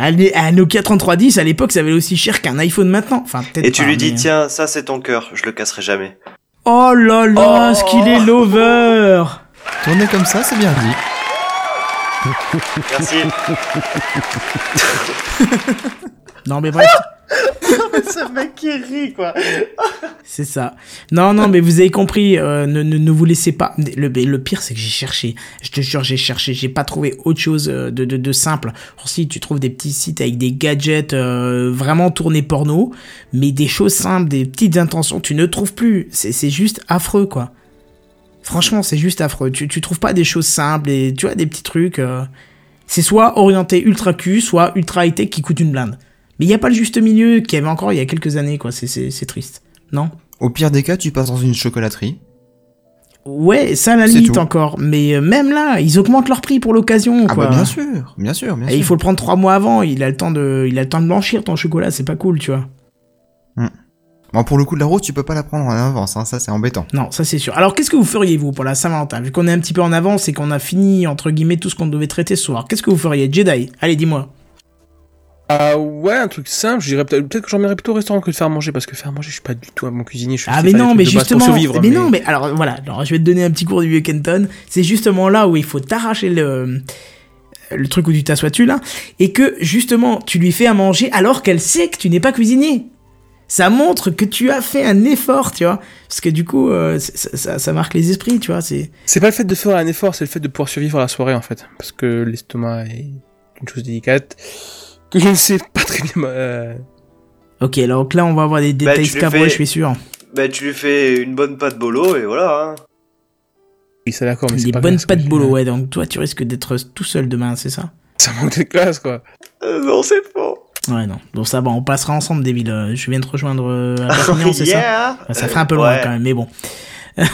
un Nokia 3310 à l'époque ça valait aussi cher qu'un iPhone maintenant. Enfin peut-être.
Et tu
pas,
lui dis,
mais-
tiens, ça c'est ton cœur, je le casserai jamais.
Oh là là,
Oh.
ce qu'il est lover.
Tourner comme ça, c'est bien dit.
Merci.
Non mais bref.
Ce mec qui rit, quoi.
C'est ça. Non, non, mais vous avez compris, euh, ne, ne, ne vous laissez pas. Le, le pire, c'est que j'ai cherché. Je te jure, j'ai cherché. J'ai pas trouvé autre chose euh, de, de, de simple. Si tu trouves des petits sites avec des gadgets euh, vraiment tournés porno, mais des choses simples, des petites intentions, tu ne trouves plus. C'est juste affreux, quoi. Franchement, c'est juste affreux. Tu, tu trouves pas des choses simples et tu vois, des petits trucs. C'est soit orienté ultra cul, soit ultra high-tech qui coûte une blinde. Mais il n'y a pas le juste milieu qu'il y avait encore il y a quelques années, quoi. C'est- triste. Non?
Au pire des cas, tu passes dans une chocolaterie.
Ouais, ça à la limite
tout.
encore. Mais euh, même là, ils augmentent leur prix pour l'occasion,
Ah
quoi.
bah bien sûr, bien sûr, bien
Et
sûr.
il faut le prendre trois mois avant. Il a le temps de, il a le temps de blanchir ton chocolat. C'est pas cool, tu vois.
Bon, pour le coup de la rose, tu peux pas la prendre en avance, hein, ça c'est embêtant.
Non, ça c'est sûr. Alors, qu'est-ce que vous feriez vous pour la Saint-Valentin? Vu qu'on est un petit peu en avance et qu'on a fini entre guillemets tout ce qu'on devait traiter ce soir. Qu'est-ce que vous feriez, Jedi? Allez, dis-moi.
Ah ouais, un truc simple, je dirais peut-être peut-être que j'emmènerais plutôt au restaurant que de faire manger, parce que faire manger, je suis pas du tout un bon cuisinier. Je
Ah mais non, mais justement,
survivre,
mais, non, mais alors voilà, alors je vais te donner un petit cours du vieux Kenton. C'est justement là où il faut t'arracher le le truc où tu t'assois dessus là, et que justement tu lui fais à manger alors qu'elle sait que tu n'es pas cuisinier. Ça montre que tu as fait un effort, tu vois, parce que du coup euh, ça, ça, ça marque les esprits, tu vois. C'est
C'est pas le fait de faire un effort, c'est le fait de pouvoir survivre à la soirée en fait, parce que l'estomac est une chose délicate que je ne sais pas très bien. euh,
ok. Donc là on va avoir des
Bah,
détails
le
scabreux,
fais-
je suis sûr.
Bah, tu lui fais une bonne pâte bolo et voilà. Hein.
Oui, c'est d'accord, mais c'est
Des
pas
bonnes
que
pattes
je-
bolo, ouais. Donc toi tu risques d'être tout seul demain, c'est ça?
Ça manque de classe quoi.
Euh, non, c'est faux.
Ouais non. Donc ça va, on passera ensemble, Deville. Euh, Je viens de te rejoindre à Perpignan, c'est ça? Enfin, Ça ferait un peu loin
Ouais.
quand même, mais bon.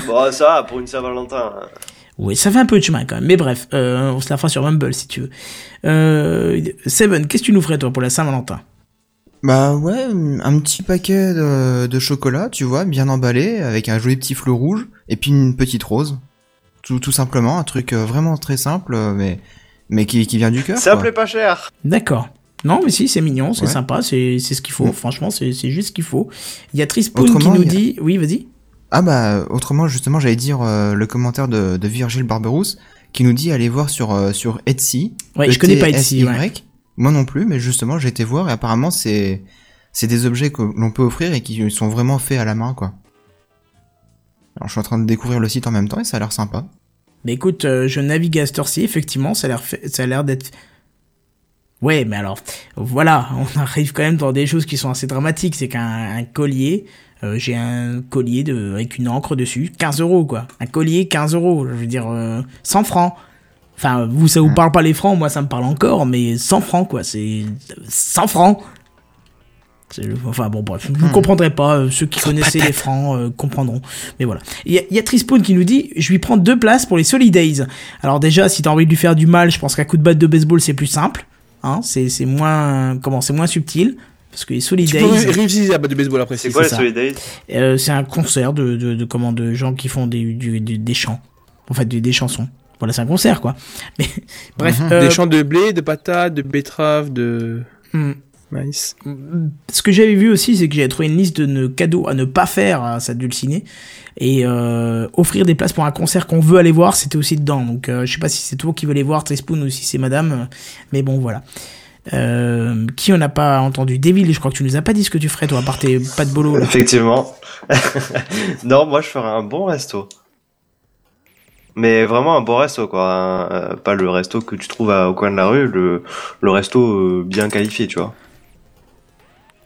Bon, ça va, pour une Saint-Valentin.
Oui, ça fait un peu de chemin quand même. Mais bref, euh, on se la fera sur Rumble si tu veux. Euh, Seven, qu'est-ce que tu nous ferais toi pour la Saint-Valentin?
Bah ouais, un petit paquet de, de chocolat, tu vois, bien emballé, avec un joli petit fleu rouge, et puis une petite rose. Tout, tout simplement, un truc euh, vraiment très simple, euh, mais, mais qui, qui vient du cœur.
Simple et pas cher.
D'accord. Non, mais si, c'est mignon, c'est
Ouais.
sympa, c'est c'est ce qu'il faut.
Mm.
Franchement, c'est c'est juste ce qu'il faut. Il y a Trispoon qui nous
a-
dit. Oui, vas-y.
Ah bah, autrement, justement, j'allais dire euh, le commentaire de, de Virgile Barberousse, qui nous dit aller voir sur, euh, sur Etsy.
Ouais, je connais pas Etsy, ouais.
Moi non plus, mais justement, j'ai été voir, et apparemment, c'est c'est des objets que l'on peut offrir et qui sont vraiment faits à la main, quoi. Alors, je suis en train de découvrir le site en même temps, et ça a l'air sympa.
Mais écoute, euh, je navigue à cette heure-ci, effectivement, ça a l'air ça a l'air d'être. Ouais, mais alors, voilà, on arrive quand même dans des choses qui sont assez dramatiques. C'est qu'un un collier, euh, j'ai un collier de, avec une encre dessus, 15 euros quoi. Un collier, 15 euros, je veux dire, euh, 100 francs. Enfin, vous, ça vous parle pas les francs, moi ça me parle encore, mais 100 francs quoi, c'est 100 francs. Enfin bon, bref, vous comprendrez pas, euh, ceux qui connaissaient les francs euh, comprendront. Mais voilà. Il y a, il y a Trispawn qui nous dit, je lui prends deux places pour les Solidays. Alors déjà, si t'as envie de lui faire du mal, je pense qu'à coup de batte de baseball, c'est plus simple. Hein, c'est moins, comment, moins subtil. Parce que les
Tu
Solidays,
peux ré- réutiliser la batte de baseball après.
C'est quoi les
ça.
Solidays
euh, c'est un concert de, de, de, comment, de gens qui font des, du- du- des chants. En fait, des, des chansons. Voilà, c'est un concert, quoi. Mais, bref. euh,
Des champs de blé, de patates, de betteraves, de
hmm.
maïs.
ce que j'avais vu aussi, c'est que j'avais trouvé une liste de cadeaux à ne pas faire à sa dulcinée. Et euh, offrir des places pour un concert qu'on veut aller voir, c'était aussi dedans. Donc euh, je sais pas si c'est toi qui veux les voir, Trispoon, ou si c'est madame. Mais bon, voilà. Euh, qui on n'a pas entendu? Devil, je crois que tu nous as pas dit ce que tu ferais, toi, à part tes pas de bolo. Là.
Effectivement. non, moi je ferais un bon resto. Mais vraiment un bon resto, quoi. Euh, pas le resto que tu trouves au coin de la rue, le, le resto euh, bien qualifié, tu vois.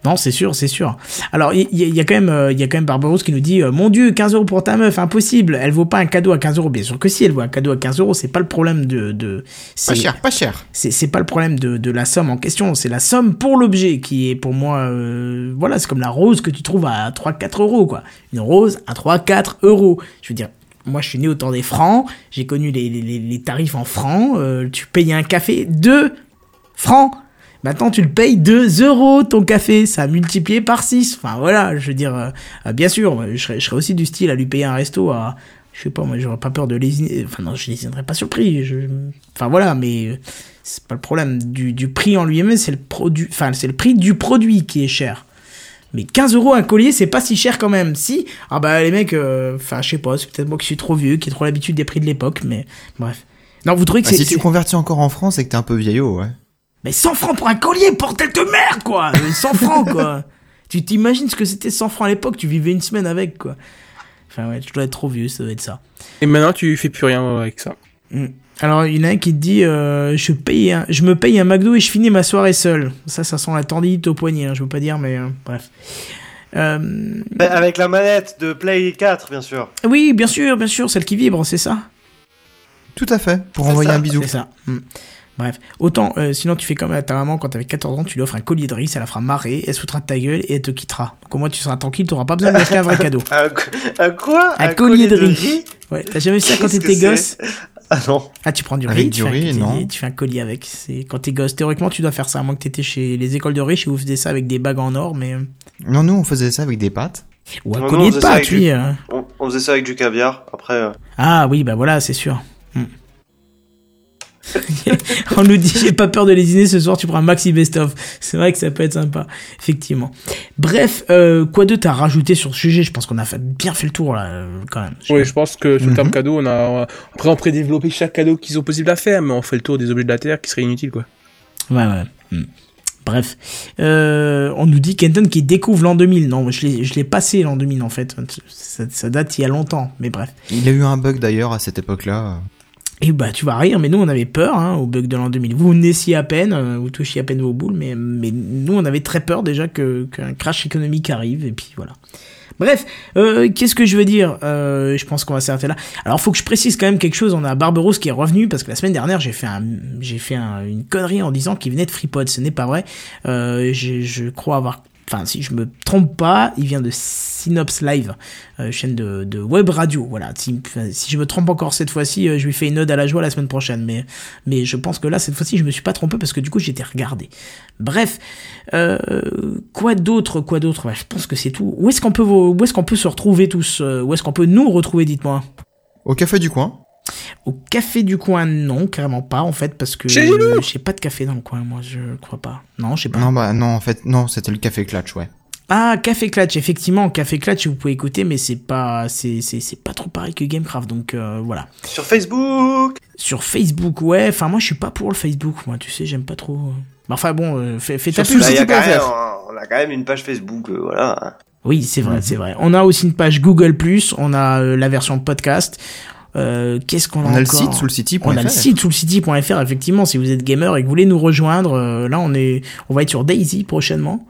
Non, c'est sûr, c'est sûr. Alors, il y, a quand même, euh, il y a quand même Barbaros qui nous dit, euh, mon Dieu, 15 euros pour ta meuf, impossible. Elle vaut pas un cadeau à 15 euros. Bien sûr que si, elle vaut un cadeau à 15 euros. C'est pas le problème de, de,
Pas cher, pas cher.
c'est pas le problème de, de la somme en question, c'est la somme pour l'objet qui est pour moi, euh, voilà, c'est comme la rose que tu trouves à 3-4 euros, quoi. Une rose à 3-4 euros. Je veux dire, moi je suis né au temps des francs, j'ai connu les, les, les- les tarifs en francs, euh, tu payais un café 2 francs. Maintenant, tu le payes 2 euros ton café, ça a multiplié par 6. Enfin voilà, je veux dire, euh, euh, bien sûr, je serais, je serais aussi du style à lui payer un resto à, je sais pas, moi j'aurais pas peur de lésiner, enfin non, je lésinerais pas sur le prix. Je... Enfin voilà, mais euh, c'est pas le problème du, du prix en lui-même, c'est le produit, enfin le prix du produit qui est cher. Mais 15 euros un collier, c'est pas si cher quand même. Si, ah bah les mecs, euh, enfin je sais pas, c'est peut-être moi qui suis trop vieux, qui ai trop l'habitude des prix de l'époque, mais bref. Non, vous trouvez que
Ah,
c'est...
si tu convertis encore en France et que t'es un peu vieillot, ouais.
Mais 100 francs pour un collier, bordel de merde, quoi Mais 100 francs, quoi Tu t'imagines ce que c'était 100 francs à l'époque Tu vivais une semaine avec, quoi. Enfin, ouais, tu dois être trop vieux, ça doit être ça.
Et maintenant, tu fais plus rien avec ça.
Mm. Alors, il y en a un qui te dit euh, je, paye un- je me paye un McDo et je finis ma soirée seul. Ça, ça sent la tendinite au poignet, hein, je veux pas dire, mais euh, bref. Euh,
Mais Avec la manette de Play 4, bien sûr.
oui, bien sûr, bien sûr, celle qui vibre, c'est ça
Tout à fait, pour envoyer
ça,
un bisou.
C'est ça. Bref, autant, euh, sinon tu fais comme à ta maman quand t'avais 14 ans, tu lui offres un collier de riz, ça la fera marrer, elle se foutra de ta gueule et elle te quittera. Donc au moins tu seras tranquille, t'auras pas besoin d'acheter un vrai cadeau.
Un, quoi?
Un, collier, de riz. Ouais, t'as jamais vu ça quand t'étais gosse?
Ah non.
Ah, tu prends du
Avec
riz,
du
tu, fais un,
riz,
tu-
non.
tu fais un collier avec. C'est quand t'es gosse. Théoriquement, tu dois faire ça, à moins que t'étais chez les écoles de riches et vous faisiez ça avec des bagues en or, mais. euh,
Non, nous, on faisait ça avec des pâtes.
Ou un
Non,
collier
on
de
faisait ça
pâte,
avec
oui.
du-
euh.
On, on faisait ça avec du caviar. Après, euh,
Ah oui, bah voilà, c'est sûr. On nous dit j'ai pas peur de lésiner ce soir, tu prends un maxi best-of. C'est vrai que ça peut être sympa, effectivement. Bref, euh, quoi d'autre à rajouter sur ce sujet? Je pense qu'on a fait, bien fait le tour là, euh, quand même.
Oui, je pense que sur le terme
Mhm.
cadeau, on a après on pourrait développer chaque cadeau qu'ils ont possible à faire, mais on fait le tour des objets de la terre qui seraient inutiles quoi.
Ouais, ouais. Hmm. Bref, euh, on nous dit Kenton qui découvre l'an 2000. Non, je l'ai, je l'ai passé l'an 2000 en fait. Ça, ça date il y a longtemps, mais bref.
Il a eu un bug d'ailleurs à cette époque-là.
Et bah tu vas rire, mais nous on avait peur hein, au bug de l'an 2000. Vous naissiez à peine, euh, vous touchiez à peine vos boules, mais, mais nous on avait très peur déjà qu'un crash économique arrive, et puis voilà. Bref, euh, qu'est-ce que je veux dire? Euh, Je pense qu'on va s'arrêter là. Alors faut que je précise quand même quelque chose, on a Barberousse qui est revenu, parce que la semaine dernière j'ai fait, fait un- une connerie en disant qu'il venait de FreePod, ce n'est pas vrai. Euh, je crois avoir... Enfin, si je me trompe pas, il vient de Synops Live, euh, chaîne de, de web radio. Voilà. Si, je me trompe encore cette fois-ci, euh, je lui fais une ode à la joie la semaine prochaine. Mais, mais je pense que là, cette fois-ci, je me suis pas trompé parce que du coup, j'étais regardé. Bref, euh, quoi d'autre, quoi d'autre? Ouais, Je pense que c'est tout. Où est-ce qu'on peut, où est-ce qu'on peut se retrouver tous euh, Où est-ce qu'on peut nous retrouver Dites-moi?
Au café du coin.
Au café du coin, non, carrément pas en fait, parce que
nous
euh, j'ai pas de café dans le coin, moi, je crois pas. Non, je sais pas.
Non, bah non, en fait, non, c'était le café Clutch, ouais.
Ah, Café Clutch, effectivement, Café Clutch, vous pouvez écouter, mais c'est pas, c'est, c'est, c'est pas trop pareil que Gamecraft, donc euh, voilà.
sur Facebook.
Sur Facebook, ouais, enfin moi je suis pas pour le Facebook, moi, tu sais, j'aime pas trop. euh. Bah, Enfin bon, euh, fais, fais ta pub.
Bah, il y a quand
Sous-titré.fr.
même, on a quand même une page Facebook, euh, voilà.
Oui, c'est vrai, c'est vrai. On a aussi une page Google+, on a euh, la version podcast. Euh, qu'est-ce qu'on a
On a le
encore
site sous le city.fr.
On a le site sous le city.fr, effectivement, si vous êtes gamer et que vous voulez nous rejoindre, euh, là on est, on va être sur Daisy prochainement.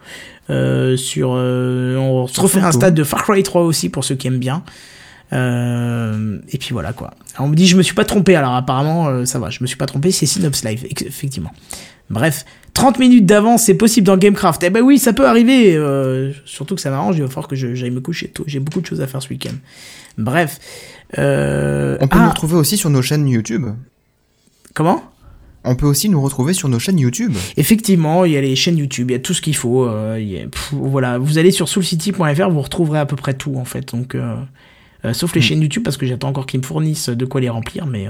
Euh, sur, euh, on se refait un stade de Far Cry 3 aussi pour ceux qui aiment bien. Euh, et puis voilà quoi. Alors, on me dit je me suis pas trompé, alors apparemment euh, ça va, je me suis pas trompé, c'est Synops Live, effectivement. Bref, 30 minutes d'avance, c'est possible dans Gamecraft. Eh ben oui, ça peut arriver. euh, surtout que ça m'arrange, il va falloir que j'aille me coucher tôt. J'ai beaucoup de choses à faire ce week-end. Bref. Euh,
On peut
ah,
nous retrouver aussi sur nos chaînes YouTube.
comment?
On peut aussi nous retrouver sur nos chaînes YouTube.
Effectivement, il y a les chaînes YouTube, il y a tout ce qu'il faut. euh, il y a- pff, voilà, vous allez sur soulcity.fr, vous retrouverez à peu près tout en fait. Donc, euh, euh, sauf les
Mm.
chaînes YouTube parce que j'attends encore qu'ils me fournissent de quoi les remplir, mais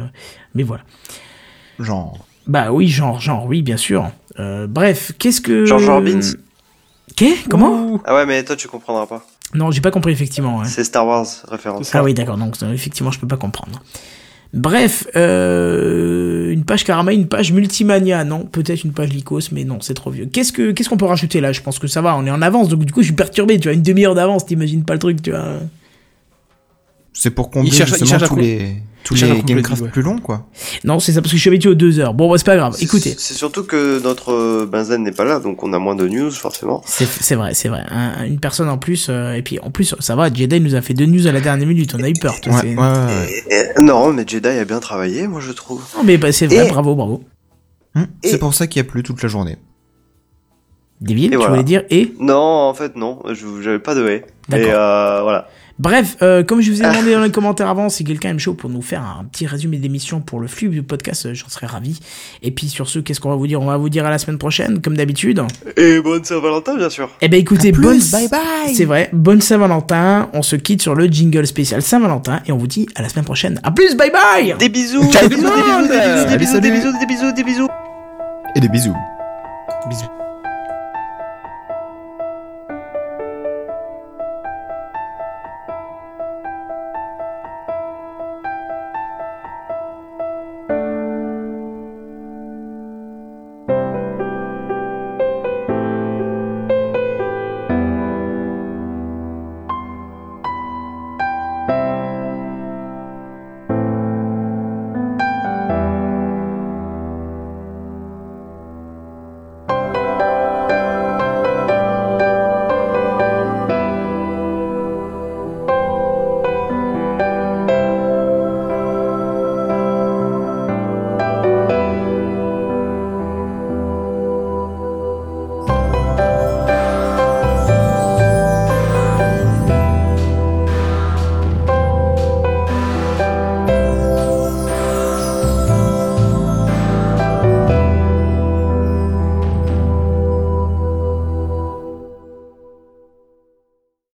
mais voilà.
Genre.
Bah oui, genre, genre, oui, bien sûr. Euh, bref, qu'est-ce que
George Orbins.
Qu'est Comment?
Ah ouais, mais toi, tu comprendras pas.
Non, j'ai pas compris effectivement. ouais.
C'est Star Wars référence.
Ah oui, d'accord, donc euh, effectivement, je peux pas comprendre. Bref, euh, une page Karama, une page Multimania, non, peut-être une page Lycos, mais non, c'est trop vieux. Qu'est-ce que qu'est-ce qu'on peut rajouter là? Je pense que ça va, on est en avance, donc du coup, je suis perturbé, tu vois, une demi-heure d'avance, t'imagines pas le truc, tu vois.
C'est pour combler
Il cherche- il
justement
cherche
tous les, tous
il cherche à
les Gamecraft
ouais.
plus longs, quoi.
Non, c'est ça, parce que je suis habitué aux deux heures. Bon, bah, c'est pas grave, écoutez.
C'est surtout que notre euh, Benzen n'est pas là, donc on a moins de news, forcément.
C'est vrai, c'est vrai. Un- une personne en plus, euh, et puis en plus, ça va, Jedi nous a fait deux news à la dernière minute, on a eu peur. tu
Ouais,
sais.
ouais, ouais.
Et- et- non, mais Jedi a bien travaillé, moi, je trouve.
Non, mais bah, c'est vrai,
Et-
bravo, bravo.
Hum,
Et-
C'est pour ça qu'il y a plu toute la journée.
Devil,
Et
tu
voilà.
voulais dire et
Non, en fait, non, je- j'avais pas de haie.
D'accord.
Et euh, voilà.
Bref, euh, comme je vous ai demandé dans les commentaires avant, si quelqu'un est chaud pour nous faire un petit résumé d'émission pour le flux du podcast, euh, j'en serais ravi. Et puis sur ce, qu'est-ce qu'on va vous dire? On va vous dire à la semaine prochaine, comme d'habitude.
Et bonne Saint-Valentin, bien sûr.
Eh ben écoutez,
plus,
bonne
bye bye.
C'est vrai, bonne Saint-Valentin. On se quitte sur le jingle spécial Saint-Valentin et on vous dit à la semaine prochaine. À plus, bye bye.
Des bisous,
Ciao
des bisous, des bisous, des bisous, des bisous, des bisous, des bisous.
Et des bisous.
Bisous.